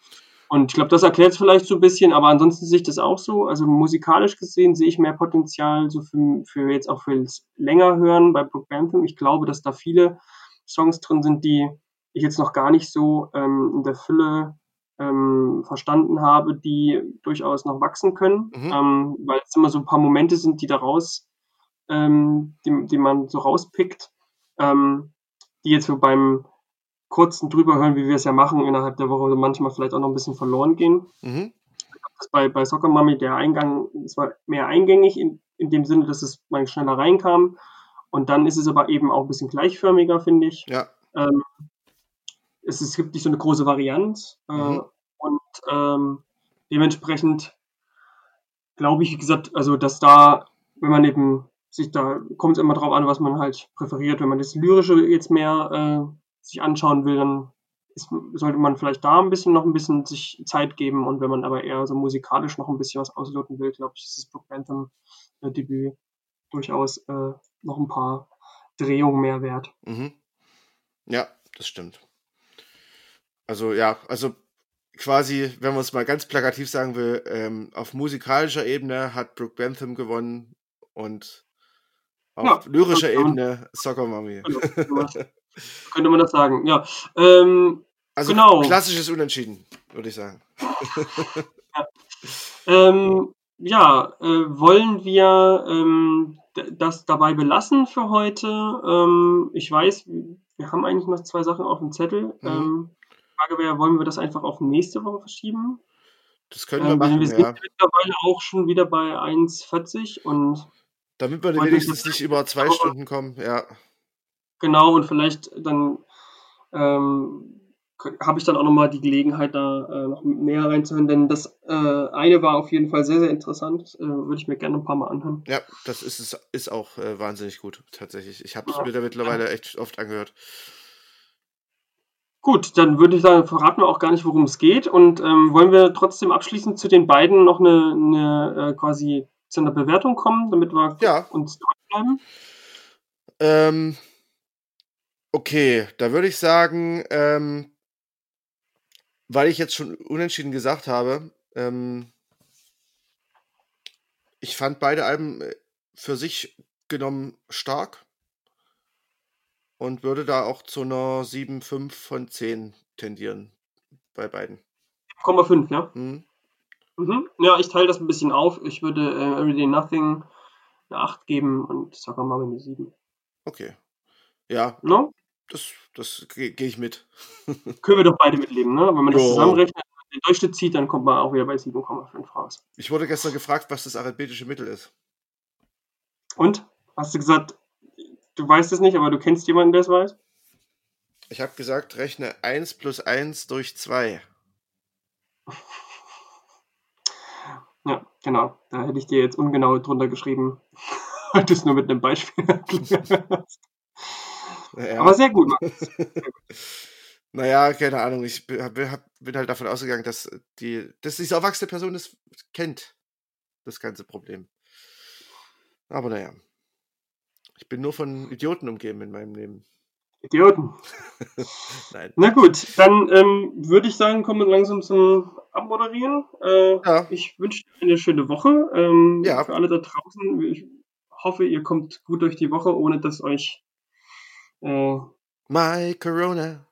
Und ich glaube, das erklärt's vielleicht so 'n bisschen, aber ansonsten sehe ich das auch so. Also, musikalisch gesehen sehe ich mehr Potenzial so für für jetzt auch fürs Längerhören bei Broke Bentham. Ich glaube, dass da viele Songs drin sind, die ich jetzt noch gar nicht so, ähm, in der Fülle, ähm, verstanden habe, die durchaus noch wachsen können, Mhm. ähm, weil's immer so 'n paar Momente sind, die da raus ähm, die die man so rauspickt, ähm, die jetzt so beim kurzen Drüberhören, wie wir's ja machen innerhalb der Woche, manchmal vielleicht auch noch 'n bisschen verloren gehen. Mhm. Bei bei Soccer Mommy der Eingang es war mehr eingängig in in dem Sinne, dass es man schneller reinkam. Und dann ist es aber eben auch 'n bisschen gleichförmiger, finde ich. Ja. Ähm, es es gibt nicht so 'ne große Varianz, äh, Mhm. und, ähm, dementsprechend glaube ich, wie gesagt, also, dass da, wenn man eben sich da kommt's immer drauf an, was man halt präferiert. Wenn man das Lyrische jetzt mehr, äh, sich anschauen will, dann ist sollte man vielleicht da 'n bisschen noch 'n bisschen sich Zeit geben. Und wenn man aber eher so musikalisch noch 'n bisschen was ausloten will, glaube ich, ist das Broke Bentham, äh, Debüt durchaus, äh, noch 'n paar Drehungen mehr wert. Mhm. Ja, das stimmt. Also, ja, also quasi, wenn man's mal ganz plakativ sagen will, ähm, auf musikalischer Ebene hat Broke Bentham gewonnen und auf Ja, lyrischer man Ebene Soccer Mommy. Genau, [LAUGHS] könnte man das sagen, ja. Ähm, Also, genau. klassisches Unentschieden, würde ich sagen. [LAUGHS] Ja. Ähm, ja, äh, wollen wir, ähm, das dabei belassen für heute? Ähm, ich weiß, wir haben eigentlich noch 2 Sachen aufm Zettel. Mhm. Ähm, die Frage wäre, wollen wir das einfach auf nächste Woche verschieben? Das können wir Ähm, denn machen, wir sind ja. mittlerweile auch schon wieder bei 1,40 und Damit wir wenigstens nicht über 2 aber Stunden kommen, ja. Genau, und vielleicht dann, ähm, habe ich dann auch noch mal die Gelegenheit, da, äh, noch näher reinzuhören, denn das, äh, eine war auf jeden Fall sehr, sehr interessant. Äh, würde ich mir gerne 'n paar Mal anhören. Ja, das ist es ist auch, äh, wahnsinnig gut, tatsächlich. Ich habe es Ja, mir da mittlerweile echt oft angehört. Gut, dann würde ich sagen, verraten wir auch gar nicht, worum's geht. Und, ähm, wollen wir trotzdem abschließend zu den beiden noch 'ne 'ne, äh, quasi zu 'ner Bewertung kommen, damit wir Ja. uns treu bleiben? Ähm, okay, da würde ich sagen, ähm weil ich jetzt schon unentschieden gesagt habe, ähm ich fand beide Alben, äh, für sich genommen stark und würde da auch zu 'ner 7,5 von 10 tendieren bei beiden. 7,5, ja? Mhm. Mhm. Ja, ich teile das 'n bisschen auf. Ich würde, äh, Everyday Nothing 'ne 8 geben und Soccer Mommy 'ne 7. Okay. Ja, Ne? das das gehe gehe ich mit. [LAUGHS] Können wir doch beide mitleben, ne? Wenn man das Ja. zusammenrechnet und den Durchschnitt zieht, dann kommt man auch wieder bei 7,5 raus. Ich wurde gestern gefragt, was das arithmetische Mittel ist. Und? Hast du gesagt, du weißt es nicht, aber du kennst jemanden, der's weiß? Ich habe gesagt, rechne 1 plus 1 durch 2. [LAUGHS] Ja, genau. Da hätte ich dir jetzt ungenau drunter geschrieben, [LAUGHS] weil du's nur mit 'nem Beispiel [LAUGHS] erklärt hast. Ja. Aber sehr gut, Max. [LAUGHS] Sehr gut. Na ja, keine Ahnung. Ich bin halt davon ausgegangen, dass die dass diese erwachsene Person das kennt, das ganze Problem. Aber na ja. Ich bin nur von Idioten umgeben in meinem Leben. Idioten. [LAUGHS] Nein. Na gut, dann, ähm, würde ich sagen, kommen wir langsam zum Abmoderieren. Äh, Ja. ich wünsche dir eine schöne Woche. Ähm, Ja. für alle da draußen, ich hoffe, ihr kommt gut durch die Woche, ohne dass euch, äh My Corona.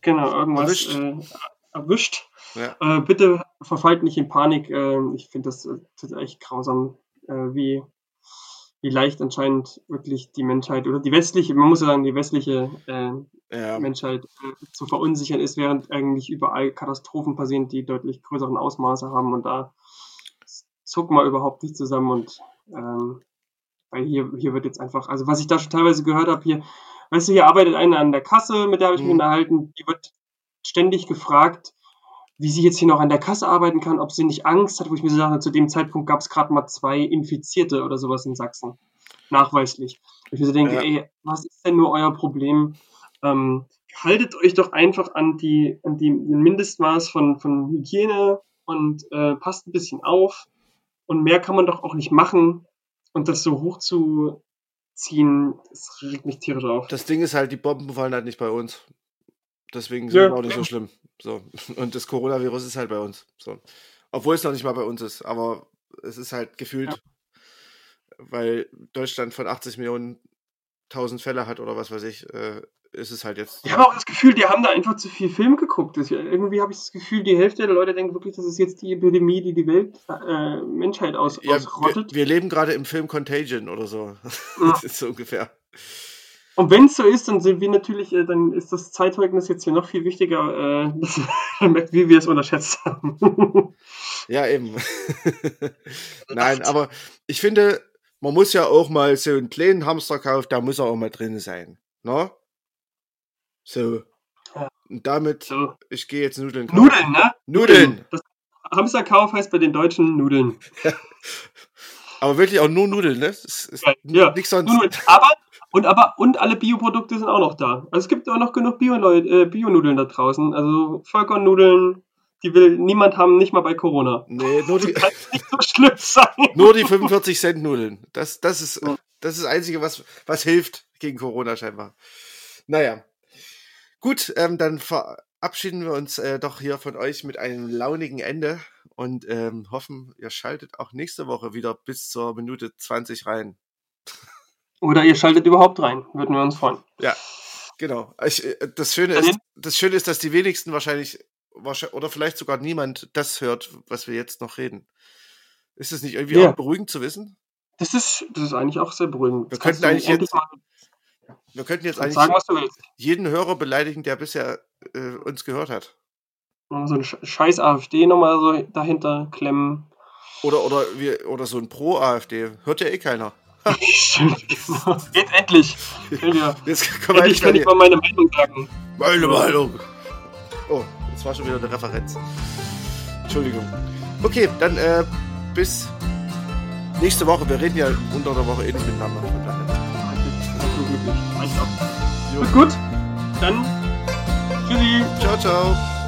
genau, irgendwas, Erwischt. äh, erwischt. Ja. Äh, bitte verfallt nicht in Panik. Ähm, ich finde das, äh, das echt grausam, äh, wie wie leicht anscheinend wirklich die Menschheit oder die westliche man muss ja sagen, die westliche, äh, Ja. Menschheit, äh, zu verunsichern ist, während eigentlich überall Katastrophen passieren, die deutlich größeren Ausmaße haben und da zuckt man überhaupt nicht zusammen und, ähm weil hier hier wird jetzt einfach also, was ich da schon teilweise gehört habe hier weißt du, hier arbeitet eine an der Kasse, mit der habe ich mich Mhm. unterhalten, die wird ständig gefragt, wie sie jetzt hier noch an der Kasse arbeiten kann, ob sie nicht Angst hat, wo ich mir so sage, zu dem Zeitpunkt gab es gerade mal zwei Infizierte oder sowas in Sachsen. Nachweislich. Wo ich mir so denke, Ja. ey, was ist denn nur euer Problem? Ähm, haltet euch doch einfach an die, an die den Mindestmaß von, von Hygiene und äh, passt ein bisschen auf. Und mehr kann man doch auch nicht machen. Und das so hochzuziehen, das regt mich tierisch auf. Das Ding ist halt, die Bomben fallen halt nicht bei uns. Deswegen Ja, sind wir auch nicht so schlimm. So. [LAUGHS] Und das Coronavirus ist halt bei uns. So. Obwohl es noch nicht mal bei uns ist, aber es ist halt gefühlt, weil Deutschland von 80 Millionen 1000 Fälle hat oder was weiß ich, äh, ist es halt jetzt. Ich habe auch das Gefühl, die haben da einfach zu viel Film geguckt. Das, irgendwie habe ich das Gefühl, die Hälfte der Leute denken wirklich, das ist jetzt die Epidemie, die die Welt, äh, Menschheit aus, Ja, wir, ausrottet. wir leben gerade im Film Contagion oder so. Ja. Das ist so ungefähr. Und wenn es so ist, dann sind wir natürlich, äh, dann ist das Zeitzeugnis jetzt hier noch viel wichtiger, äh, dass [LAUGHS] wie wir es unterschätzt haben. [LAUGHS] Ja, eben. [LAUGHS] Nein, aber ich finde, man muss ja auch mal so einen kleinen Hamsterkauf, da muss er auch mal drin sein. Ne? So. Und damit, so. ich gehe jetzt Nudeln kaufen. Nudeln, ne? Nudeln! Das Hamsterkauf heißt bei den Deutschen Nudeln. Aber wirklich auch nur Nudeln, ne? Ist ja. nichts sonst. Nudeln. Aber, und aber, und alle Bioprodukte sind auch noch da. Also es gibt auch noch genug äh, Bio-Nudeln da draußen. Also Vollkornnudeln, die will niemand haben, nicht mal bei Corona. Nee, nur die, [LAUGHS] Kann nicht so schlimm sein. nur die 45 Cent Nudeln. Das, das, ist, Ja. das ist das Einzige, was, was hilft gegen Corona scheinbar. Naja. Gut, ähm, dann verabschieden wir uns äh, doch hier von euch mit einem launigen Ende und ähm, hoffen, ihr schaltet auch nächste Woche wieder bis zur Minute 20 rein. Oder ihr schaltet überhaupt rein. Würden wir uns freuen. Ja, genau. Ich, äh, das, Schöne ist, das Schöne ist, dass die wenigsten wahrscheinlich, oder vielleicht sogar niemand das hört, was wir jetzt noch reden. Ist es nicht irgendwie Ja. auch beruhigend zu wissen? Das ist, das ist eigentlich auch sehr beruhigend. Wir könnten eigentlich jetzt mal Wir könnten jetzt eigentlich sagen, jeden Hörer beleidigen, der bisher äh, uns gehört hat. Mal So Sch- scheiß AfD nochmal so dahinter klemmen. Oder, oder, wir, oder so ein Pro-AfD. Hört ja eh keiner. Jetzt endlich. [LAUGHS] Ihr Jetzt können wir endlich kann ich mal meine Meinung sagen. meine Meinung. Oh, das war schon wieder eine Referenz. Entschuldigung. Okay, dann äh, bis nächste Woche. Wir reden ja unter der Woche eh nicht miteinander. Gut, dann tschüssi. Ciao, ciao.